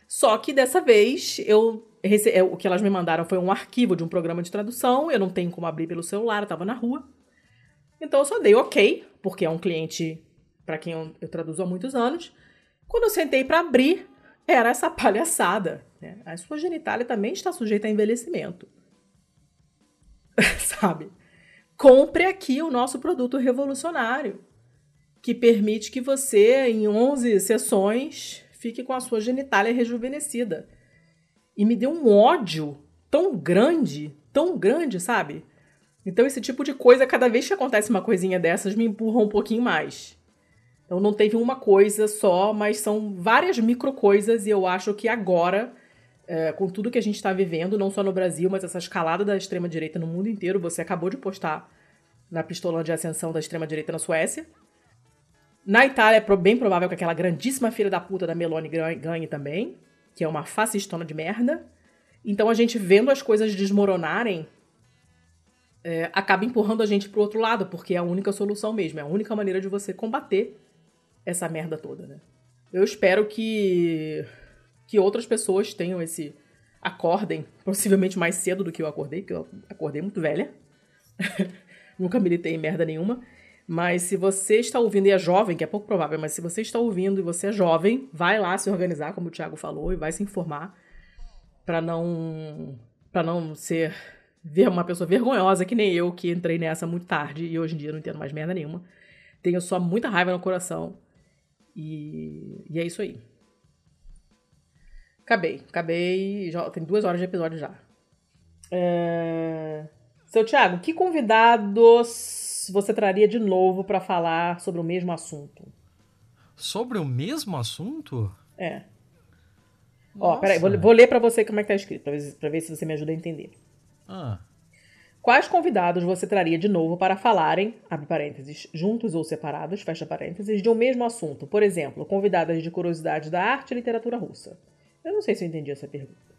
Só que dessa vez, eu rece... É, o que elas me mandaram foi um arquivo de um programa de tradução, eu não tenho como abrir pelo celular, eu tava na rua. Então eu só dei ok, porque é um cliente para quem eu, eu, traduzo há muitos anos. Quando eu sentei para abrir, era essa palhaçada. Né? A sua genitália também está sujeita a envelhecimento. Sabe? Compre aqui o nosso produto revolucionário, que permite que você, em 11 sessões, fique com a sua genitália rejuvenescida. E me deu um ódio tão grande, tão grande, sabe? Então, esse tipo de coisa, cada vez que acontece uma coisinha dessas, me empurra um pouquinho mais. Então não teve uma coisa só, mas são várias micro coisas e eu acho que agora, é, com tudo que a gente está vivendo, não só no Brasil, mas essa escalada da extrema-direita no mundo inteiro, você acabou de postar na pistola de ascensão da extrema-direita na Suécia. Na Itália é bem provável que aquela grandíssima filha da puta da Meloni ganhe também, que é uma fascistona de merda. Então a gente vendo as coisas desmoronarem, é, acaba empurrando a gente pro outro lado, porque é a única solução mesmo, é a única maneira de você combater essa merda toda, né? Eu espero que que outras pessoas tenham esse acordem, possivelmente mais cedo do que eu acordei, que eu acordei muito velha. Nunca militei em merda nenhuma. Mas se você está ouvindo e é jovem, que é pouco provável, mas se você está ouvindo e você é jovem, vai lá se organizar, como o Thiago falou, e vai se informar para não para não ser ver uma pessoa vergonhosa que nem eu que entrei nessa muito tarde e hoje em dia não entendo mais merda nenhuma. Tenho só muita raiva no coração e, e é isso aí. Acabei, acabei. Já, tem duas horas de episódio já. É... Seu Thiago, que convidados você traria de novo para falar sobre o mesmo assunto? Sobre o mesmo assunto? É. Nossa. Ó, peraí, vou, vou ler para você como é que tá escrito, pra ver, pra ver se você me ajuda a entender. Ah. Quais convidados você traria de novo para falarem, abre parênteses, juntos ou separados, fecha parênteses, de um mesmo assunto? Por exemplo, convidadas de curiosidade da arte e literatura russa. Eu não sei se eu entendi essa pergunta.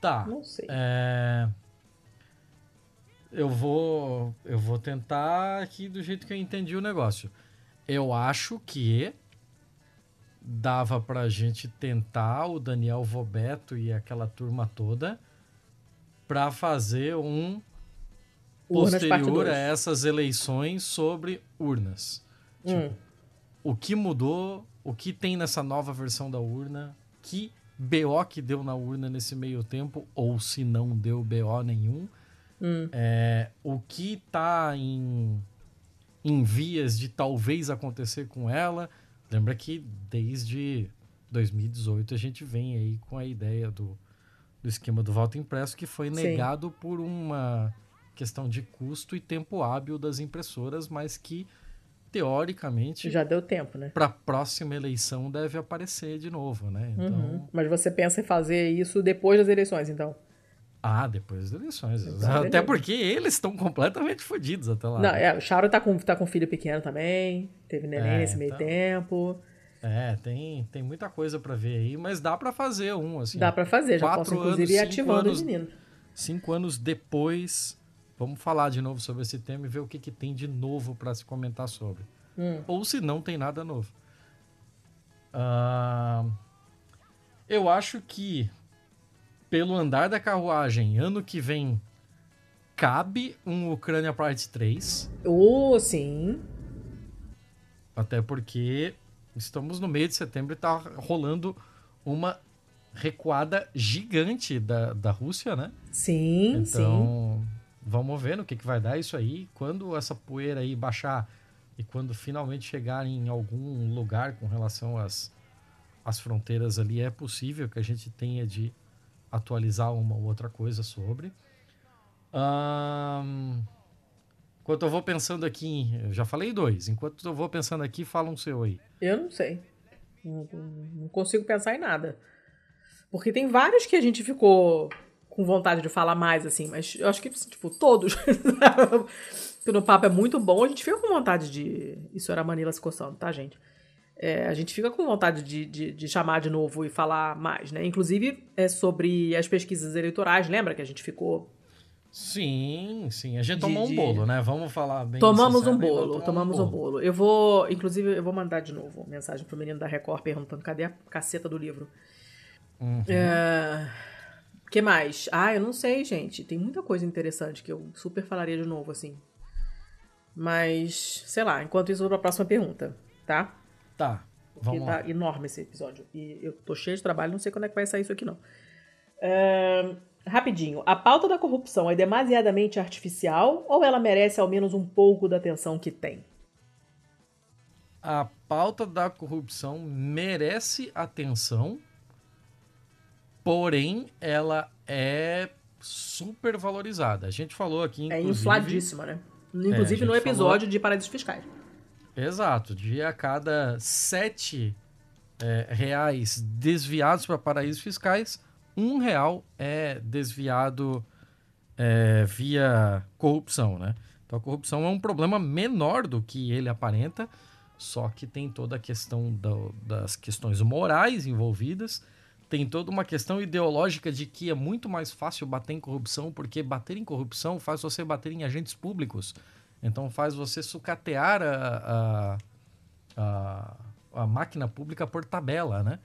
Tá. Não sei. É... Eu vou, eu vou tentar aqui do jeito que eu entendi o negócio. Eu acho que dava pra gente tentar o Daniel Vobeto e aquela turma toda para fazer um posterior a essas eleições sobre urnas. Hum. Tipo, o que mudou, o que tem nessa nova versão da urna, que BO que deu na urna nesse meio tempo, ou se não deu BO nenhum. Hum. É, o que está em, em vias de talvez acontecer com ela. Lembra que desde 2018 a gente vem aí com a ideia do do esquema do voto impresso, que foi negado Sim. por uma questão de custo e tempo hábil das impressoras, mas que teoricamente já deu tempo, né? Para a próxima eleição deve aparecer de novo, né? Então... Uhum. Mas você pensa em fazer isso depois das eleições, então? Ah, depois das eleições. Então, até beleza. porque eles estão completamente fodidos até lá. Não, né? é, o Charo tá com, tá com filho pequeno também, teve neném é, nesse meio então... tempo. É, tem, tem muita coisa para ver aí, mas dá para fazer um, assim. Dá para fazer, já posso inclusive ir ativando anos, o menino. Cinco anos depois, vamos falar de novo sobre esse tema e ver o que, que tem de novo para se comentar sobre. Hum. Ou se não tem nada novo. Uh, eu acho que, pelo andar da carruagem, ano que vem cabe um Ucrânia Parte 3. Oh, sim. Até porque estamos no meio de setembro e tá rolando uma recuada gigante da, da Rússia, né? Sim, então, sim. vamos ver no que, que vai dar isso aí. Quando essa poeira aí baixar E quando finalmente chegarem em algum lugar com relação às, às fronteiras ali, é possível que a gente tenha de atualizar uma ou outra coisa sobre. Um, enquanto eu vou pensando aqui, eu já falei dois. Enquanto eu vou pensando aqui, fala um seu aí. Eu não sei. Não, consigo pensar em nada. Porque tem vários que a gente ficou com vontade de falar mais, assim, mas eu acho que, tipo, todos. no papo é muito bom, a gente fica com vontade de. Isso era Manila se coçando, tá, gente? É, a gente fica com vontade de, de, de, chamar de novo e falar mais, né? Inclusive é sobre as pesquisas eleitorais, lembra que a gente ficou. Sim, sim. A gente de, tomou um bolo, né? Vamos falar bem Tomamos um bolo, tomamos um bolo. um bolo. Eu vou, inclusive, eu vou mandar de novo mensagem pro menino da Record perguntando cadê a caceta do livro. Uhum. É que mais? Ah, eu não sei, gente. Tem muita coisa interessante que eu super falaria de novo, assim. Mas, sei lá, enquanto isso, eu vou pra próxima pergunta, tá? Tá. Porque Vamos tá lá. enorme esse episódio. E eu tô cheio de trabalho, não sei quando é que vai sair isso aqui, não. É... Rapidinho, a pauta da corrupção é demasiadamente artificial ou ela merece ao menos um pouco da atenção que tem? A pauta da corrupção merece atenção, porém ela é super valorizada. A gente falou aqui, é inclusive... É infladíssima, né? Inclusive é, no episódio falou... de paraísos fiscais. Exato. De a cada sete é, reais desviados para paraísos fiscais, um real é desviado é, via corrupção, né? Então a corrupção é um problema menor do que ele aparenta, só que tem toda a questão do, das questões morais envolvidas tem toda uma questão ideológica de que é muito mais fácil bater em corrupção, porque bater em corrupção faz você bater em agentes públicos. Então faz você sucatear a, a, a, a máquina pública por tabela, né?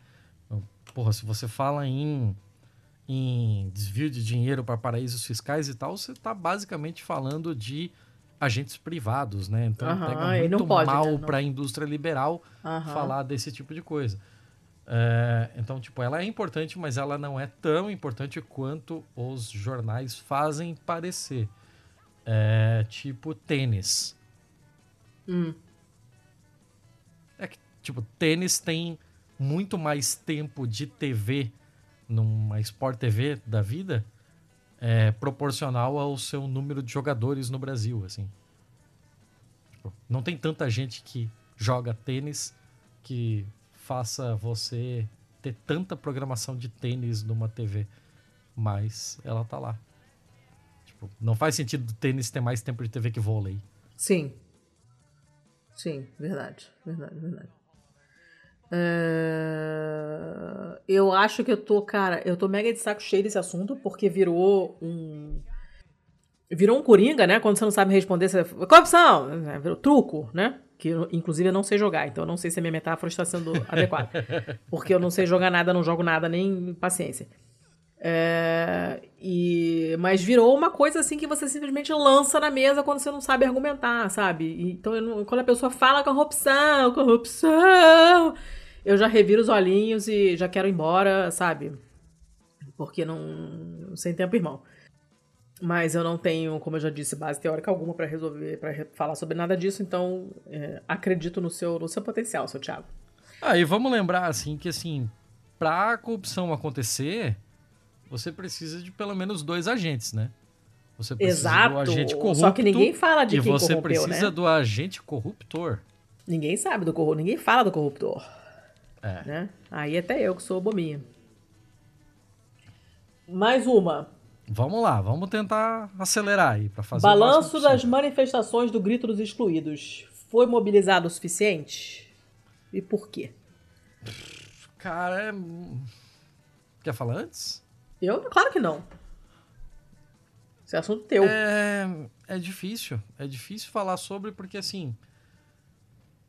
Porra, se você fala em, em desvio de dinheiro para paraísos fiscais e tal, você está basicamente falando de agentes privados, né? Então uhum, pega muito mal né? para a indústria liberal uhum. falar desse tipo de coisa. É, então, tipo, ela é importante, mas ela não é tão importante quanto os jornais fazem parecer. É, tipo, tênis. Hum. É que, tipo, tênis tem muito mais tempo de TV numa Sport TV da vida é, proporcional ao seu número de jogadores no Brasil, assim. Não tem tanta gente que joga tênis que faça você ter tanta programação de tênis numa TV, mas ela tá lá. Tipo, não faz sentido tênis ter mais tempo de TV que vôlei. Sim. Sim, verdade, verdade, verdade. É... Eu acho que eu tô, cara, eu tô mega de saco cheio desse assunto, porque virou um. Virou um coringa, né? Quando você não sabe responder, você. Corrupção! Virou truco, né? que inclusive eu não sei jogar, então eu não sei se a minha metáfora está sendo adequada. Porque eu não sei jogar nada, não jogo nada, nem paciência. É, e, mas virou uma coisa assim que você simplesmente lança na mesa quando você não sabe argumentar, sabe? Então, não, quando a pessoa fala corrupção, corrupção, eu já reviro os olhinhos e já quero ir embora, sabe? Porque não. Sem tempo, irmão. Mas eu não tenho, como eu já disse, base teórica alguma para resolver, para falar sobre nada disso, então é, acredito no seu, no seu potencial, seu Thiago. Ah, e vamos lembrar, assim, que assim, para a corrupção acontecer, você precisa de pelo menos dois agentes, né? Você precisa Exato. do agente corrupto. Só que ninguém fala de e quem você corrompeu, precisa né? do agente corruptor. Ninguém sabe do corruptor, ninguém fala do corruptor. É. Né? Aí até eu que sou bominha. Mais uma. Vamos lá, vamos tentar acelerar aí para fazer Balanço das manifestações do Grito dos Excluídos. Foi mobilizado o suficiente? E por quê? Cara, é... quer falar antes? Eu, claro que não. Esse é assunto teu. É, é difícil. É difícil falar sobre porque, assim,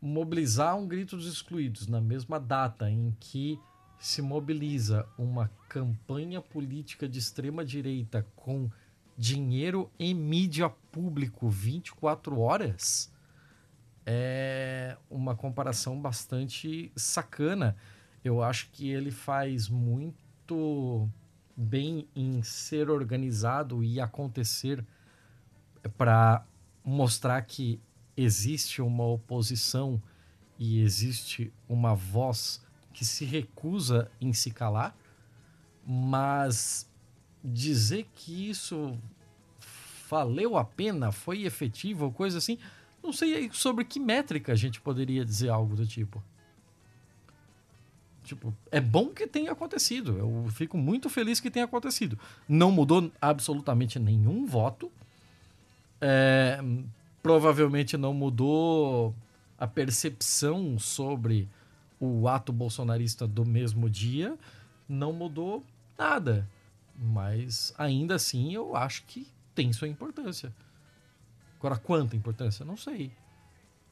mobilizar um grito dos excluídos na mesma data em que se mobiliza uma campanha política de extrema direita com dinheiro e mídia público 24 horas é uma comparação bastante sacana. Eu acho que ele faz muito bem em ser organizado e acontecer para mostrar que existe uma oposição e existe uma voz que se recusa em se calar, mas dizer que isso valeu a pena, foi efetivo coisa assim, não sei sobre que métrica a gente poderia dizer algo do tipo. Tipo, é bom que tenha acontecido. Eu fico muito feliz que tenha acontecido. Não mudou absolutamente nenhum voto. É, provavelmente não mudou a percepção sobre o ato bolsonarista do mesmo dia. Não mudou nada. Mas ainda assim eu acho que tem sua importância. Agora, quanta importância? Não sei.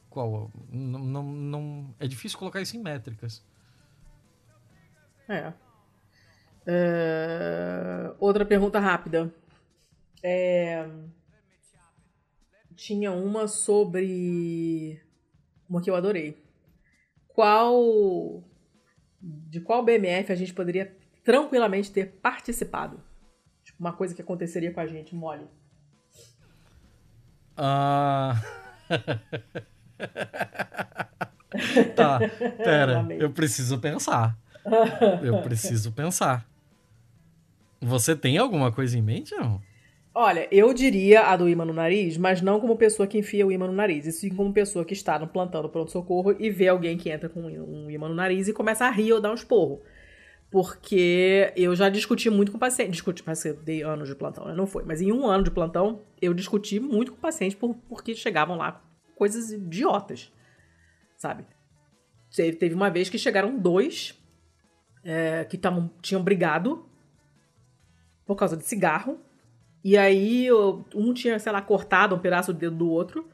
Qual? Não, não, não, é difícil colocar isso em métricas. É. é... Outra pergunta rápida. É... Tinha uma sobre. Uma que eu adorei. Qual. De qual BMF a gente poderia tranquilamente ter participado? Tipo, uma coisa que aconteceria com a gente, mole. Ah. tá, pera, eu preciso pensar. Eu preciso pensar. Você tem alguma coisa em mente, não? Olha, eu diria a do imã no nariz, mas não como pessoa que enfia o imã no nariz, e sim como pessoa que está no plantão do pronto-socorro e vê alguém que entra com um imã no nariz e começa a rir ou dar um esporro. Porque eu já discuti muito com o paciente. Discuti, mas eu dei anos de plantão, né? Não foi. Mas em um ano de plantão, eu discuti muito com o paciente por, porque chegavam lá coisas idiotas. Sabe? Teve uma vez que chegaram dois é, que tavam, tinham brigado por causa de cigarro. E aí um tinha, sei lá, cortado um pedaço do dedo do outro.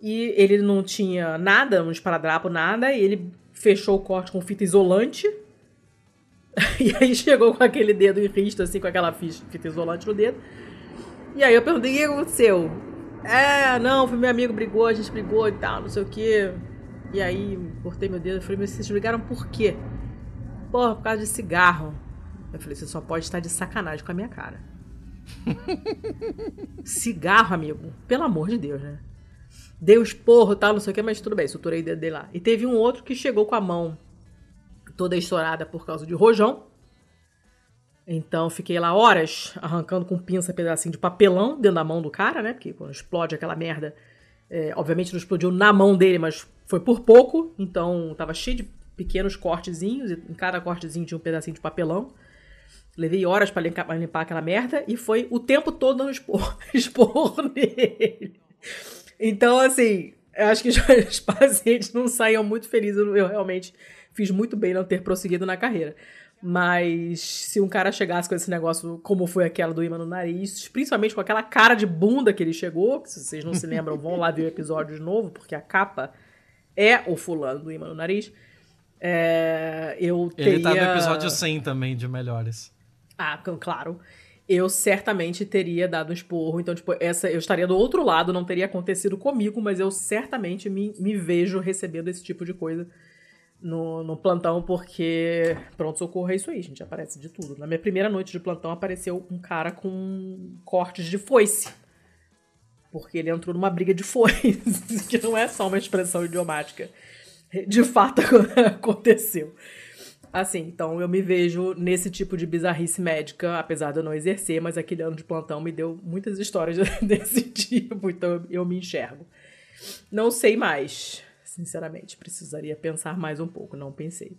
E ele não tinha nada, um esparadrapo, nada. E ele fechou o corte com fita isolante. E aí chegou com aquele dedo em risto, assim, com aquela fita isolante no dedo. E aí eu perguntei, o que aconteceu? É, não, foi meu amigo brigou, a gente brigou e tal, não sei o quê. E aí cortei meu dedo e falei, mas vocês brigaram por quê? Porra, por causa de cigarro. Eu falei, você só pode estar de sacanagem com a minha cara. cigarro, amigo. Pelo amor de Deus, né? Deu esporro tal, não sei o que, mas tudo bem, suturei o dedo dele lá. E teve um outro que chegou com a mão toda estourada por causa de rojão. Então fiquei lá horas arrancando com pinça pedacinho de papelão dentro da mão do cara, né? Porque quando explode aquela merda, é, obviamente não explodiu na mão dele, mas foi por pouco. Então tava cheio de pequenos cortezinhos, e em cada cortezinho tinha um pedacinho de papelão. Levei horas para limpar, limpar, aquela merda e foi o tempo todo dando expor, expor nele. Então, assim, eu acho que os pacientes não saíam muito felizes. Eu realmente fiz muito bem não ter prosseguido na carreira. Mas se um cara chegasse com esse negócio, como foi aquela do imã no nariz, principalmente com aquela cara de bunda que ele chegou, que se vocês não se lembram, vão lá ver o episódio de novo, porque a capa é o fulano do imã no nariz. É, eu teria... Ele tá no episódio 100 também, de Melhores. Ah, claro. Eu certamente teria dado um esporro. Então, tipo, essa, eu estaria do outro lado, não teria acontecido comigo, mas eu certamente me, me vejo recebendo esse tipo de coisa no, no plantão, porque pronto-socorro é isso aí, gente. Aparece de tudo. Na minha primeira noite de plantão apareceu um cara com cortes de foice. Porque ele entrou numa briga de foice, que não é só uma expressão idiomática de fato aconteceu. Assim, então eu me vejo nesse tipo de bizarrice médica, apesar de eu não exercer, mas aquele ano de plantão me deu muitas histórias desse tipo, então eu me enxergo. Não sei mais, sinceramente, precisaria pensar mais um pouco, não pensei.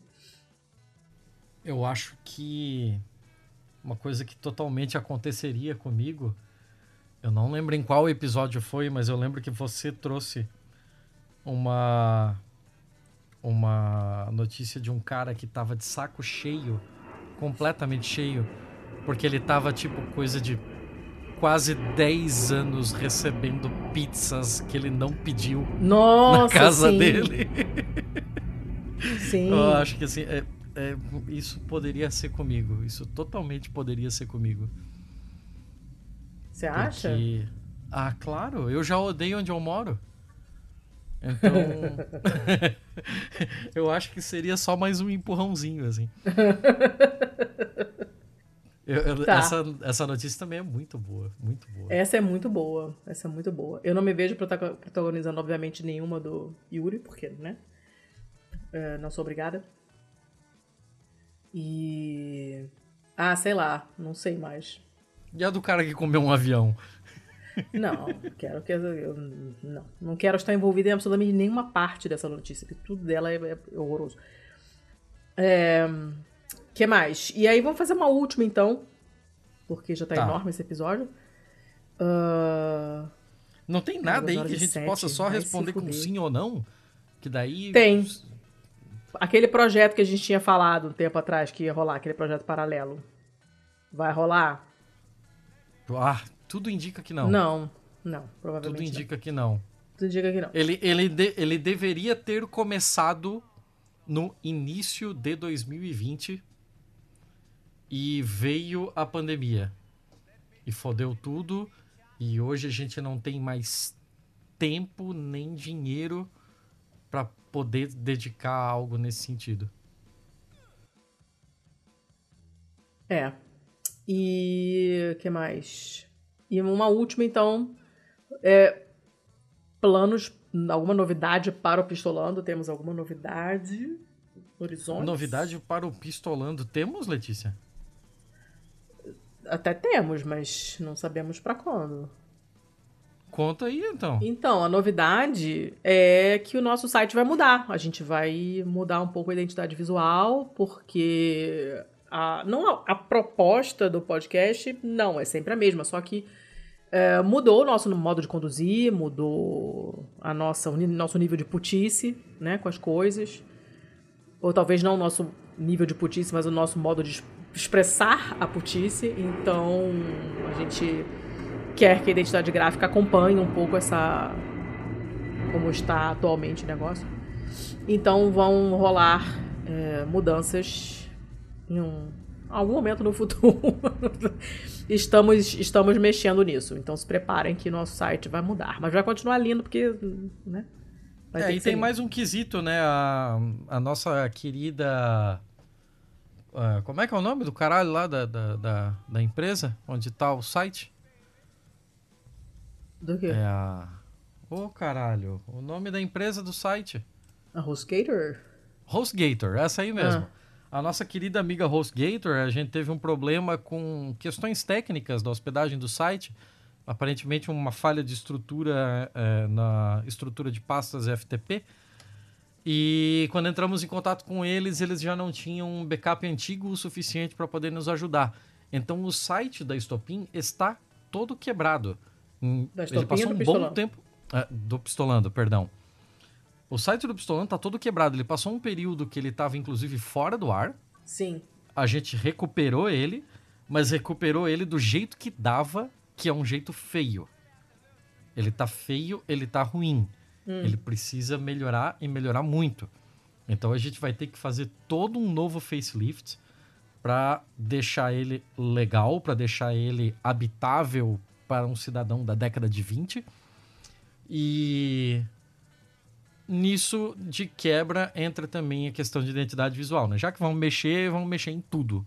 Eu acho que uma coisa que totalmente aconteceria comigo, eu não lembro em qual episódio foi, mas eu lembro que você trouxe uma uma notícia de um cara que tava de saco cheio, completamente cheio, porque ele tava tipo coisa de quase 10 anos recebendo pizzas que ele não pediu Nossa, na casa sim. dele. Sim. Eu acho que assim, é, é, isso poderia ser comigo. Isso totalmente poderia ser comigo. Você acha? Porque... Ah, claro, eu já odeio onde eu moro. Então, eu acho que seria só mais um empurrãozinho, assim. Eu- eu- Tá. essa, essa notícia também é muito boa, muito boa. Essa é muito boa. Essa é muito boa. Eu não me vejo protago- protagonizando, obviamente, nenhuma do Yuri, porque, né? É, não sou obrigada. E. Ah, sei lá, não sei mais. E a do cara que comeu um avião? Não, quero que. Eu, não, não quero estar envolvida em absolutamente nenhuma parte dessa notícia, porque tudo dela é, é horroroso. É, que mais? E aí vamos fazer uma última então, porque já tá, Tá. enorme esse episódio. Ah, Não tem nada aí que a gente sete, possa só responder com sim ou não? Que daí. Tem. aquele projeto que a gente tinha falado um tempo atrás que ia rolar, aquele projeto paralelo. Vai rolar? Ah, tudo indica que não. Não, não, Tudo provavelmente indica que não. não. Tudo indica que não. Ele, ele, de- ele deveria ter começado no início de 2020 e veio a pandemia. E fodeu tudo. E hoje a gente não tem mais tempo nem dinheiro para poder dedicar a algo nesse sentido. É. E que mais? E uma última, então. É, planos, alguma novidade para o Pistolando? Temos alguma novidade? Horizonte? Novidade para o Pistolando temos, Letícia? Até temos, mas não sabemos para quando. Conta aí então. Então, a novidade é que o nosso site vai mudar. A gente vai mudar um pouco a identidade visual, porque a, não a, a proposta do podcast não é sempre a mesma, só que é, mudou o nosso modo de conduzir, mudou a nossa, nosso nível de putice, né, com as coisas. Ou talvez não o nosso nível de putice, mas o nosso modo de es- expressar a putice. Então, a gente quer que a identidade gráfica acompanhe um pouco essa como está atualmente o negócio. Então vão rolar é, mudanças em um, algum momento no futuro. estamos, estamos mexendo nisso. Então se preparem que nosso site vai mudar. Mas vai continuar lindo porque. Né, vai É, ter e tem lindo. mais um quesito, né? A, a nossa querida. ah, como é que é o nome do caralho lá da, da, da, da empresa? Onde tá o site? Do quê? É a. Ô caralho, o nome da empresa do site. A HostGator? HostGator, essa aí mesmo. A nossa querida amiga HostGator, a gente teve um problema com questões técnicas da hospedagem do site. Aparentemente uma falha de estrutura eh, na estrutura de pastas FTP. E quando entramos em contato com eles, eles já não tinham um backup antigo o suficiente para poder nos ajudar. Então o site da Stopin está todo quebrado. Hum, Da Ele passou ou um bom tempo. ah, do Pistolando, perdão. O site do Pistolando tá todo quebrado. Ele passou um período que ele estava inclusive fora do ar. Sim. A gente recuperou ele, mas recuperou ele do jeito que dava, que é um jeito feio. Ele tá feio, ele tá ruim. Ele precisa melhorar e melhorar muito. Então a gente vai ter que fazer todo um novo facelift para deixar ele legal, para deixar ele habitável para um cidadão da década de 20. E nisso de quebra entra também a questão de identidade visual, né? Já que vamos mexer, vamos mexer em tudo.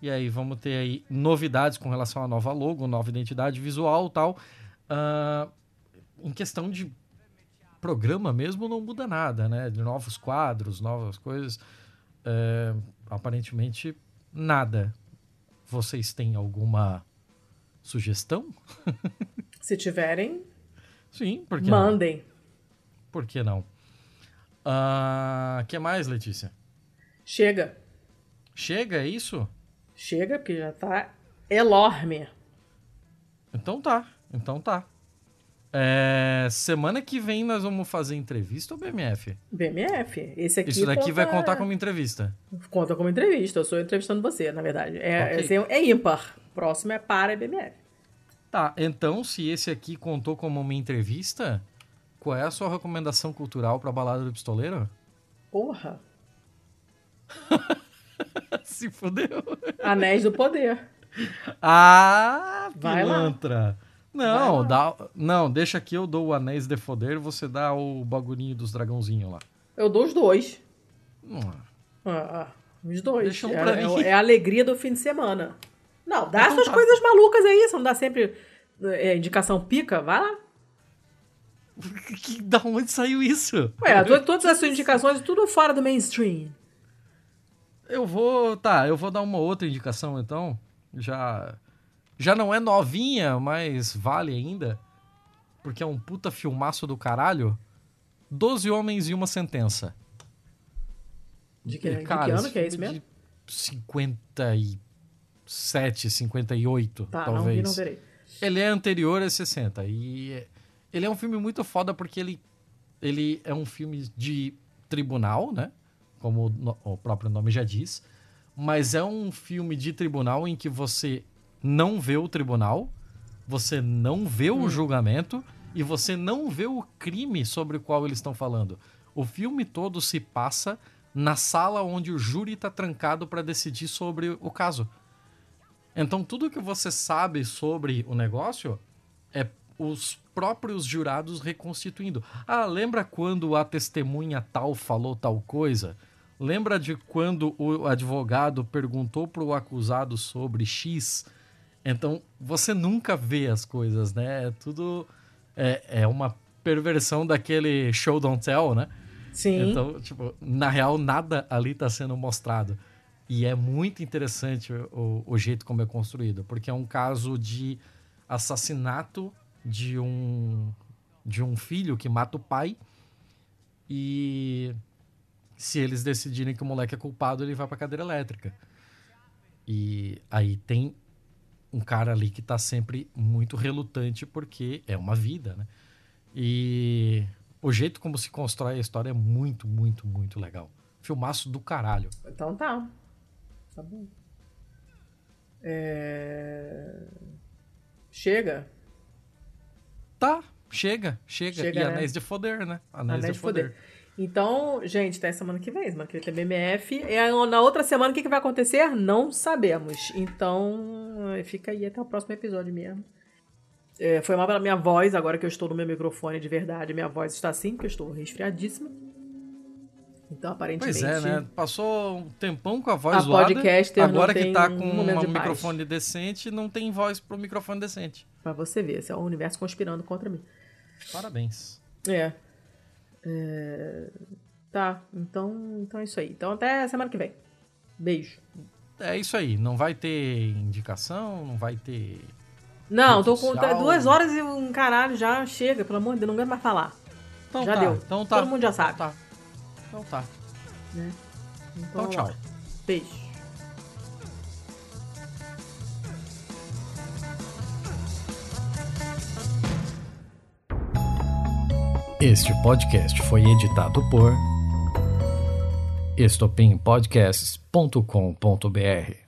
E aí vamos ter aí novidades com relação à nova logo, nova identidade visual e tal. Ah, em questão de programa mesmo não muda nada, né? De novos quadros, novas coisas. É, aparentemente nada. Vocês têm alguma sugestão? Se tiverem, Sim, por que não? mandem. Por que não? O que mais, Letícia? Chega. Chega, é isso? Chega, porque já tá enorme. Então tá, então tá. É, semana que vem nós vamos fazer entrevista ou BMF? BMF. Esse aqui Isso daqui vai conta- contar como entrevista. Conta como entrevista. Eu sou entrevistando você, na verdade. É, Ok. esse é, é ímpar. Próximo é para BMF. Tá, então se esse aqui contou como uma entrevista, qual é a sua recomendação cultural pra balada do pistoleiro? Porra. Se fudeu. Anéis do Poder. Ah, Vai lá. pilantra. Não, Vai dá, não, deixa aqui eu dou o Anéis de Foder, você dá o bagulhinho dos dragãozinhos lá. Eu dou os dois. Hum, Ah, ah, os dois. Deixa um é, pra é- mim. é a alegria do fim de semana. Não, dá então, suas tá. coisas malucas aí, você não dá sempre é, indicação pica, vai lá. Da onde saiu isso? Ué, todas as suas indicações, tudo fora do mainstream. Eu vou. Tá, eu vou dar uma outra indicação então. Já. Já não é novinha, mas vale ainda. Porque é um puta filmaço do caralho. Doze Homens e uma Sentença. De que, Cara, de que ano que é esse mesmo? 57, 58, tá, talvez. Não vi, não verei. Ele é anterior a 60. E ele é um filme muito foda porque ele, ele é um filme de tribunal, né? Como o próprio nome já diz. Mas é um filme de tribunal em que você não vê o tribunal, você não vê hum. o julgamento e você não vê o crime sobre o qual eles estão falando. O filme todo se passa na sala onde o júri está trancado para decidir sobre o caso. Então tudo que você sabe sobre o negócio é os próprios jurados reconstituindo. Ah, lembra quando a testemunha tal falou tal coisa? Lembra de quando o advogado perguntou para o acusado sobre X? Então você nunca vê as coisas, né? É tudo é, é uma perversão daquele show don't tell, né? Sim. Então, tipo, na real, nada ali está sendo mostrado. E é muito interessante o, o, jeito como é construído, porque é um caso de assassinato de um, de um filho que mata o pai. E se eles decidirem que o moleque é culpado, ele vai pra cadeira elétrica. E aí tem um cara ali que tá sempre muito relutante porque é uma vida, né? E o jeito como se constrói a história é muito, muito, muito legal. Filmaço do caralho. Então tá. Tá bom. É... Chega. Tá, chega, chega. chega e né? Anéis de Foder, né? Anéis, Anéis de, de Foder. Foder. Então, gente, até semana que vem. Semana que vem tem BMF. E na outra semana, o que, que vai acontecer? Não sabemos. Então, fica aí até o próximo episódio mesmo. É, foi mal pela minha voz, agora que eu estou no meu microfone de verdade, minha voz está assim, porque eu estou resfriadíssima. Então, aparentemente. Pois é, né? Passou um tempão com a voz a zoada. Podcaster agora que tá com um, um microfone decente, não tem voz pro microfone decente. Pra você ver, esse é o universo conspirando contra mim. Parabéns. É. é... Tá, então, então é isso aí. Então até semana que vem. Beijo. É isso aí. Não vai ter indicação, não vai ter não, tô com duas horas e um caralho já chega, pelo amor de Deus, não quero mais falar. Então já tá, deu. Então tá. Todo mundo já sabe. Então tá. Então tá. Né? Então, então tchau. Beijo. Este podcast foi editado por estopimpodcasts.com.br